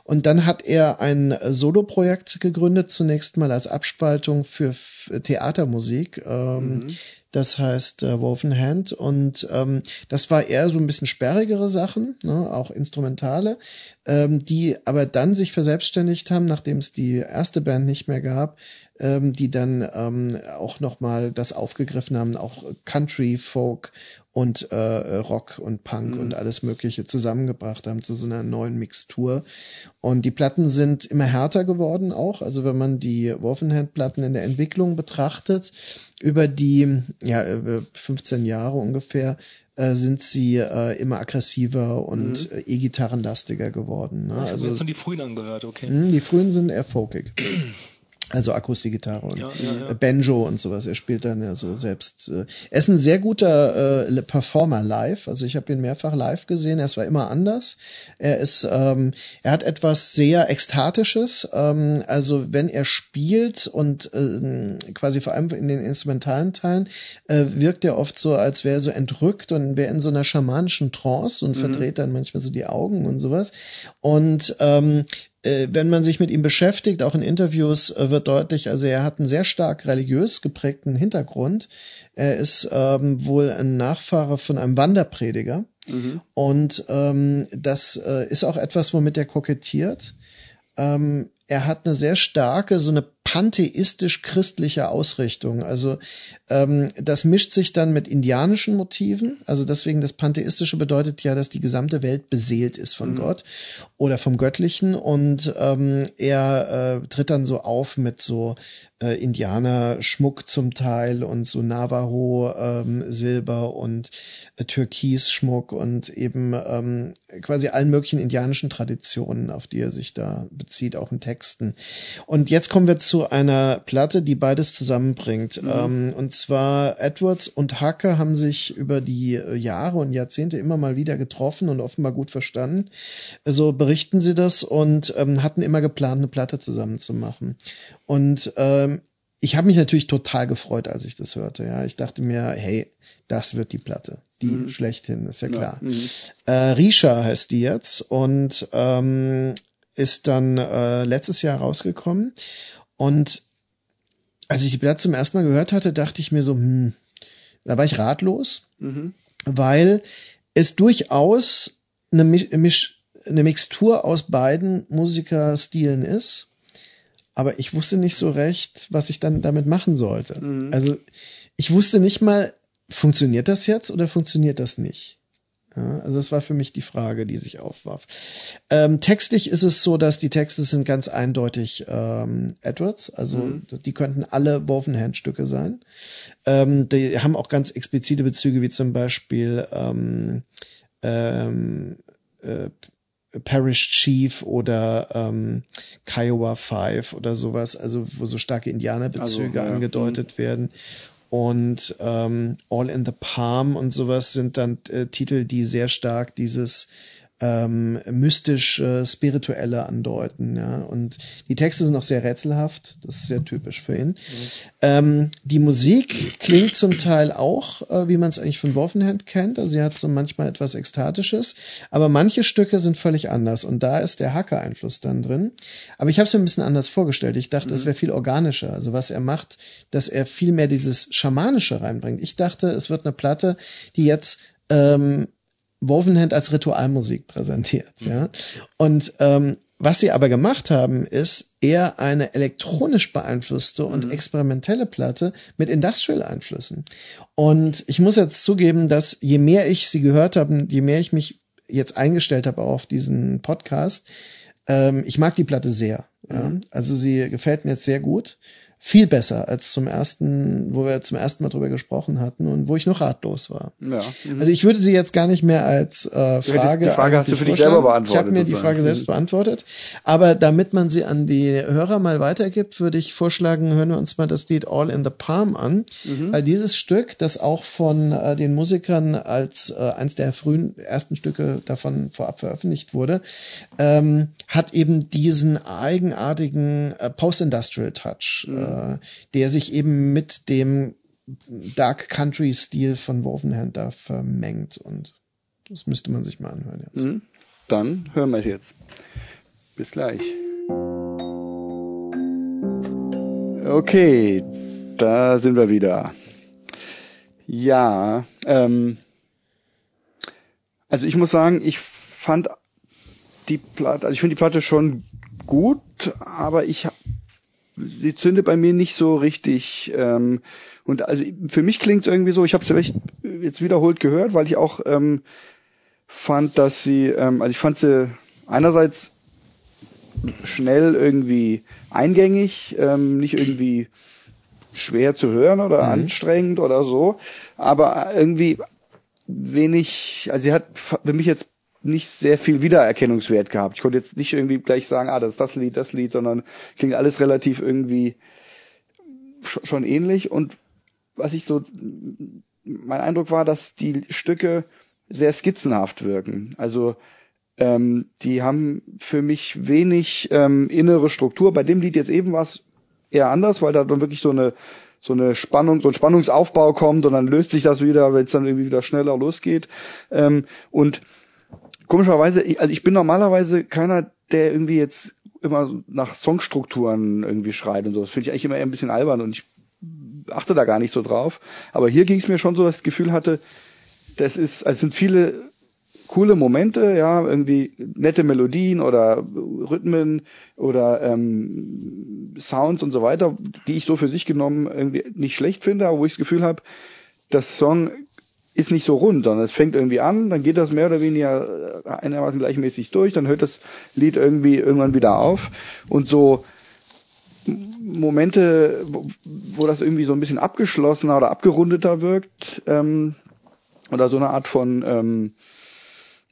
Und dann hat er ein Soloprojekt gegründet, zunächst mal als Abspaltung für Theatermusik. Ähm, Mhm. Das heißt äh, Woven Hand und ähm, das war eher so ein bisschen sperrigere Sachen, ne, auch instrumentale, ähm, die aber dann sich verselbstständigt haben, nachdem es die erste Band nicht mehr gab, ähm, die dann ähm, auch nochmal das aufgegriffen haben, auch Country, Folk und äh, Rock und Punk Mhm. und alles Mögliche zusammengebracht haben zu so einer neuen Mixtur. Und die Platten sind immer härter geworden auch. Also wenn man die Wolfenhand-Platten in der Entwicklung betrachtet, über die ja, über 15 Jahre ungefähr, äh, sind sie äh, immer aggressiver und Mhm. äh, E-Gitarrenlastiger geworden. Ne? Ich Also schon die frühen angehört, okay. mh, die frühen sind eher folkig. Also Akustikgitarre und Ja, ja, ja. Banjo und sowas. Er spielt dann ja so selbst. Äh, er ist ein sehr guter äh, Performer live. Also ich habe ihn mehrfach live gesehen. Er war immer anders. Er ist, ähm, er hat etwas sehr ekstatisches. Ähm, also wenn er spielt und ähm, quasi vor allem in den instrumentalen Teilen äh, wirkt er oft so, als wäre er so entrückt und wäre in so einer schamanischen Trance und Mhm. verdreht dann manchmal so die Augen und sowas. Und ähm, äh, wenn man sich mit ihm beschäftigt, auch in Interviews, äh, wird deutlich, also er hat einen sehr stark religiös geprägten Hintergrund. Er ist ähm, wohl ein Nachfahre von einem Wanderprediger. Mhm. Und ähm, das äh, ist auch etwas, womit er kokettiert. Ähm, er hat eine sehr starke, so eine pantheistisch-christliche Ausrichtung. Also ähm, das mischt sich dann mit indianischen Motiven. Also deswegen das Pantheistische bedeutet ja, dass die gesamte Welt beseelt ist von Mhm. Gott oder vom Göttlichen. Und ähm, er äh, tritt dann so auf mit so äh, Indianer-Schmuck zum Teil und so Navajo-Silber und äh, Türkis-Schmuck und eben ähm, quasi allen möglichen indianischen Traditionen, auf die er sich da bezieht, auch in Texten. Und jetzt kommen wir zu einer Platte, die beides zusammenbringt. Mhm. Ähm, und zwar Edwards und Hacke haben sich über die äh, Jahre und Jahrzehnte immer mal wieder getroffen und offenbar gut verstanden. So berichten sie das und ähm, hatten immer geplant, eine Platte zusammen zu machen. Und ähm, ich habe mich natürlich total gefreut, als ich das hörte. Ja, ich dachte mir, hey, das wird die Platte, die Mhm. schlechthin, ist ja klar. Mhm. Äh, Risha heißt die jetzt und ähm, ist dann äh, letztes Jahr rausgekommen. Und als ich die Platte zum ersten Mal gehört hatte, dachte ich mir so, hm, da war ich ratlos, Mhm. weil es durchaus eine, Mi- Misch, eine Mixtur aus beiden Musikerstilen ist. Aber ich wusste nicht so recht, was ich dann damit machen sollte. Mhm. Also ich wusste nicht mal, funktioniert das jetzt oder funktioniert das nicht? Ja, also das war für mich die Frage, die sich aufwarf. Ähm, textlich ist es so, dass die Texte sind ganz eindeutig ähm, Edwards, also Mhm. die könnten alle Wovenhand-Stücke sein. Ähm, die haben auch ganz explizite Bezüge, wie zum Beispiel ähm, ähm, äh, Parish Chief oder ähm, Kiowa Five oder sowas, also wo so starke Indianerbezüge also, ja, angedeutet mh. werden. Und ähm, All in the Palm und sowas sind dann äh, Titel, die sehr stark dieses ähm, mystisch spirituelle andeuten. Ja? Und die Texte sind auch sehr rätselhaft. Das ist sehr typisch für ihn. Mhm. Ähm, die Musik klingt zum Teil auch, äh, wie man es eigentlich von Wolfenhand kennt. Also sie hat so manchmal etwas Ekstatisches. Aber manche Stücke sind völlig anders. Und da ist der Hacker-Einfluss dann drin. Aber ich habe es mir ein bisschen anders vorgestellt. Ich dachte, es mhm. wäre viel organischer. Also was er macht, dass er viel mehr dieses Schamanische reinbringt. Ich dachte, es wird eine Platte, die jetzt ähm, Wovenhand als Ritualmusik präsentiert. Mhm. Ja? Und ähm, was sie aber gemacht haben, ist eher eine elektronisch beeinflusste und mhm. experimentelle Platte mit Industrial-Einflüssen. Und ich muss jetzt zugeben, dass je mehr ich sie gehört habe, je mehr ich mich jetzt eingestellt habe auf diesen Podcast, ähm, ich mag die Platte sehr. Ja? Mhm. Also sie gefällt mir jetzt sehr gut viel besser als zum ersten, wo wir zum ersten Mal drüber gesprochen hatten und wo ich noch ratlos war. Ja. Mhm. Also ich würde sie jetzt gar nicht mehr als äh, Frage. Die Frage hast du für dich selber beantwortet. Ich habe mir die Frage selbst beantwortet. Aber damit man sie an die Hörer mal weitergibt, würde ich vorschlagen, hören wir uns mal das Lied All in the Palm an. Mhm. Weil dieses Stück, das auch von äh, den Musikern als äh, eins der frühen ersten Stücke davon vorab veröffentlicht wurde, ähm, hat eben diesen eigenartigen äh, Post-Industrial Touch. Mhm äh, der sich eben mit dem Dark Country Stil von Wovenhand da vermengt und das müsste man sich mal anhören jetzt. Mhm. Dann hören wir es jetzt. Bis gleich. Okay, da sind wir wieder. Ja, ähm, also ich muss sagen, ich fand die Platte, also ich finde die Platte schon gut, aber ich sie zündet bei mir nicht so richtig. Ähm, und also für mich klingt es irgendwie so, ich habe es jetzt wiederholt gehört, weil ich auch ähm, fand, dass sie, ähm, also ich fand sie einerseits schnell irgendwie eingängig, ähm, nicht irgendwie schwer zu hören oder mhm. anstrengend oder so, aber irgendwie wenig, also sie hat für mich jetzt nicht sehr viel Wiedererkennungswert gehabt. Ich konnte jetzt nicht irgendwie gleich sagen, ah, das ist das Lied, das Lied, sondern klingt alles relativ irgendwie schon ähnlich. Und was ich so, mein Eindruck war, dass die Stücke sehr skizzenhaft wirken. Also ähm, die haben für mich wenig ähm, innere Struktur. Bei dem Lied jetzt eben war es eher anders, weil da dann wirklich so eine so eine Spannung, so ein Spannungsaufbau kommt und dann löst sich das wieder, wenn es dann irgendwie wieder schneller losgeht. Ähm, und komischerweise, also ich bin normalerweise keiner, der irgendwie jetzt immer nach Songstrukturen irgendwie schreit und so. Das finde ich eigentlich immer eher ein bisschen albern und ich achte da gar nicht so drauf. Aber hier ging es mir schon so, dass ich das Gefühl hatte, das ist, also es sind viele coole Momente, ja, irgendwie nette Melodien oder Rhythmen oder ähm, Sounds und so weiter, die ich so für sich genommen irgendwie nicht schlecht finde, aber wo ich das Gefühl habe, das Song ist nicht so rund, sondern es fängt irgendwie an, dann geht das mehr oder weniger äh, einigermaßen gleichmäßig durch, dann hört das Lied irgendwie irgendwann wieder auf. Und so Momente, wo, das irgendwie so ein bisschen abgeschlossener oder abgerundeter wirkt ähm, oder so eine Art von ähm,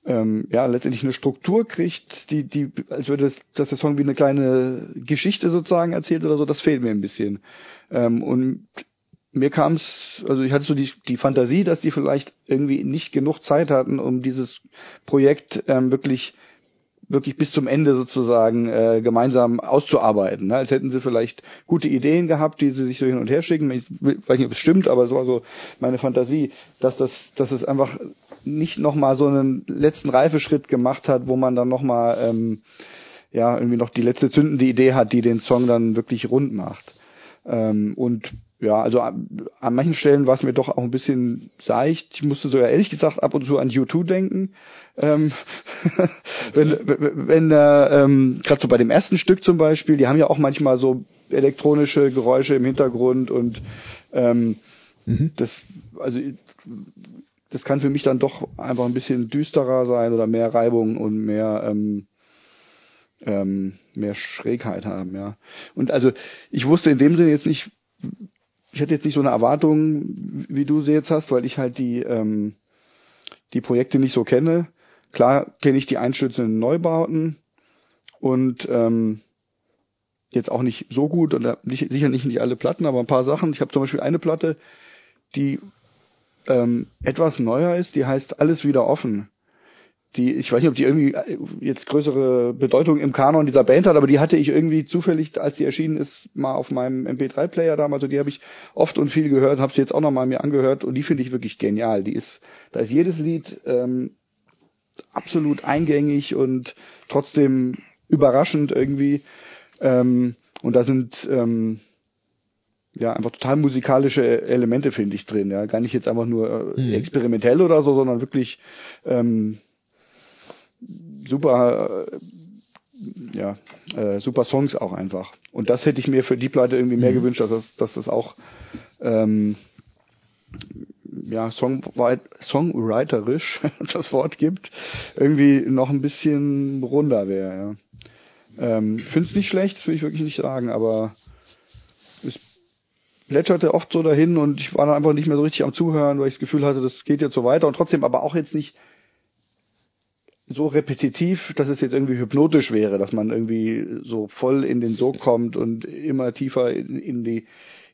ähm, ja letztendlich eine Struktur kriegt, die die als würde das, dass der Song wie eine kleine Geschichte sozusagen erzählt oder so, das fehlt mir ein bisschen. Ähm, und mir kam es, also ich hatte so die, die Fantasie, dass die vielleicht irgendwie nicht genug Zeit hatten, um dieses Projekt ähm, wirklich wirklich bis zum Ende sozusagen äh, gemeinsam auszuarbeiten. Ne? Als hätten sie vielleicht gute Ideen gehabt, die sie sich so hin und her schicken. Ich weiß nicht, ob es stimmt, aber so war so meine Fantasie, dass das, dass es einfach nicht nochmal so einen letzten Reifeschritt gemacht hat, wo man dann nochmal ähm, ja irgendwie noch die letzte zündende Idee hat, die den Song dann wirklich rund macht. Ähm, und ja, also an, an manchen Stellen war es mir doch auch ein bisschen seicht. Ich musste sogar ehrlich gesagt ab und zu an U2 denken. Ähm, wenn, wenn äh, ähm, gerade so bei dem ersten Stück zum Beispiel, die haben ja auch manchmal so elektronische Geräusche im Hintergrund und ähm, mhm. das, also das kann für mich dann doch einfach ein bisschen düsterer sein oder mehr Reibung und mehr ähm, ähm, mehr Schrägheit haben, ja. Und also ich wusste in dem Sinne jetzt nicht, ich hatte jetzt nicht so eine Erwartung, wie du sie jetzt hast, weil ich halt die, ähm, die Projekte nicht so kenne. klar kenne ich die einstürzenden Neubauten und ähm, jetzt auch nicht so gut und nicht, sicher nicht, nicht alle Platten, aber ein paar Sachen. Ich habe zum Beispiel eine Platte, die ähm, etwas neuer ist, die heißt Alles wieder offen. Die, ich weiß nicht, ob die irgendwie äh, jetzt größere Bedeutung im Kanon dieser Band hat, aber die hatte ich irgendwie zufällig, als sie erschienen ist, mal auf meinem MP3-Player damals. Und die habe ich oft und viel gehört, habe sie jetzt auch noch mal mir angehört und die finde ich wirklich genial. Die ist, da ist jedes Lied ähm, absolut eingängig und trotzdem überraschend irgendwie. Ähm, und da sind ähm, ja einfach total musikalische Elemente finde ich drin. Ja, gar nicht jetzt einfach nur äh, mhm. experimentell oder so, sondern wirklich ähm, super, äh, ja, äh, super Songs auch einfach. Und das hätte ich mir für die Platte irgendwie mehr mhm. gewünscht, dass das, dass das auch ähm, ja, songwriterisch, das Wort gibt, irgendwie noch ein bisschen runder wäre. Ja. Ähm, Finde es nicht schlecht, das will ich wirklich nicht sagen, aber es plätscherte oft so dahin und ich war dann einfach nicht mehr so richtig am Zuhören, weil ich das Gefühl hatte, das geht jetzt so weiter und trotzdem aber auch jetzt nicht so repetitiv, dass es jetzt irgendwie hypnotisch wäre, dass man irgendwie so voll in den Sog kommt und immer tiefer in, in die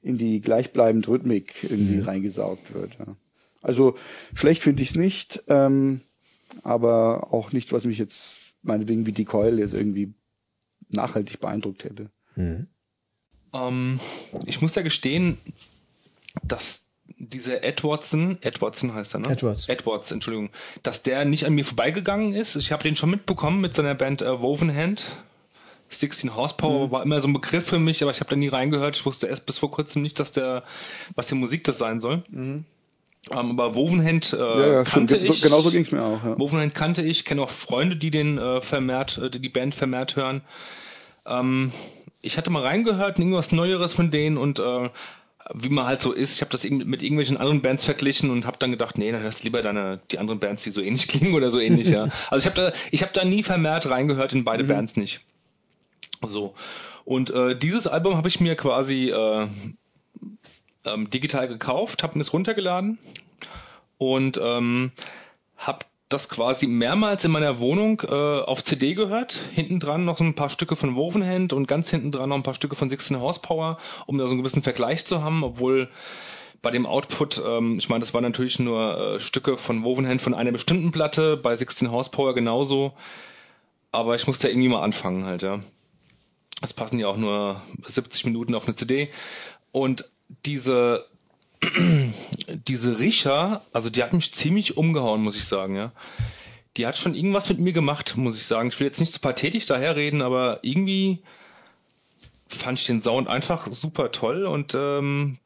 in die gleichbleibende Rhythmik irgendwie mhm. reingesaugt wird. Ja. Also schlecht finde ich es nicht, ähm, aber auch nicht, was mich jetzt meinetwegen wie die Coil jetzt irgendwie nachhaltig beeindruckt hätte. Mhm. Ähm, ich muss ja gestehen, dass dieser Edwardson, Edwardson heißt er, ne? Edwards. Edwards, Entschuldigung, dass der nicht an mir vorbeigegangen ist. Ich habe den schon mitbekommen mit seiner Band äh, Woven Hand. 16 Horsepower mhm. war immer so ein Begriff für mich, aber ich habe da nie reingehört. Ich wusste erst bis vor kurzem nicht, dass der, was für Musik das sein soll. Mhm. Ähm, aber Wovenhand äh, ja, ja, kannte ich. Genau so ging's mir auch. Ja. Wovenhand kannte ich, kenne auch Freunde, die den äh, vermehrt, äh, die Band vermehrt hören. Ähm, ich hatte mal reingehört, irgendwas Neueres von denen und äh, wie man halt so ist, ich habe das mit irgendwelchen anderen Bands verglichen und habe dann gedacht, nee, dann hörst lieber deine die anderen Bands, die so ähnlich klingen oder so ähnlich, ja. Also ich habe da ich habe da nie vermehrt reingehört in beide mhm. Bands nicht. So. Und äh, dieses Album habe ich mir quasi äh, ähm, digital gekauft, habe es runtergeladen und ähm, habe das quasi mehrmals in meiner Wohnung äh, auf CD gehört. Hinten dran noch ein paar Stücke von Wovenhand und ganz hinten dran noch ein paar Stücke von 16 Horsepower, um da so einen gewissen Vergleich zu haben, obwohl bei dem Output, ähm, ich meine, das waren natürlich nur äh, Stücke von Wovenhand von einer bestimmten Platte, bei 16 Horsepower genauso. Aber ich musste irgendwie mal anfangen halt, ja. Es passen ja auch nur 70 Minuten auf eine CD. Und diese diese Richa, also die hat mich ziemlich umgehauen, muss ich sagen, ja. Die hat schon irgendwas mit mir gemacht, muss ich sagen. Ich will jetzt nicht zu pathetisch daherreden, aber irgendwie fand ich den Sound einfach super toll und ähm,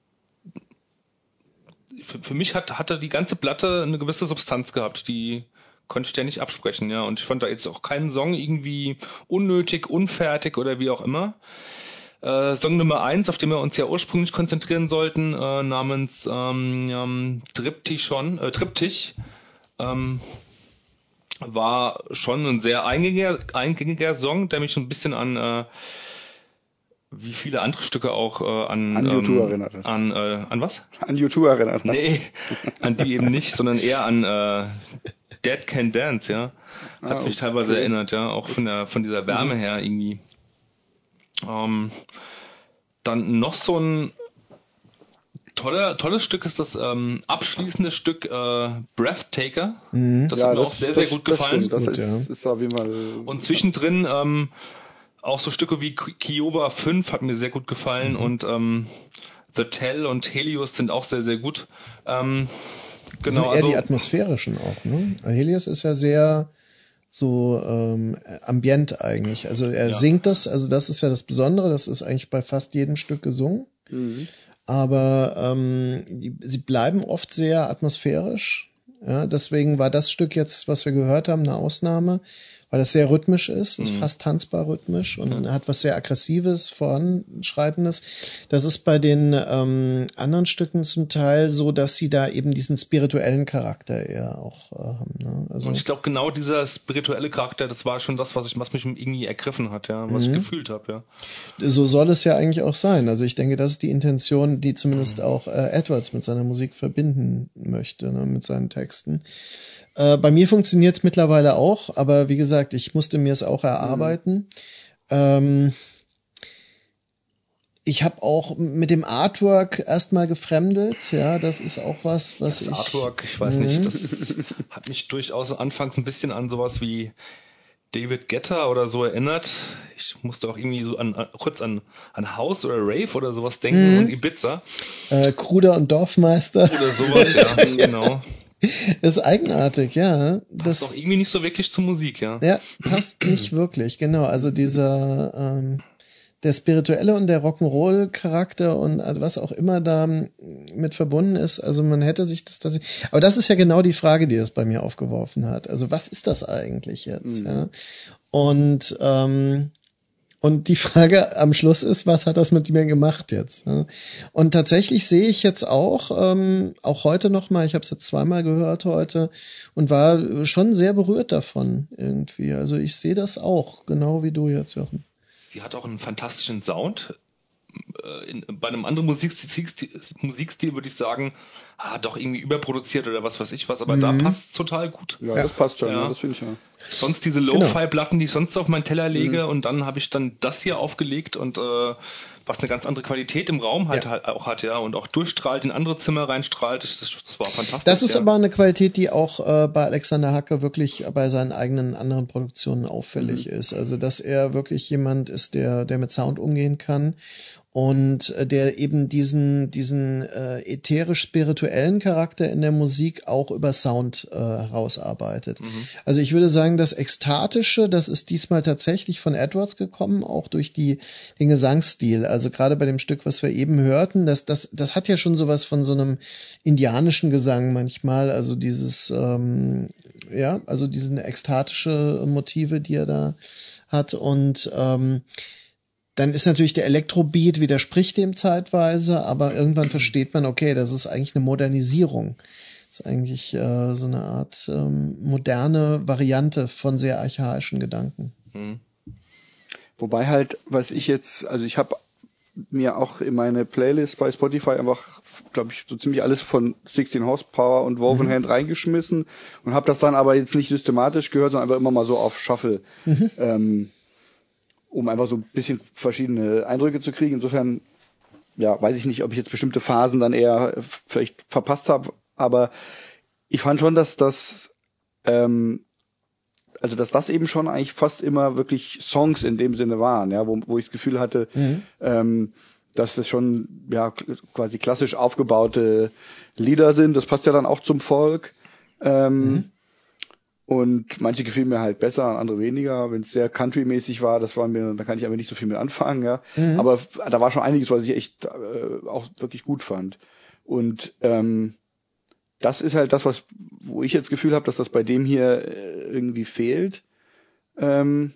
für, für mich hat hatte die ganze Platte eine gewisse Substanz gehabt, die konnte ich der nicht absprechen, ja. Und ich fand da jetzt auch keinen Song irgendwie unnötig, unfertig oder wie auch immer. Äh, Song Nummer eins, auf den wir uns ja ursprünglich konzentrieren sollten, äh, namens ähm, ähm, Triptychon, äh, Triptych, ähm, war schon ein sehr eingängiger, eingängiger Song, der mich so ein bisschen an äh, wie viele andere Stücke auch äh, an an YouTube ähm, erinnert hat. An äh, an was? An YouTube erinnert. Ne? Nee, an die eben nicht, sondern eher an äh, Dead Can Dance, ja. Hat ah, mich teilweise okay. erinnert, ja, auch von der von dieser Wärme mhm. her irgendwie. Ähm, dann noch so ein toller, tolles Stück ist das ähm, abschließende Stück äh, Breathtaker. Mhm. Das ja, hat mir das, auch sehr, sehr gut gefallen. Das, gut, ist, ist auf jeden Fall und zwischendrin ähm, auch so Stücke wie Kioba 5 hat mir sehr gut gefallen mhm. und ähm, The Tell und Helios sind auch sehr, sehr gut. Ähm, genau, also eher also, die atmosphärischen auch. Ne? Helios ist ja sehr so ähm, ambient eigentlich. Also er ja. singt das, also das ist ja das Besondere, das ist eigentlich bei fast jedem Stück gesungen. Mhm. Aber ähm, die, sie bleiben oft sehr atmosphärisch. Ja, deswegen war das Stück jetzt, was wir gehört haben, eine Ausnahme weil das sehr rhythmisch ist, ist mhm. fast tanzbar rhythmisch und ja. hat was sehr aggressives, voranschreitendes. Das ist bei den ähm, anderen Stücken zum Teil so, dass sie da eben diesen spirituellen Charakter eher auch äh, haben. Ne? Also und ich glaube, genau dieser spirituelle Charakter, das war schon das, was ich, was mich irgendwie ergriffen hat, ja, was mhm. ich gefühlt habe, ja. So soll es ja eigentlich auch sein. Also ich denke, das ist die Intention, die zumindest mhm. auch äh, Edwards mit seiner Musik verbinden möchte, ne, mit seinen Texten. Äh, bei mir funktioniert es mittlerweile auch, aber wie gesagt, ich musste mir es auch erarbeiten. Mhm. Ähm, ich habe auch mit dem Artwork erstmal gefremdet. Ja, das ist auch was, was das ich. Artwork, ich weiß nicht, mhm. das hat mich durchaus anfangs ein bisschen an sowas wie David Getter oder so erinnert. Ich musste auch irgendwie so an, kurz an, an House oder Rave oder sowas denken mhm. und Ibiza. Äh, Kruder und Dorfmeister. Oder sowas, ja, genau. ist eigenartig, ja. Das passt doch irgendwie nicht so wirklich zur Musik, ja. Ja, passt nicht wirklich, genau. Also dieser ähm, der spirituelle und der Rock'n'Roll-Charakter und was auch immer da mit verbunden ist. Also man hätte sich das tatsächlich. Aber das ist ja genau die Frage, die es bei mir aufgeworfen hat. Also was ist das eigentlich jetzt? Mhm. Ja? Und ähm, und die Frage am Schluss ist, was hat das mit mir gemacht jetzt? Und tatsächlich sehe ich jetzt auch, ähm, auch heute nochmal, ich habe es jetzt zweimal gehört heute und war schon sehr berührt davon irgendwie. Also ich sehe das auch, genau wie du jetzt, Jochen. Sie hat auch einen fantastischen Sound. Äh, in, bei einem anderen Musikstil, Musikstil würde ich sagen, ah, doch irgendwie überproduziert oder was weiß ich was, aber mhm. da passt total gut. Ja, ja. das passt schon, ja. das finde ich ja. Sonst diese genau. Lo-Fi-Platten, die ich sonst auf meinen Teller lege mhm. und dann habe ich dann das hier aufgelegt und äh, was eine ganz andere Qualität im Raum halt, ja. halt auch hat, ja, und auch durchstrahlt, in andere Zimmer reinstrahlt. Das, das war fantastisch. Das ist ja. aber eine Qualität, die auch äh, bei Alexander Hacke wirklich bei seinen eigenen anderen Produktionen auffällig mhm. ist. Also, dass er wirklich jemand ist, der, der mit Sound umgehen kann und äh, der eben diesen diesen äh, ätherisch spirituellen Charakter in der Musik auch über Sound äh, herausarbeitet. Mhm. Also ich würde sagen, das ekstatische, das ist diesmal tatsächlich von Edwards gekommen, auch durch die den Gesangsstil. Also gerade bei dem Stück, was wir eben hörten, das das das hat ja schon sowas von so einem indianischen Gesang manchmal, also dieses ähm, ja, also diesen ekstatische Motive, die er da hat und ähm, dann ist natürlich der Elektrobeat widerspricht dem zeitweise, aber irgendwann versteht man, okay, das ist eigentlich eine Modernisierung. Das ist eigentlich äh, so eine Art ähm, moderne Variante von sehr archaischen Gedanken. Mhm. Wobei halt, was ich jetzt, also ich habe mir auch in meine Playlist bei Spotify einfach, glaube ich, so ziemlich alles von 16 Horsepower und Woven mhm. Hand reingeschmissen und habe das dann aber jetzt nicht systematisch gehört, sondern einfach immer mal so auf Shuffle. Mhm. Ähm, um einfach so ein bisschen verschiedene Eindrücke zu kriegen. Insofern, ja, weiß ich nicht, ob ich jetzt bestimmte Phasen dann eher vielleicht verpasst habe, aber ich fand schon, dass das, ähm, also dass das eben schon eigentlich fast immer wirklich Songs in dem Sinne waren, ja, wo, wo ich das Gefühl hatte, mhm. ähm, dass es schon ja quasi klassisch aufgebaute Lieder sind. Das passt ja dann auch zum Volk. Ähm, mhm. Und manche gefielen mir halt besser, andere weniger. Wenn es sehr country-mäßig war, das war mir, da kann ich aber nicht so viel mit anfangen, ja. Mhm. Aber da war schon einiges, was ich echt äh, auch wirklich gut fand. Und ähm, das ist halt das, was, wo ich jetzt Gefühl habe, dass das bei dem hier äh, irgendwie fehlt. Ähm,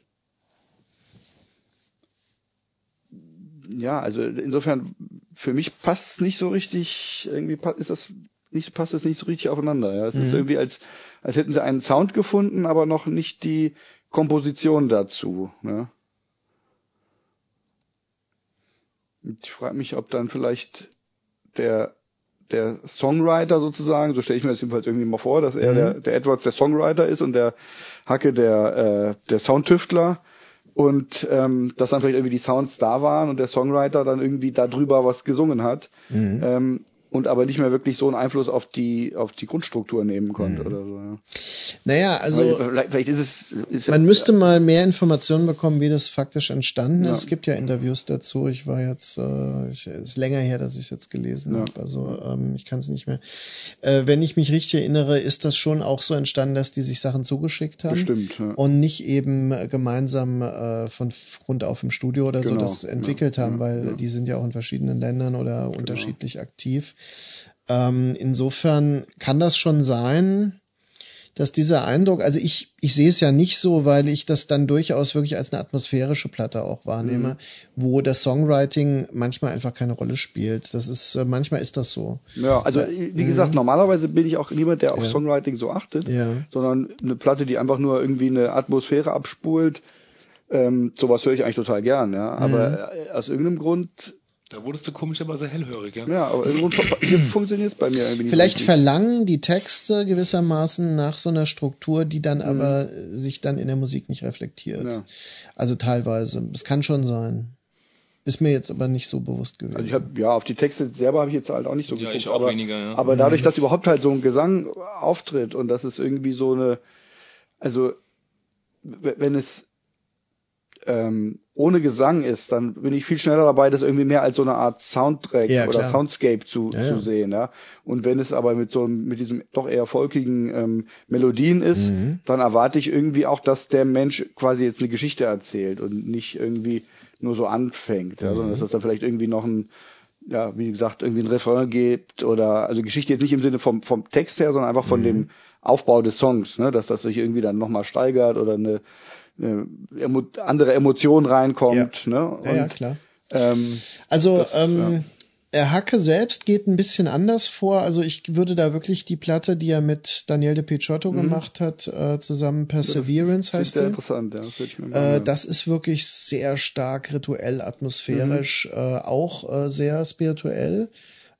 ja, also insofern für mich passt es nicht so richtig. Irgendwie ist das nicht, passt es nicht so richtig aufeinander. Ja. Es mhm. ist irgendwie als, als hätten sie einen Sound gefunden, aber noch nicht die Komposition dazu. Ne? Ich frage mich, ob dann vielleicht der der Songwriter sozusagen, so stelle ich mir das jedenfalls irgendwie mal vor, dass er mhm. der, der Edwards der Songwriter ist und der Hacke der äh, der Soundtüftler und ähm, dass dann vielleicht irgendwie die Sounds da waren und der Songwriter dann irgendwie darüber was gesungen hat. Mhm. Ähm, und aber nicht mehr wirklich so einen Einfluss auf die auf die Grundstruktur nehmen konnte mhm. oder so. Ja. Naja, also vielleicht, vielleicht ist es ist man ja, müsste mal mehr Informationen bekommen, wie das faktisch entstanden ist. Ja. Es gibt ja Interviews dazu. Ich war jetzt äh, ich, ist länger her, dass ich es jetzt gelesen habe. Also ähm, ich kann es nicht mehr. Äh, wenn ich mich richtig erinnere, ist das schon auch so entstanden, dass die sich Sachen zugeschickt haben Bestimmt, und nicht eben gemeinsam äh, von Grund auf im Studio oder genau, so das entwickelt haben, weil die sind ja auch in verschiedenen Ländern oder genau. unterschiedlich aktiv. Ähm, insofern kann das schon sein, dass dieser Eindruck, also ich, ich sehe es ja nicht so, weil ich das dann durchaus wirklich als eine atmosphärische Platte auch wahrnehme, mhm. wo das Songwriting manchmal einfach keine Rolle spielt. Das ist, äh, manchmal ist das so. Ja, also wie gesagt, mhm. normalerweise bin ich auch niemand, der auf ja. Songwriting so achtet, ja. sondern eine Platte, die einfach nur irgendwie eine Atmosphäre abspult, ähm, sowas höre ich eigentlich total gern, ja. Aber mhm. aus irgendeinem Grund Da wurdest du komischerweise hellhörig, ja. Ja, aber irgendwo funktioniert es bei mir irgendwie nicht. Vielleicht so verlangen die Texte gewissermaßen nach so einer Struktur, die dann mhm. aber sich dann in der Musik nicht reflektiert. Ja. Also teilweise. Es kann schon sein. Ist mir jetzt aber nicht so bewusst gewesen. Also ich habe ja auf die Texte selber habe ich jetzt halt auch nicht so ja, geguckt, ich auch aber, weniger, ja. aber dadurch, dass überhaupt halt so ein Gesang auftritt und das ist irgendwie so eine, also wenn es ähm, ohne Gesang ist, dann bin ich viel schneller dabei, das irgendwie mehr als so eine Art Soundtrack ja, oder Soundscape zu, ja, zu sehen. Ja? Und wenn es aber mit so mit diesem doch eher folkigen ähm, Melodien ist, mhm. dann erwarte ich irgendwie auch, dass der Mensch quasi jetzt eine Geschichte erzählt und nicht irgendwie nur so anfängt, ja? sondern dass es dann vielleicht irgendwie noch ein ja, wie gesagt, irgendwie ein Refrain gibt oder also Geschichte jetzt nicht im Sinne vom vom Text her, sondern einfach von mhm. dem Aufbau des Songs, ne, dass das sich irgendwie dann nochmal steigert oder eine äh, andere Emotion reinkommt. Ja. Ne? Und, ja, ja, klar. Ähm, also das, ähm, ja. Hacke selbst geht ein bisschen anders vor. Also ich würde da wirklich die Platte, die er mit Daniel de Picciotto mhm. gemacht hat, äh, zusammen Perseverance das heißt die. Interessant, ja. Das, äh, das ist wirklich sehr stark rituell, atmosphärisch, mhm. äh, auch äh, sehr spirituell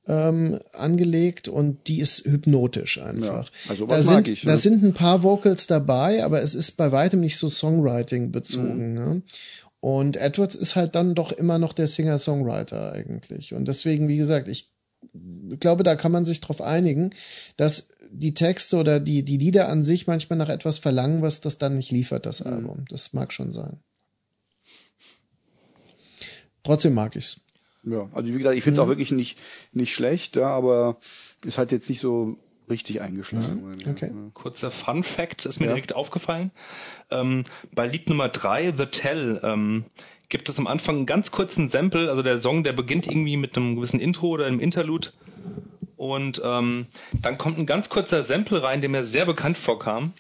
ähm, angelegt und die ist hypnotisch einfach. Ja, also was da sind, ich, ne? da sind ein paar Vocals dabei, aber es ist bei weitem nicht so Songwriting bezogen. Mhm. Ne? Und Edwards ist halt dann doch immer noch der Singer-Songwriter eigentlich. Und deswegen, wie gesagt, ich glaube, da kann man sich darauf einigen, dass die Texte oder die, die Lieder an sich manchmal nach etwas verlangen, was das dann nicht liefert, das mhm. Album. Das mag schon sein. Trotzdem mag ich's. Ja, also wie gesagt, ich finde es mhm. auch wirklich nicht, nicht schlecht, ja, aber ist halt jetzt nicht so richtig eingeschlagen. Mhm. Okay. Kurzer Fun Fact ist mir ja. direkt aufgefallen. Ähm, bei Lied Nummer drei The Tell, ähm, gibt es am Anfang einen ganz kurzen Sample, also der Song, der beginnt irgendwie mit einem gewissen Intro oder einem Interlude und ähm, dann kommt ein ganz kurzer Sample rein, der mir sehr bekannt vorkam.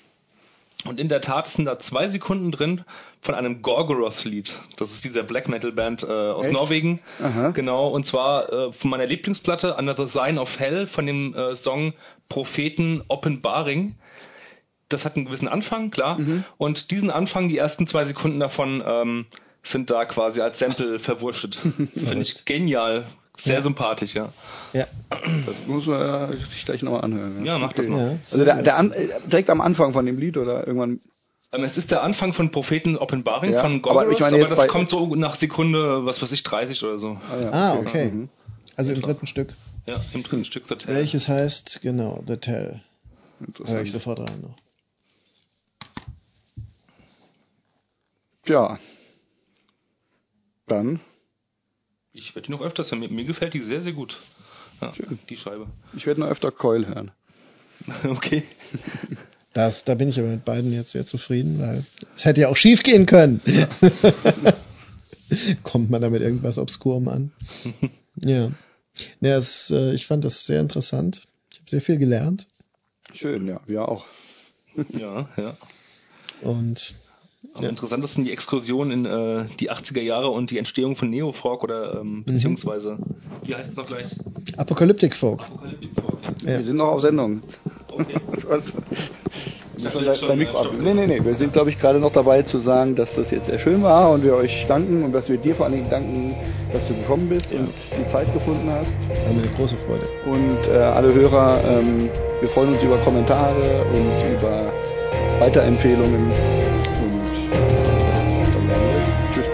Und in der Tat sind da zwei Sekunden drin von einem Gorgoroth-Lied. Das ist dieser Black Metal-Band äh, aus Echt? Norwegen. Aha. Genau, und zwar äh, von meiner Lieblingsplatte Another Sign of Hell von dem äh, Song Propheten Offenbaring. Das hat einen gewissen Anfang, klar. Mhm. Und diesen Anfang, die ersten zwei Sekunden davon, ähm, sind da quasi als Sample verwurschtet. Finde ich genial. Sehr ja. sympathisch, ja. Ja. Das muss man sich gleich nochmal anhören. Ja, ja mach okay. das mal. Ja, also der, der an, direkt am Anfang von dem Lied oder irgendwann ähm, es ist der Anfang von Propheten Offenbaring ja, von Gorgoroth, aber, ich meine aber das kommt so nach Sekunde, was weiß ich, 30 oder so. Ah, ja, ah okay. Mhm. Also im dritten Stück. Ja, im dritten Stück The Tell. Welches heißt, genau, The Tell. Hör ich sofort rein noch. Ja. Dann. Ich werde die noch öfters hören. Mir, mir gefällt die sehr, sehr gut. Ja, Schön. Die Scheibe. Ich werde noch öfter Coil hören. okay. Das, da bin ich aber mit beiden jetzt sehr zufrieden, weil es hätte ja auch schief gehen können. Ja. Kommt man da mit irgendwas Obskurem an? ja. ja es, äh, ich fand das sehr interessant. Ich habe sehr viel gelernt. Schön, ja, wir auch. ja, ja. Und am ja. interessantesten die Exkursion in äh, die 80er Jahre und die Entstehung von Neofolk oder ähm, mhm. beziehungsweise, mhm. wie heißt es noch gleich? Apokalyptik Folk. Apokalyptik Folk. Ja. Wir sind noch auf Sendung. Okay. Was? Schon dein Mikro ab. Nee, nee, nee. Wir sind, glaube ich, gerade noch dabei zu sagen, dass das jetzt sehr schön war und wir euch danken und dass wir dir vor allen Dingen danken, dass du gekommen bist ja. und die Zeit gefunden hast. War mir eine große Freude. Und äh, alle Hörer, ähm, wir freuen uns über Kommentare und über Weiterempfehlungen.